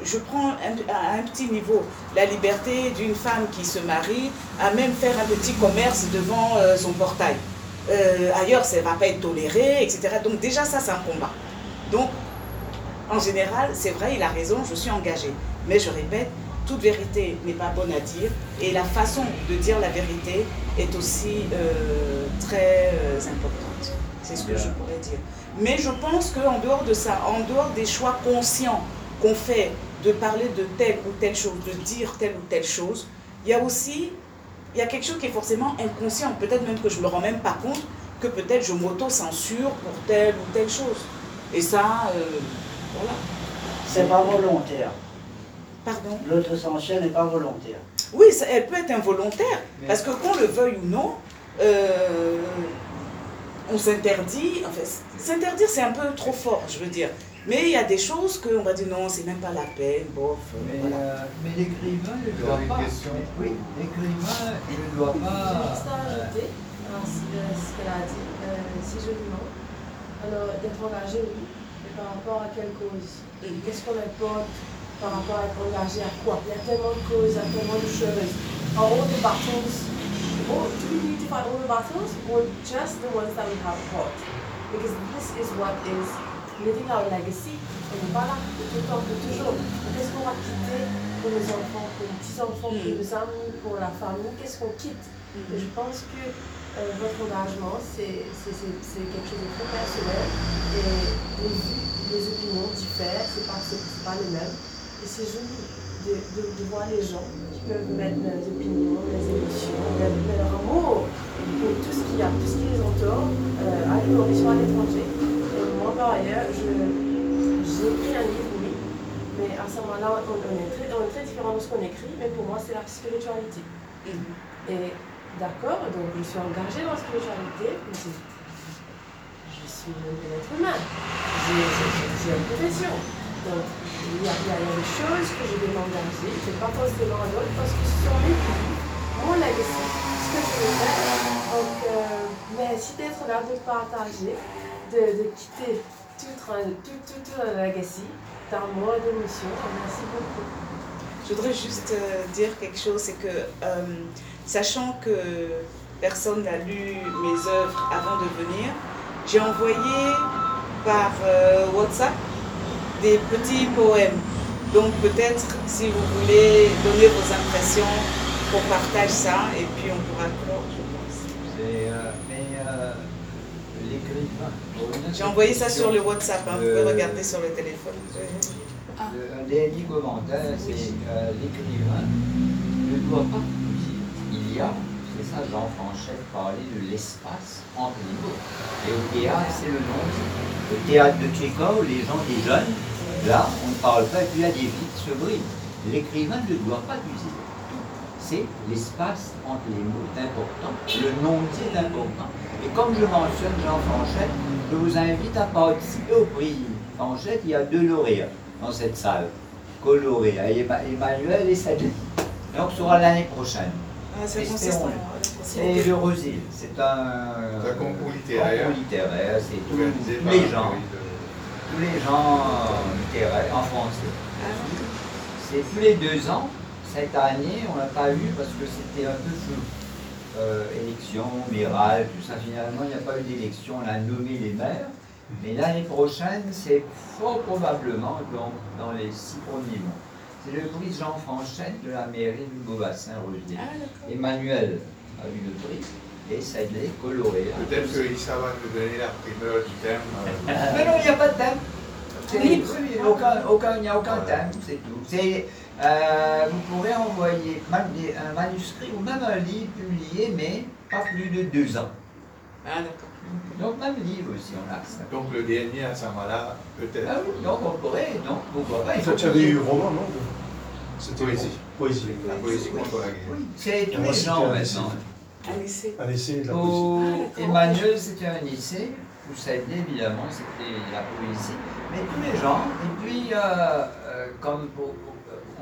je, je prends un- à un petit niveau la liberté d'une femme qui se marie à même faire un petit commerce devant euh, son portail. Ailleurs, ça ne va pas être toléré, etc. Donc déjà, ça, c'est un combat. Donc, en général, c'est vrai, il a raison, je suis engagée. Mais je répète, toute vérité n'est pas bonne à dire et la façon de dire la vérité est aussi euh, très euh, importante. C'est ce que je pourrais dire. Mais je pense qu'en dehors de ça, en dehors des choix conscients qu'on fait de parler de telle ou telle chose, de dire telle ou telle chose, il y a aussi il y a quelque chose qui est forcément inconscient. Peut-être même que je ne me rends même pas compte que peut-être je m'auto-censure pour telle ou telle chose. Et ça, euh, voilà. C'est pas volontaire. Pardon L'autocensure n'est pas volontaire. Oui, ça- elle peut être involontaire, parce que qu'on le veuille ou non, euh, on s'interdit, enfin, s'interdire c'est un peu trop fort, je veux dire. Mais il y a des choses qu'on va dire non, c'est même pas la peine, bof. euh, Mais, voilà. euh, mais l'écrivain ne doit pas. question Oui, l'écrivain ne doit J'ai pas. juste à ajouter à ce que- ce qu'elle a dit, euh, si je lui demande. Alors, d'être engagé, oui, mais par rapport à quelle cause? Qu'est-ce qu'on importe par rapport à être engagé à quoi? Il y a tellement de causes, il y a tellement de choses. All the battles, all, do we need to fight all the battles? Or just the ones that we have fought? Because this is what is living our legacy. On n'est pas là tout le temps, pour toujours. Qu'est-ce qu'on va quitter pour les enfants, pour les petits-enfants, pour les amis, pour la famille? Qu'est-ce qu'on quitte? Et je pense que euh, votre engagement, c'est quelque chose de très personnel. Et les vues, les opinions diffèrent, c'est pas, pas les mêmes. Et c'est joli de, de, de voir les gens qui peuvent mettre leurs opinions, leurs émotions, leur, leur amour pour tout ce qu'il y a, tout ce qui les entoure, euh, à l'évolution à l'étranger. Et moi, par ailleurs, j'ai écrit un livre, oui, mais à ce moment-là, on, on est très, on est très différents de ce qu'on écrit, mais pour moi, c'est la spiritualité. Et d'accord, donc je suis engagée dans la spiritualité, mais je suis un être humain. J'ai une profession. Il y, a, des choses que je vais m'engager, je ne vais pas forcément à d'autres parce que ce sont mes vies, mon legacy, ce que je veux faire. Donc, euh, d'être là, de partager, de, quitter tout, tout, tout, tout un legacy et d'émotion, merci beaucoup. Je voudrais juste euh, dire quelque chose, c'est que euh, sachant que personne n'a lu mes œuvres avant de venir, j'ai envoyé par euh, WhatsApp des petits poèmes. Donc peut-être si vous voulez donner vos impressions, qu'on partage ça et puis on pourra clore, je pense. C'est, euh, mais euh, l'écrivain. J'ai envoyé ça sur le WhatsApp, hein, vous pouvez Euh, regarder sur le téléphone. Dernier commentaire, c'est euh, l'écrivain ne doit pas dire. Il y a, c'est ça, Jean Franchette parlait de l'espace entre les mots. Et au théâtre, c'est le nom. Le théâtre de Tchékov, les gens, les jeunes, là, on ne parle pas, et puis il y a des qui se brisent. L'écrivain ne doit pas dire. C'est l'espace entre les mots important, le non-dit est important. Et comme je mentionne Jean Franchette, je vous invite à participer au prix Franchette. Il y a deux lauréats dans cette salle, Emma- Emmanuel et Sadie. Donc, ce sera l'année prochaine. Ah, c'est c'est le Rosil, c'est un, un concours littéraire. concours littéraire, c'est tous les gens, de- tous les gens littéraires en français. C'est tous les deux ans. Cette année, on l'a pas eu parce que c'était un peu flou. Euh, élection, mairale, tout ça. Finalement, il n'y a pas eu d'élection. On a nommé les maires. Mais l'année prochaine, c'est fort probablement donc, dans les six premiers mois. C'est le prix Jean Franchette de la mairie du Beaubassin-Rosier. Emmanuel a eu le prix et Sadley coloré. Peut-être que Issa va nous donner la primeur du thème. euh, *laughs* Mais non, il n'y a pas de thème. C'est Libre. libre, il n'y a aucun, aucun- il n'y a aucun thème, c'est tout. C'est, euh, vous pourrez envoyer un manuscrit ou même un livre publié, mais pas plus de deux ans. Ah, d'accord. Donc même livre aussi, on a ça. Donc le dernier à Samala, peut-être. Ah oui, donc on pourrait, donc pourquoi pas. faut tu avais eu roman, non? C'était Poésie. Poésie. La poésie contre la guerre. C'est tous les maintenant. Un lycée. Un essai de la poésie. Au. Emmanuel, c'était un lycée. Pour Sadley, évidemment, c'était la poésie. Mais tous les gens. Et puis, euh, euh, comme pour- pour-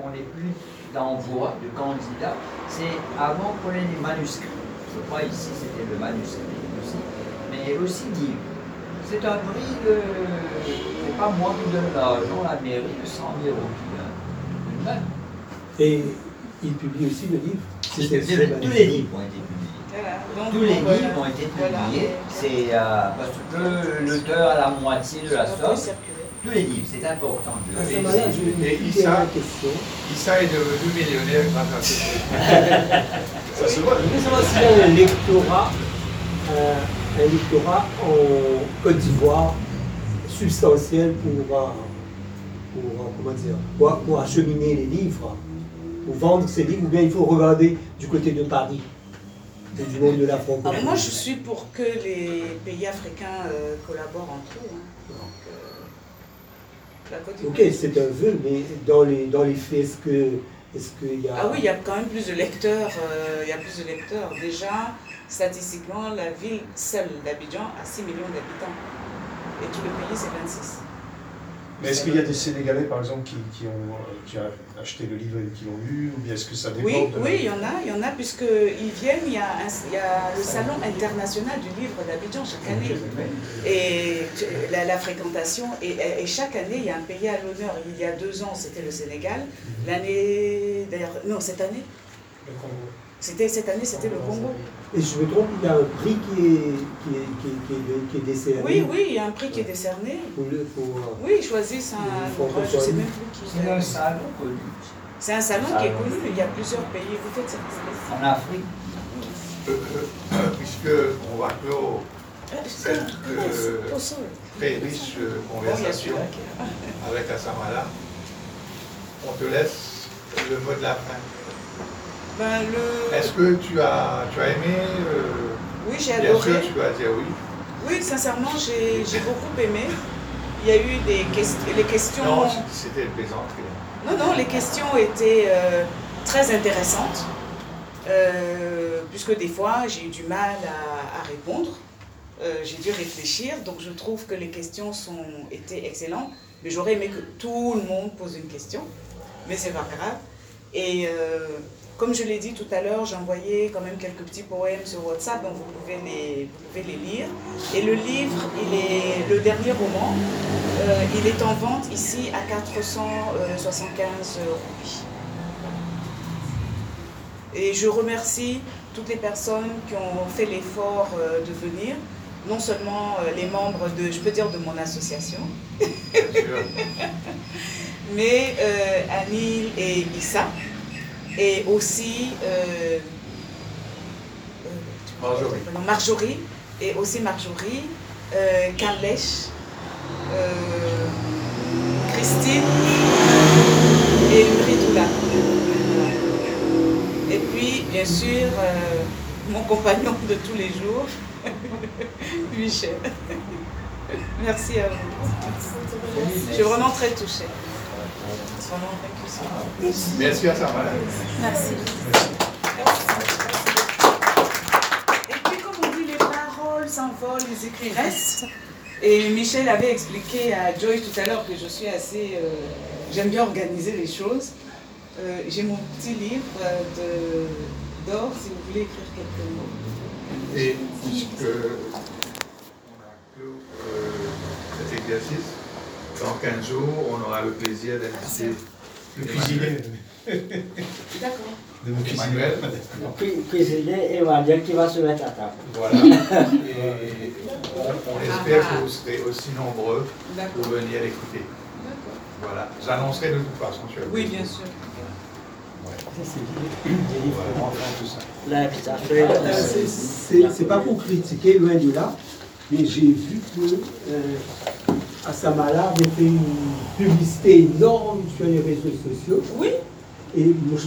on n'est plus d'envoi de candidats, c'est avant qu'on ait les manuscrits. Je crois ici, c'était le manuscrit aussi. Mais aussi livre. C'est un prix de. C'est pas moi qui donne l'argent, la mairie de 100 000 euros donne. Tout de même. Et il publie aussi le livre. C'est- c'est- Tous les livres ont été publiés. Voilà. Donc, Tous les voilà. livres ont été publiés. C'est euh, parce que l'auteur a la moitié de la somme. Tous les livres, c'est important Et Issa dernière question. Issa est devenu millionnaire grâce à ce. *laughs* Ça se voit. Je voulais savoir s'il y a un lectorat, euh, un lectorat en Côte d'Ivoire substantiel pour, euh, pour, euh, comment dire, pour, pour acheminer les livres, pour vendre ces livres, ou bien il faut regarder du côté de Paris, et du monde de la Alors, francophonie. moi, je suis pour que les pays africains euh, collaborent entre eux. hein. Donc, euh, la Côte d'Ivoire. Ok, c'est un vœu, mais dans les, dans les faits, est-ce que est-ce qu'il y a... Ah oui, il y a quand même plus de lecteurs. euh, il y a plus de lecteurs. Déjà, statistiquement, la ville seule d'Abidjan a 6 millions d'habitants. Et tout le pays, c'est 26. Mais est-ce qu'il y a des Sénégalais, par exemple, qui, qui ont, euh, qui ont acheté le livre et qui l'ont lu Ou bien est-ce que ça dépend Oui, de... oui, il y en a, il y en a, puisqu'ils viennent, il y, a un- il y a le Salon international du livre d'Abidjan chaque année. Et la, la fréquentation, et, et chaque année, il y a un pays à l'honneur. Il y a deux ans, c'était le Sénégal. L'année, d'ailleurs, non, cette année, Le Congo. C'était cette année, c'était le Congo. Et je me trompe, il y a un prix qui est, qui est, qui est, qui est, qui est décerné. Oui, oui, il y a un prix qui est décerné. Pour le, pour, euh, Oui, ils choisissent un. Ils font endroit, je sais même plus qui. C'est un salon connu. C'est un salon qui est connu. Il y a plusieurs pays. Vous faites cette En Afrique. Euh, euh, Puisque on va clore cette euh, Oh, sorry. très riche euh, conversation avec Assamala, on te laisse le mot de la fin. Ben, le... Est-ce que tu as, tu as aimé euh, Oui, j'ai Bien adoré. sûr, tu dois dire oui. Oui, sincèrement, j'ai beaucoup aimé. Il y a eu des questions. Les questions. Non, c'était une plaisanterie. Non, non, les questions étaient euh, très intéressantes. euh, puisque des fois, j'ai eu du mal à, à répondre. Euh, j'ai dû réfléchir. Donc, je trouve que les questions sont, étaient excellentes. Mais j'aurais aimé que tout le monde pose une question. Mais c'est pas grave. Et comme je l'ai dit tout à l'heure, j'ai envoyé quand même quelques petits poèmes sur WhatsApp, donc vous pouvez les, vous pouvez les lire. Et le livre, il est le dernier roman, euh, il est en vente ici à 475 roupies. Et je remercie toutes les personnes qui ont fait l'effort euh, de venir, non seulement euh, les membres de, je peux dire, de mon association, *laughs* mais euh, Anil et Issa, et aussi euh, euh, Marjorie. Marjorie, et aussi Marjorie, euh, euh, Christine et Britoula. Et puis, bien sûr, euh, mon compagnon de tous les jours, *laughs* Michel. Merci à vous. Je suis vraiment très touchée. Vraiment très touchée. Merci. Merci. Et puis, comme on dit, les paroles s'envolent, les écrits restent. Et Michel avait expliqué à Joy tout à l'heure que je suis assez. euh, J'aime bien organiser les choses. Euh, J'ai mon petit livre d'or, si vous voulez écrire quelques mots. Et puisque on a clos euh, cet exercice, dans 15 jours, on aura le plaisir d'inviter Le cuisinier. D'accord. De mon cuisinier. Emmanuel. Cu- Cuisinier Emmanuel qui va se mettre à table. Voilà. Et on, on espère que vous serez aussi nombreux pour venir l'écouter. D'accord. Voilà. J'annoncerai de toute façon. Tu as Oui, bien sûr. Des livres pour enfants, tout ça. Là, puis ça fait. C'est- C'est c'est pas pour critiquer, loin de là, mais j'ai vu que euh, Assamala avait fait une publicité énorme sur les réseaux sociaux. Oui. Et